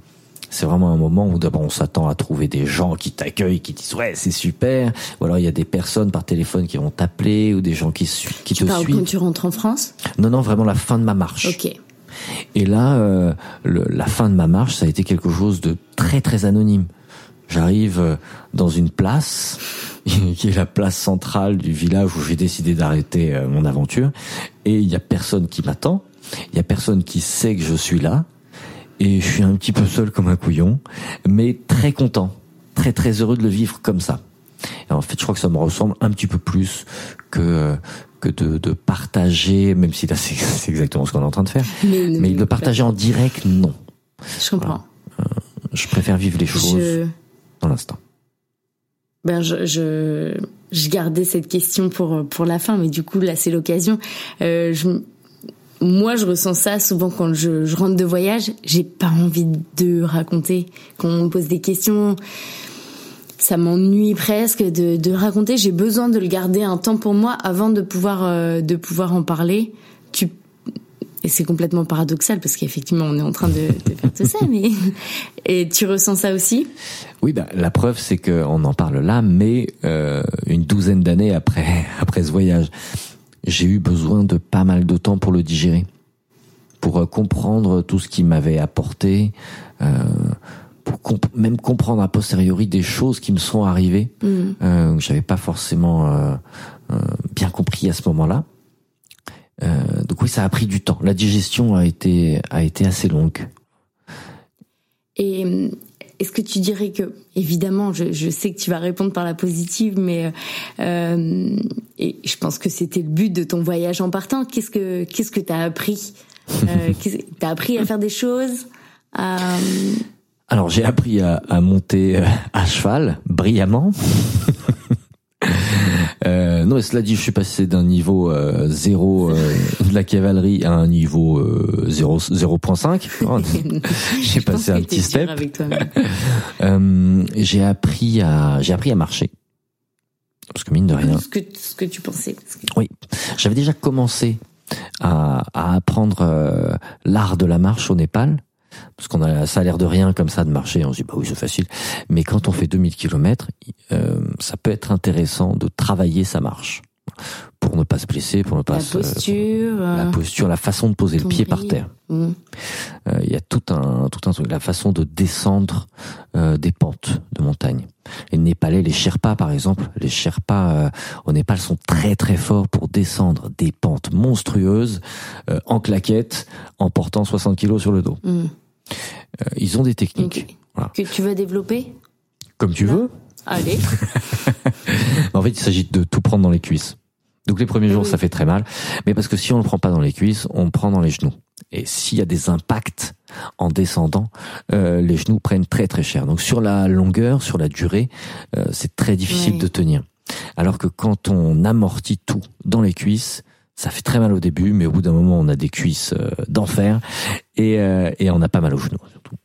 Speaker 2: c'est vraiment un moment où d'abord on s'attend à trouver des gens qui t'accueillent, qui disent ouais c'est super, ou alors il y a des personnes par téléphone qui vont t'appeler ou des gens qui, qui
Speaker 1: tu
Speaker 2: te
Speaker 1: parles
Speaker 2: suivent.
Speaker 1: quand tu rentres en France?
Speaker 2: Non non vraiment la fin de ma marche.
Speaker 1: Ok.
Speaker 2: Et là, euh, le, la fin de ma marche, ça a été quelque chose de très très anonyme. J'arrive euh, dans une place qui est la place centrale du village où j'ai décidé d'arrêter euh, mon aventure, et il y a personne qui m'attend, il y a personne qui sait que je suis là et je suis un petit peu seul comme un couillon, mais très content, très très heureux de le vivre comme ça. Et en fait, je crois que ça me ressemble un petit peu plus que que de, de partager, même si là c'est exactement ce qu'on est en train de faire, mais, de partager en direct, non.
Speaker 1: Je comprends.
Speaker 2: Euh, je préfère vivre les choses dans l'instant.
Speaker 1: Ben je, je je gardais cette question pour pour la fin, mais du coup là c'est l'occasion. Euh, je moi, je ressens ça souvent quand je, je rentre de voyage. J'ai pas envie de raconter. Quand on me pose des questions, ça m'ennuie presque de, de raconter. J'ai besoin de le garder un temps pour moi avant de pouvoir euh, de pouvoir en parler. Tu et c'est complètement paradoxal parce qu'effectivement on est en train de, de faire tout ça, mais et tu ressens ça aussi?
Speaker 2: Oui, bah, la preuve c'est qu'on en parle là, mais euh, une douzaine d'années après après ce voyage, j'ai eu besoin de pas mal de temps pour le digérer, pour euh, comprendre tout ce qui m'avait apporté. Euh, pour comp même comprendre a posteriori des choses qui me sont arrivées mm. euh, que j'avais pas forcément euh, euh, bien compris à ce moment-là. Euh, donc oui, ça a pris du temps. La digestion a été a été assez longue.
Speaker 1: Et est-ce que tu dirais que, évidemment, je, je, sais que tu vas répondre par la positive, mais euh, et je pense que c'était le but de ton voyage en partant. Qu'est-ce que qu'est-ce que t'as appris euh, T'as appris à faire des choses à...
Speaker 2: Alors j'ai appris à, à monter euh, à cheval brillamment. Euh, non, cela dit, je suis passé d'un niveau euh, 0 euh, de la cavalerie à un niveau euh, 0.5. j'ai passé un petit step. euh, j'ai appris à j'ai appris à marcher. Parce que mine de rien.
Speaker 1: Ce que, ce que tu pensais. Que...
Speaker 2: Oui, j'avais déjà commencé à, à apprendre euh, l'art de la marche au Népal parce qu'on a ça a l'air de rien comme ça de marcher on se dit bah oui c'est facile. Mais quand on fait 2000 km euh, ça peut être intéressant de travailler sa marche. Pour ne pas se blesser pour ne pas
Speaker 1: la
Speaker 2: se,
Speaker 1: posture
Speaker 2: la
Speaker 1: euh,
Speaker 2: posture la façon de poser le pied par terre.
Speaker 1: Mmh.
Speaker 2: euh, il y a tout un tout un truc. La façon de descendre euh, des pentes de montagne. Les Népalais les Sherpas par exemple. Les Sherpas euh, au Népal sont très très forts pour descendre des pentes monstrueuses euh, en claquette en portant 60 kilos sur le dos.
Speaker 1: Mmh.
Speaker 2: Euh, ils ont des techniques.
Speaker 1: Okay.
Speaker 2: Voilà.
Speaker 1: Que tu veux développer
Speaker 2: Comme tu veux.
Speaker 1: Allez.
Speaker 2: en fait, il s'agit de tout prendre dans les cuisses. Donc les premiers jours,
Speaker 1: oui.
Speaker 2: ça fait très mal. Mais parce que si on ne le prend pas dans les cuisses, on le prend dans les genoux. Et s'il y a des impacts en descendant, euh, les genoux prennent très très cher. Donc sur la longueur, sur la durée, euh, c'est très difficile
Speaker 1: Oui.
Speaker 2: de tenir. Alors que quand on amortit tout dans les cuisses, ça fait très mal au début, mais au bout d'un moment, on a des cuisses euh, d'enfer et, euh, et on n'a pas mal aux genoux. Surtout.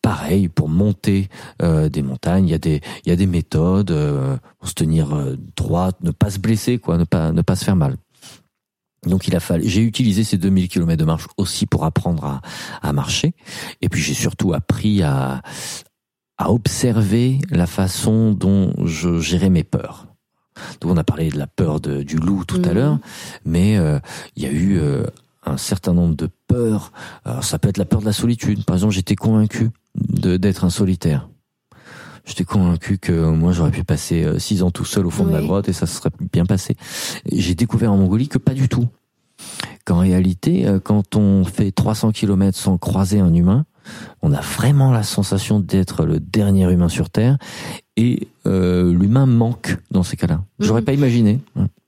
Speaker 2: Pareil pour monter euh, des montagnes, il y a des a méthodes pour se tenir euh, droit, ne pas se blesser quoi, ne pas se faire mal. Donc il a fallu j'ai utilisé ces 2000 km de marche aussi pour apprendre à marcher et puis j'ai surtout appris à observer la façon dont je gérais mes peurs. Donc on a parlé de la peur de, du loup tout à
Speaker 1: Mhm.
Speaker 2: l'heure, mais euh, il y a eu euh, un certain nombre de peurs. Alors, ça peut être la peur de la solitude. Par exemple, j'étais convaincu d'être un solitaire. J'étais convaincu que moi j'aurais pu passer euh, six ans tout seul au fond de
Speaker 1: Oui.
Speaker 2: grotte et ça se serait bien passé. J'ai découvert en Mongolie que pas du tout. Qu'en réalité, quand on fait 300 km sans croiser un humain, on a vraiment la sensation d'être le dernier humain sur Terre et euh, l'humain manque dans ces cas-là. J'aurais
Speaker 1: Mhm.
Speaker 2: pas imaginé.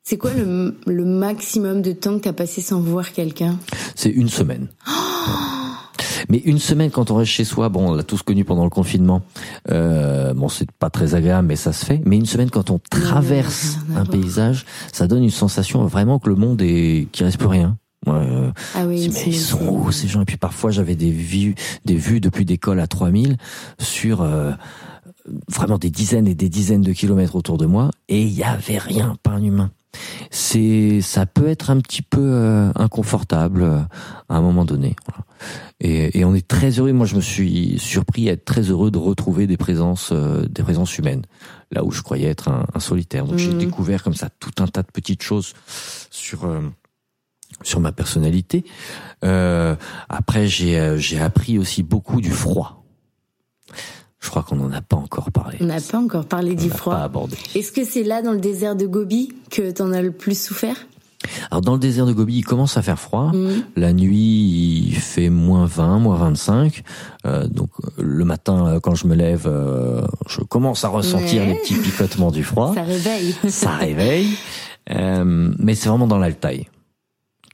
Speaker 1: C'est quoi le, le maximum de temps que t'as passé sans voir quelqu'un?
Speaker 2: C'est une semaine. Mais une semaine quand on reste chez soi, bon, on l'a tous connu pendant le confinement. Euh, bon, c'est pas très agréable, mais ça se fait. Mais une semaine quand on traverse un paysage, ça donne une sensation vraiment que le monde est, qu'il reste plus rien. Euh,
Speaker 1: Ah oui,
Speaker 2: mais ils sont où ces gens Et puis parfois j'avais des vues, des vues depuis des cols à 3000 sur euh, vraiment des dizaines et des dizaines de kilomètres autour de moi et il y avait rien, pas un humain. C'est, ça peut être un petit peu euh, inconfortable euh, à un moment donné. Voilà. Et, et on est très heureux. Moi, je me suis surpris à être très heureux de retrouver des présences, euh, des présences humaines, là où je croyais être un, un solitaire. Donc j'ai
Speaker 1: Mhm.
Speaker 2: découvert comme ça tout un tas de petites choses sur euh, sur ma personnalité. Euh, après, j'ai euh, j'ai appris aussi beaucoup du froid. Je crois qu'on n'en a pas encore parlé.
Speaker 1: On n'a pas encore parlé du froid.
Speaker 2: pas abordé.
Speaker 1: Est-ce que c'est là, dans le désert de Gobi, que t'en as le plus souffert?
Speaker 2: Alors dans le désert de Gobi, il commence à faire froid.
Speaker 1: Mhm.
Speaker 2: La nuit, il fait moins 20, moins 25. Euh, donc le matin, euh, quand je me lève, euh, je commence à ressentir
Speaker 1: Ouais.
Speaker 2: les petits picotements du froid.
Speaker 1: Ça réveille.
Speaker 2: Ça réveille. Euh, mais c'est vraiment dans l'Altaï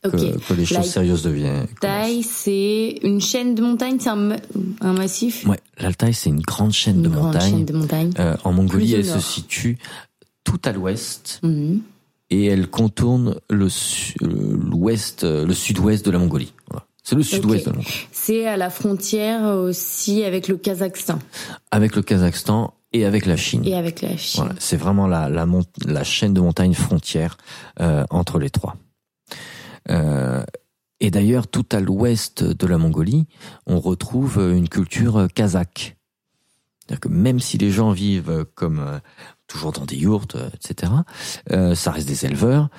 Speaker 2: que,
Speaker 1: ok.
Speaker 2: que les choses
Speaker 1: L'Altaï,
Speaker 2: sérieuses deviennent. commencent.
Speaker 1: c'est une chaîne de montagne, c'est un, ma- un massif?
Speaker 2: Ouais, l'Altaï, c'est une grande chaîne
Speaker 1: Une
Speaker 2: de
Speaker 1: grande
Speaker 2: montagnes.
Speaker 1: chaîne de montagne.
Speaker 2: Euh, en Mongolie, elle se situe tout à l'ouest
Speaker 1: Mhm.
Speaker 2: et elle contourne le euh, l'ouest, le sud-ouest de la Mongolie. Voilà. C'est le sud-ouest de la Mongolie.
Speaker 1: C'est à la frontière aussi avec le Kazakhstan.
Speaker 2: Avec le Kazakhstan et avec la Chine.
Speaker 1: Et avec la Chine.
Speaker 2: Voilà, c'est vraiment la, la, la chaîne de montagnes frontière euh, entre les trois. Euh, et d'ailleurs, tout à l'ouest de la Mongolie, on retrouve une culture kazakh. C'est-à-dire que même si les gens vivent comme euh, toujours dans des yourtes, euh, etc., euh, ça reste des éleveurs,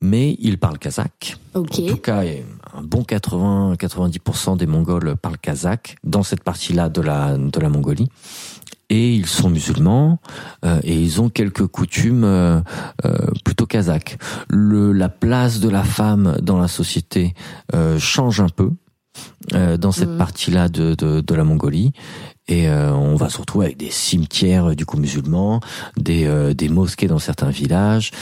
Speaker 2: mais ils parlent kazakh. En tout cas, un bon 80-90% des Mongols parlent kazakh dans cette partie-là de la, de la Mongolie et ils sont musulmans euh, et ils ont quelques coutumes euh, euh, plutôt kazakhs. Le, la place de la femme dans la société change un peu dans cette mmh. partie-là de, de, de, la Mongolie. Et on va se retrouver avec des cimetières du coup musulmans, des, des mosquées dans certains villages,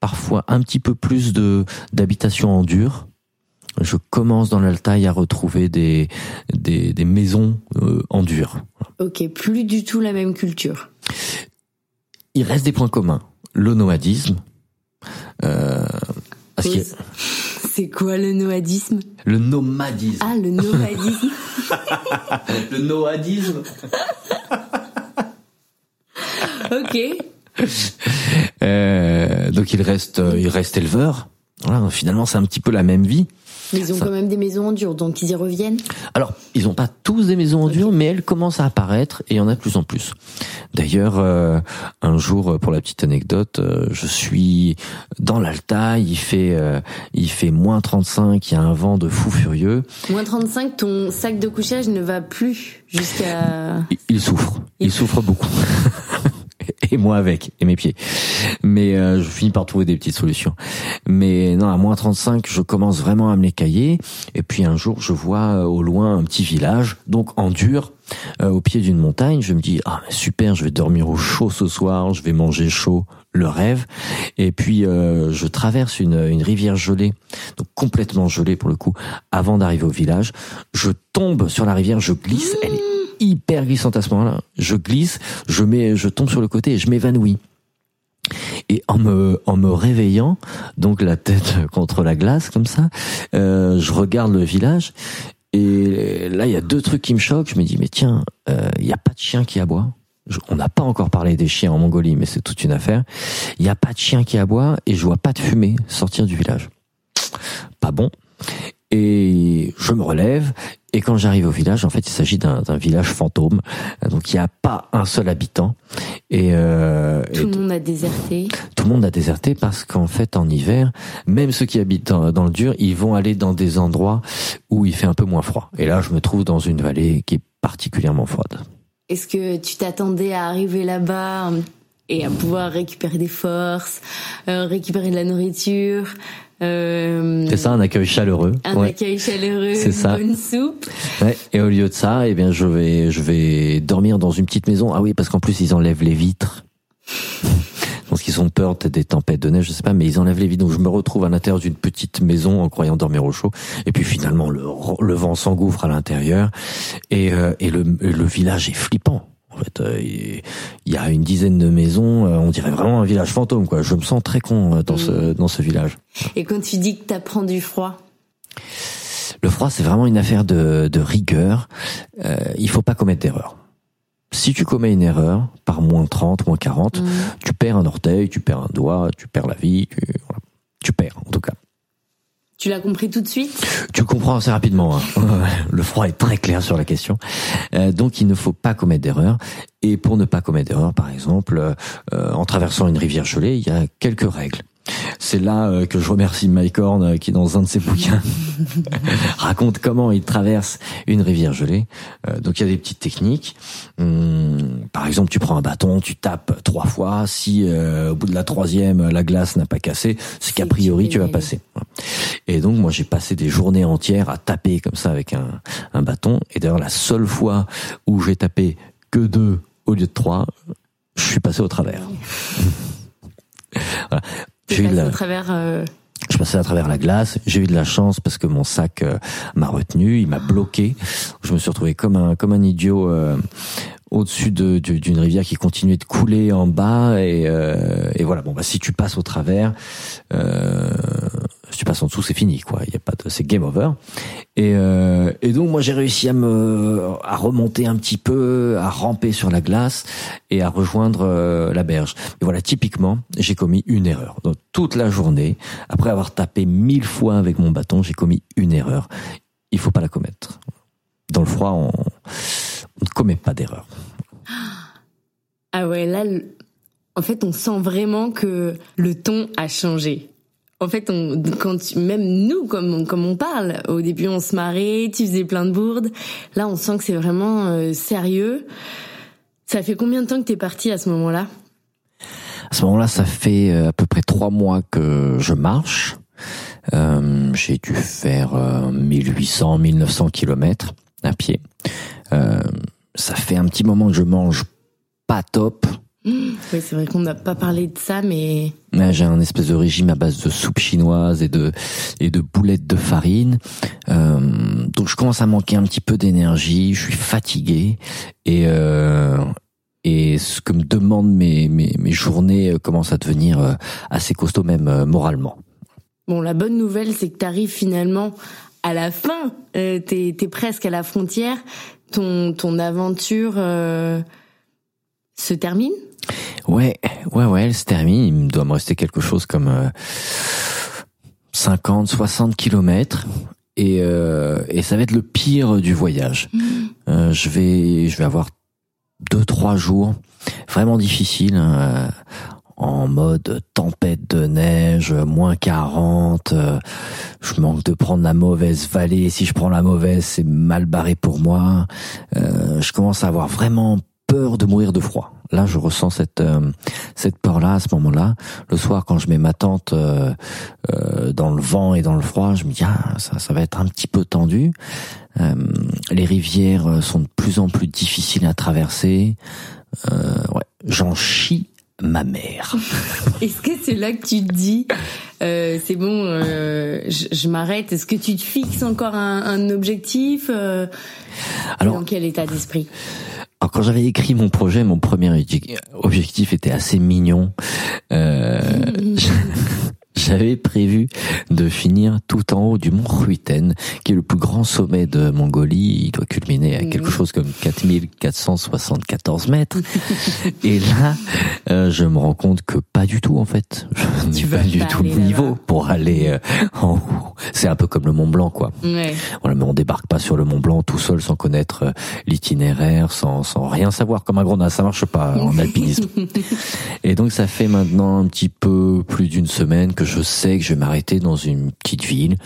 Speaker 2: parfois un petit peu plus de d'habitations en dur, je commence dans l'Altaï à retrouver des, des, des maisons euh, en dur.
Speaker 1: Ok, plus du tout la même culture.
Speaker 2: Il reste des points communs. Le nomadisme.
Speaker 1: Euh, C'est quoi le nomadisme
Speaker 2: Le nomadisme.
Speaker 1: Ah, le nomadisme.
Speaker 2: le nomadisme.
Speaker 1: ok.
Speaker 2: Euh, donc il reste, il reste éleveur. Voilà, finalement, c'est un petit peu la même vie.
Speaker 1: Mais ils ont quand même des maisons en dur, donc ils y reviennent
Speaker 2: Alors, ils n'ont pas tous des maisons en dur, mais elles commencent à apparaître et il y en a de plus en plus. D'ailleurs, euh, un jour, pour la petite anecdote, euh, je suis dans l'Alta, il fait euh, il fait moins 35, il y a un vent de fou furieux.
Speaker 1: Moins 35, ton sac de couchage ne va plus jusqu'à...
Speaker 2: Il, souffre, il souffre beaucoup. et moi avec, et mes pieds. Mais euh, je finis par trouver des petites solutions. Mais non, à moins 35, je commence vraiment à me les cailler. Et puis un jour, je vois euh, au loin un petit village, donc en dur, euh, au pied d'une montagne. Je me dis, ah super, je vais dormir au chaud ce soir, je vais manger chaud, le rêve. Et puis je traverse une, une rivière gelée, donc complètement gelée pour le coup, avant d'arriver au village. Je tombe sur la rivière, je glisse, elle est hyper glissante à ce moment-là. Je glisse, je mets, je tombe sur le côté et je m'évanouis. Et en me en me réveillant, donc la tête contre la glace comme ça, euh, je regarde le village et là il y a deux trucs qui me choquent. Je me dis mais tiens, euh, il n'y a pas de chien qui aboie. on n'a pas encore parlé des chiens en Mongolie, mais c'est toute une affaire. Il n'y a pas de chien qui aboie et je vois pas de fumée sortir du village. Pas bon. Et je me relève et quand j'arrive au village, en fait, il s'agit d'un village fantôme. Donc il n'y a pas un seul habitant. Et, euh,
Speaker 1: tout le monde a déserté.
Speaker 2: Tout le monde a déserté parce qu'en fait, en hiver, même ceux qui habitent dans, le dur, ils vont aller dans des endroits où il fait un peu moins froid. Et là, je me trouve dans une vallée qui est particulièrement froide.
Speaker 1: Est-ce que tu t'attendais à arriver là-bas et à pouvoir récupérer des forces, euh, récupérer de la nourriture,
Speaker 2: euh, c'est ça, un accueil chaleureux.
Speaker 1: Un accueil chaleureux, c'est ça. bonne soupe.
Speaker 2: Ouais. Et au lieu de ça, eh bien, je vais, je vais dormir dans une petite maison. Ah oui, parce qu'en plus, ils enlèvent les vitres. parce qu'ils ont peur des tempêtes de neige, je sais pas, mais ils enlèvent les vitres. Donc je me retrouve à l'intérieur d'une petite maison en croyant dormir au chaud. Et puis finalement, le, le vent s'engouffre à l'intérieur. Et, euh, et le, le village est flippant. En fait, euh, il y a une dizaine de maisons, euh, on dirait vraiment un village fantôme, quoi. Je me sens très con euh, dans ce mm. dans ce village.
Speaker 1: Et quand tu dis que t'apprends du froid?
Speaker 2: Le froid, c'est vraiment une affaire de, de rigueur. Euh, il faut pas commettre d'erreur. Si tu commets une erreur, par moins 30, moins 40, mm. tu perds un orteil, tu perds un doigt, tu perds la vie, tu, tu perds en tout cas.
Speaker 1: Tu l'as compris tout de suite
Speaker 2: Tu comprends assez rapidement. Hein. Le froid est très clair sur la question. Euh, donc il ne faut pas commettre d'erreur. Et pour ne pas commettre d'erreur, par exemple, euh, en traversant une rivière gelée, il y a quelques règles. C'est là euh, que je remercie Mike Horn euh, qui dans un de ses bouquins raconte comment il traverse une rivière gelée. Euh, donc il y a des petites techniques. Hum, par exemple, tu prends un bâton, tu tapes trois fois. Si au bout de la troisième la glace n'a pas cassé, c'est qu'a priori tu vas passer. Et donc moi j'ai passé des journées entières à taper comme ça avec un, un bâton. Et d'ailleurs la seule fois où j'ai tapé que deux au lieu de trois, je suis passé au travers.
Speaker 1: voilà. J'ai eu à travers. Euh,
Speaker 2: je passais à travers la glace. J'ai eu de la chance parce que mon sac euh, m'a retenu, il m'a bloqué. Je me suis retrouvé comme un comme un idiot euh, au-dessus de, d'une rivière qui continuait de couler en bas et, et voilà. Bon bah si tu passes au travers, si tu en dessous, c'est fini, quoi. Il y a pas de, c'est game over. Et, euh, et donc moi j'ai réussi à me, à remonter un petit peu, à ramper sur la glace et à rejoindre euh, la berge. Et voilà, typiquement, j'ai commis une erreur. Donc toute la journée, après avoir tapé mille fois avec mon bâton, j'ai commis une erreur. Il faut pas la commettre. Dans le froid, on ne commet pas d'erreur.
Speaker 1: Ah ouais, là, en fait, on sent vraiment que le ton a changé. En fait, on, quand même nous, comme on, comme on parle, au début on se marrait, tu faisais plein de bourdes. Là, on sent que c'est vraiment euh, sérieux. Ça fait combien de temps que t'es parti à ce moment-là?
Speaker 2: À ce moment-là, ça fait euh, à peu près trois mois que je marche. Euh, j'ai dû faire 1800, 1900 kilomètres à pied. ça fait un petit moment que je mange pas top.
Speaker 1: Oui, c'est vrai qu'on n'a pas parlé de ça, mais.
Speaker 2: J'ai un espèce de régime à base de soupe chinoise et de et de boulettes de farine. Euh, donc je commence à manquer un petit peu d'énergie. Je suis fatigué et euh, et ce que me demandent mes mes, mes journées euh, commence à devenir assez costaud même moralement.
Speaker 1: Bon, la bonne nouvelle, c'est que tu arrives finalement à la fin. Euh, t'es es presque à la frontière. Ton ton aventure se termine
Speaker 2: Ouais, ouais, ouais, elle se termine. Il me doit me rester quelque chose comme euh, 50, 60 kilomètres. Et, euh, et ça va être le pire du voyage. Mmh. Euh, je vais, je vais avoir deux, trois jours vraiment difficiles. Hein, en mode tempête de neige, moins 40, euh, je manque de prendre la mauvaise vallée, si je prends la mauvaise, c'est mal barré pour moi. Euh, je commence à avoir vraiment peur de mourir de froid. Là, je ressens cette euh, cette peur-là à ce moment-là. Le soir, quand je mets ma tente euh, euh, dans le vent et dans le froid, je me dis ah ça ça va être un petit peu tendu. les rivières sont de plus en plus difficiles à traverser. ouais, j'en chie ma mère.
Speaker 1: Est-ce que c'est là que tu te dis, euh, c'est bon, euh, je, je m'arrête? Est-ce que tu te fixes encore un, un objectif euh, Alors, Dans quel état d'esprit?
Speaker 2: Alors quand j'avais écrit mon projet, mon premier objectif était assez mignon. Euh, j'avais prévu de finir tout en haut du mont Ruiten, qui est le plus grand sommet de Mongolie. Il doit culminer à quelque chose comme 4474 mètres. Et là, euh, je me rends compte que pas du tout, en fait. Je n'ai pas du tout le niveau pour aller euh, en haut. C'est un peu comme le Mont Blanc, quoi. Ouais. Voilà, mais on débarque pas sur le Mont Blanc tout seul sans connaître euh, l'itinéraire, sans, sans rien savoir. Comme un grenade, ça marche pas en alpinisme. Et donc, ça fait maintenant un petit peu plus d'une semaine que je sais que je vais m'arrêter dans une petite ville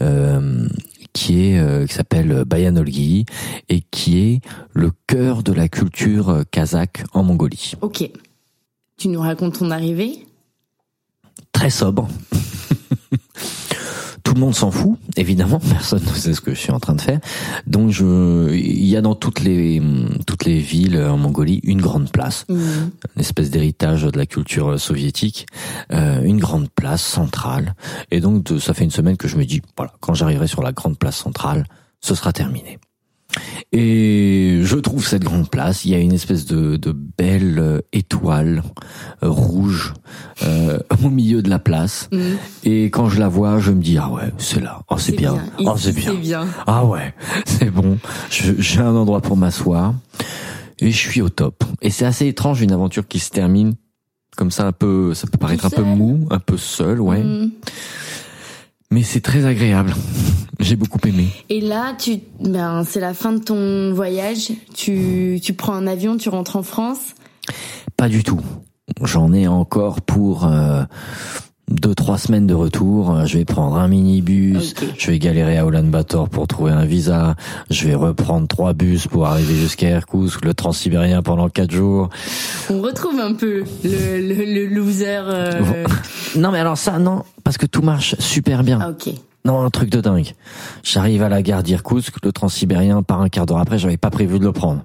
Speaker 2: euh, qui est euh, qui s'appelle Bayanolgi et qui est le cœur de la culture euh, kazakh en Mongolie.
Speaker 1: Ok. Tu nous racontes ton arrivée?
Speaker 2: Très sobre tout le monde s'en fout, évidemment, personne ne sait ce que je suis en train de faire. Donc je, il y a dans toutes les toutes les villes en Mongolie une grande place, mmh. une espèce d'héritage de la culture soviétique, euh, une grande place centrale. Et donc ça fait une semaine que je me dis, voilà, quand j'arriverai sur la grande place centrale, ce sera terminé. Et je trouve cette grande place, il y a une espèce de, de belle euh, étoile euh, rouge euh, au milieu de la place. Mm. Et quand je la vois, je me dis ah ouais, c'est là. Oh c'est bien. Oh c'est bien. bien. Ah ouais, c'est bon. J'ai un endroit pour m'asseoir et je suis au top. Et c'est assez étrange une aventure qui se termine comme ça un peu, ça peut paraître un peu mou, un peu seul, ouais. Mm mais c'est très agréable. J'ai beaucoup aimé.
Speaker 1: Et là, tu, ben, c'est la fin de ton voyage. Tu, tu prends un avion, tu rentres en France?
Speaker 2: Pas du tout. J'en ai encore pour euh, deux trois semaines de retour. Je vais prendre un minibus. Je vais galérer à Ulaanbaatar pour trouver un visa. Je vais reprendre trois bus pour arriver jusqu'à Irkoutsk, le transsibérien pendant quatre jours.
Speaker 1: On retrouve un peu le, le, le loser. Euh...
Speaker 2: Non mais alors ça non parce que tout marche super bien.
Speaker 1: Ah.
Speaker 2: Non, un truc de dingue. J'arrive à la gare d'Irkoutsk, le transsibérien par un quart d'heure après, j'avais pas prévu de le prendre.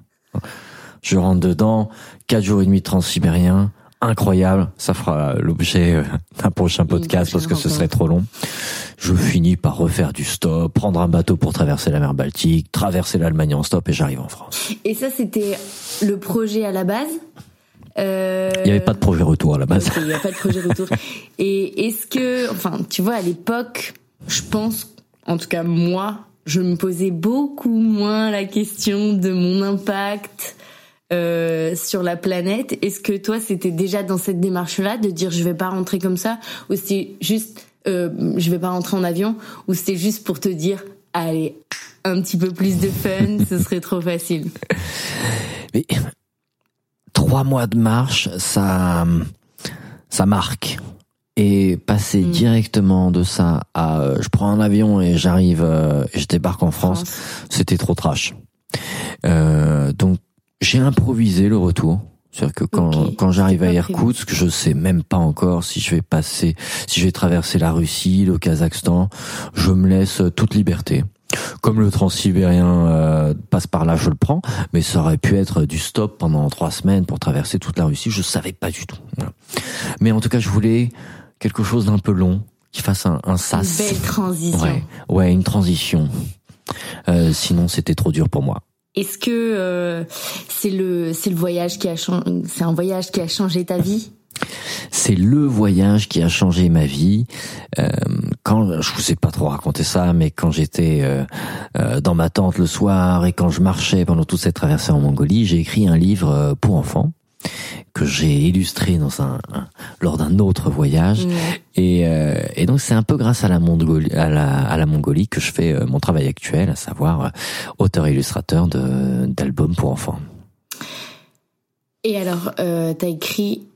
Speaker 2: Je rentre dedans, quatre jours et demi de transsibérien, incroyable. Ça fera l'objet euh, d'un prochain podcast parce que ce serait trop long. Je finis par refaire du stop, prendre un bateau pour traverser la mer Baltique, traverser l'Allemagne en stop et j'arrive en France.
Speaker 1: Et ça, c'était le projet à la base?
Speaker 2: Euh... Il n'y avait pas de projet retour à la base.
Speaker 1: il n'y a pas de projet retour. Et est-ce que, enfin, tu vois, à l'époque, je pense, en tout cas moi, je me posais beaucoup moins la question de mon impact euh, sur la planète. Est-ce que toi, c'était déjà dans cette démarche-là de dire je vais pas rentrer comme ça, ou c'était juste euh, je vais pas rentrer en avion, ou c'était juste pour te dire allez un petit peu plus de fun, ce serait trop facile.
Speaker 2: Mais trois mois de marche, ça ça marque et passer mm. directement de ça à euh, je prends un avion et j'arrive euh, et je débarque en France, c'était trop trash. Euh, donc j'ai improvisé le retour. C'est-à-dire que quand, quand j'arrive à Irkoutsk, je sais même pas encore si je vais passer, si je vais traverser la Russie, le Kazakhstan. Je me laisse toute liberté. Comme le transsibérien euh, passe par là, je le prends, mais ça aurait pu être du stop pendant trois semaines pour traverser toute la Russie. Je savais pas du tout. Mais en tout cas, je voulais quelque chose d'un peu long, qui fasse un, un sas.
Speaker 1: Une belle transition.
Speaker 2: Ouais, ouais une transition. Euh, sinon, c'était trop dur pour moi.
Speaker 1: Est-ce que euh, c'est le c'est le voyage qui a c'est un voyage qui a changé ta vie?
Speaker 2: C'est le voyage qui a changé ma vie. Euh, quand je vous ai pas trop raconté ça, mais quand j'étais euh, euh, dans ma tente le soir et quand je marchais pendant toute cette traversée en Mongolie, j'ai écrit un livre pour enfants que j'ai illustré dans un, lors d'un autre voyage. Et, euh, et donc c'est un peu grâce à la Mongolie à la, à la Mongolie que je fais euh, mon travail actuel à savoir euh, auteur illustrateur de d'albums pour enfants.
Speaker 1: Et alors euh, t'as écrit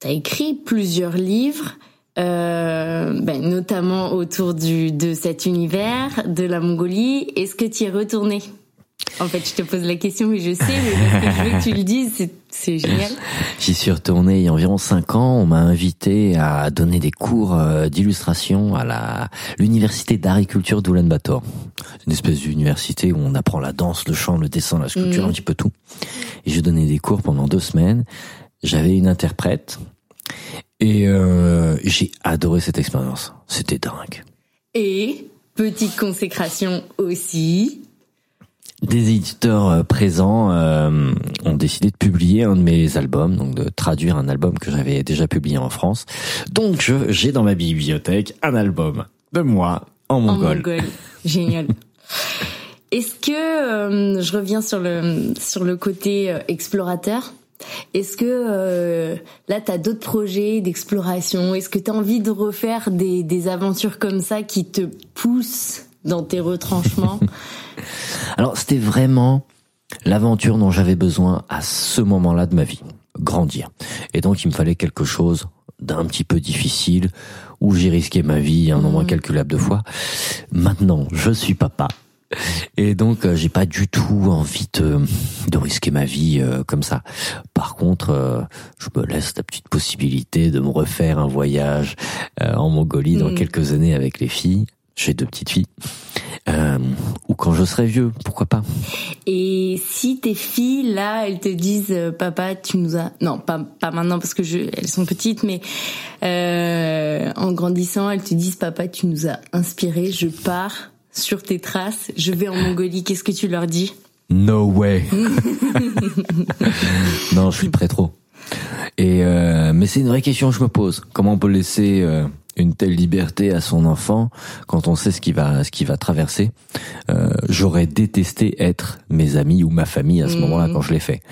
Speaker 1: t'as écrit plusieurs livres euh, ben, notamment autour du de cet univers de la Mongolie. Est-ce que tu y es retourné en fait, je te pose la question, mais je sais, mais parce que je veux que tu le dises, c'est génial.
Speaker 2: J'y suis retourné il y a environ cinq ans. On m'a invité à donner des cours euh, d'illustration à la l'université d'agriculture d'Oulan-Bator. Une espèce d'université où on apprend la danse, le chant, le dessin, la sculpture, mhm. un petit peu tout. Et je donnais des cours pendant deux semaines. J'avais une interprète et euh, j'ai adoré cette expérience. C'était dingue.
Speaker 1: Et petite consécration aussi,
Speaker 2: des éditeurs euh, présents euh, ont décidé de publier un de mes albums, donc de traduire un album que j'avais déjà publié en France. Donc j'ai dans ma bibliothèque un album de moi en mongol.
Speaker 1: En Génial. Est-ce que euh, je reviens sur le sur le côté explorateur est-ce que là, tu as d'autres projets d'exploration? Est-ce que tu as envie de refaire des, des aventures comme ça qui te poussent dans tes retranchements
Speaker 2: Alors c'était vraiment l'aventure dont j'avais besoin à ce moment-là de ma vie, grandir. Et donc il me fallait quelque chose d'un petit peu difficile, où j'ai risqué ma vie un nombre mmh. incalculable de fois. Maintenant, je suis papa. Et donc euh, j'ai pas du tout envie de, de risquer ma vie euh, comme ça. Par contre, euh, je me laisse la petite possibilité de me refaire un voyage en Mongolie dans mmh. quelques années avec les filles. J'ai deux petites filles. Euh, ou quand je serai vieux, pourquoi pas.
Speaker 1: Et si tes filles là, elles te disent euh, papa, tu nous as non pas pas maintenant parce que je elles sont petites, mais euh, en grandissant, elles te disent papa, tu nous as inspiré, je pars sur tes traces, je vais en Mongolie. Qu'est-ce que tu leur dis?
Speaker 2: No way. non, je suis prêt trop. Et euh, mais c'est une vraie question que je me pose. Comment on peut laisser une telle liberté à son enfant quand on sait ce qu'il va ce qu'il va traverser. Euh, J'aurais détesté être mes amis ou ma famille à ce moment-là quand je l'ai fait.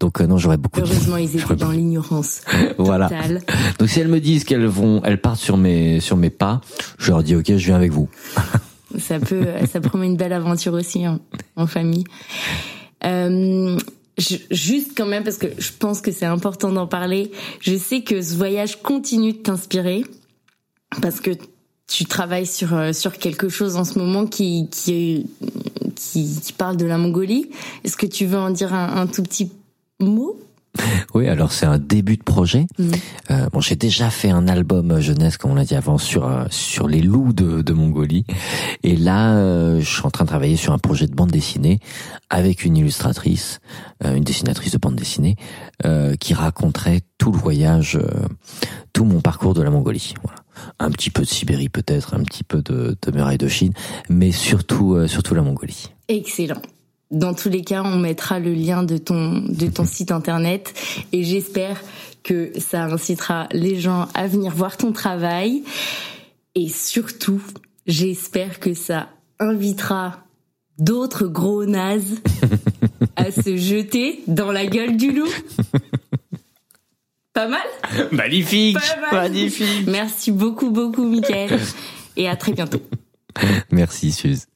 Speaker 2: Donc euh, non, j'aurais beaucoup.
Speaker 1: Heureusement, ils étaient dans l'ignorance.
Speaker 2: voilà. Donc si elles me disent qu'elles vont, elles partent sur mes sur mes pas, je leur dis ok, je viens avec vous.
Speaker 1: ça peut, ça promet une belle aventure aussi en, en famille. Euh, juste quand même parce que je pense que c'est important d'en parler. Je sais que ce voyage continue de t'inspirer parce que tu travailles sur euh, sur quelque chose en ce moment qui qui qui, qui parle de la Mongolie. Est-ce que tu veux en dire un, un tout petit mot?
Speaker 2: Oui, alors c'est un début de projet. Mm. Euh, bon, j'ai déjà fait un album jeunesse, comme on l'a dit avant, sur euh, sur les loups de, de Mongolie. Et là, euh, je suis en train de travailler sur un projet de bande dessinée avec une illustratrice, euh, une dessinatrice de bande dessinée, qui raconterait tout le voyage, tout mon parcours de la Mongolie. Voilà un petit peu de Sibérie peut-être, un petit peu de, de muraille de Chine, mais surtout, euh, surtout la Mongolie.
Speaker 1: Excellent. Dans tous les cas, on mettra le lien de ton de ton site internet et j'espère que ça incitera les gens à venir voir ton travail et surtout J'espère que ça invitera d'autres gros nazes à se jeter dans la gueule du loup. Pas mal
Speaker 2: Magnifique
Speaker 1: Pas mal.
Speaker 2: Magnifique
Speaker 1: Merci beaucoup, beaucoup, Mickaël. Et à très bientôt.
Speaker 2: Merci, Suze.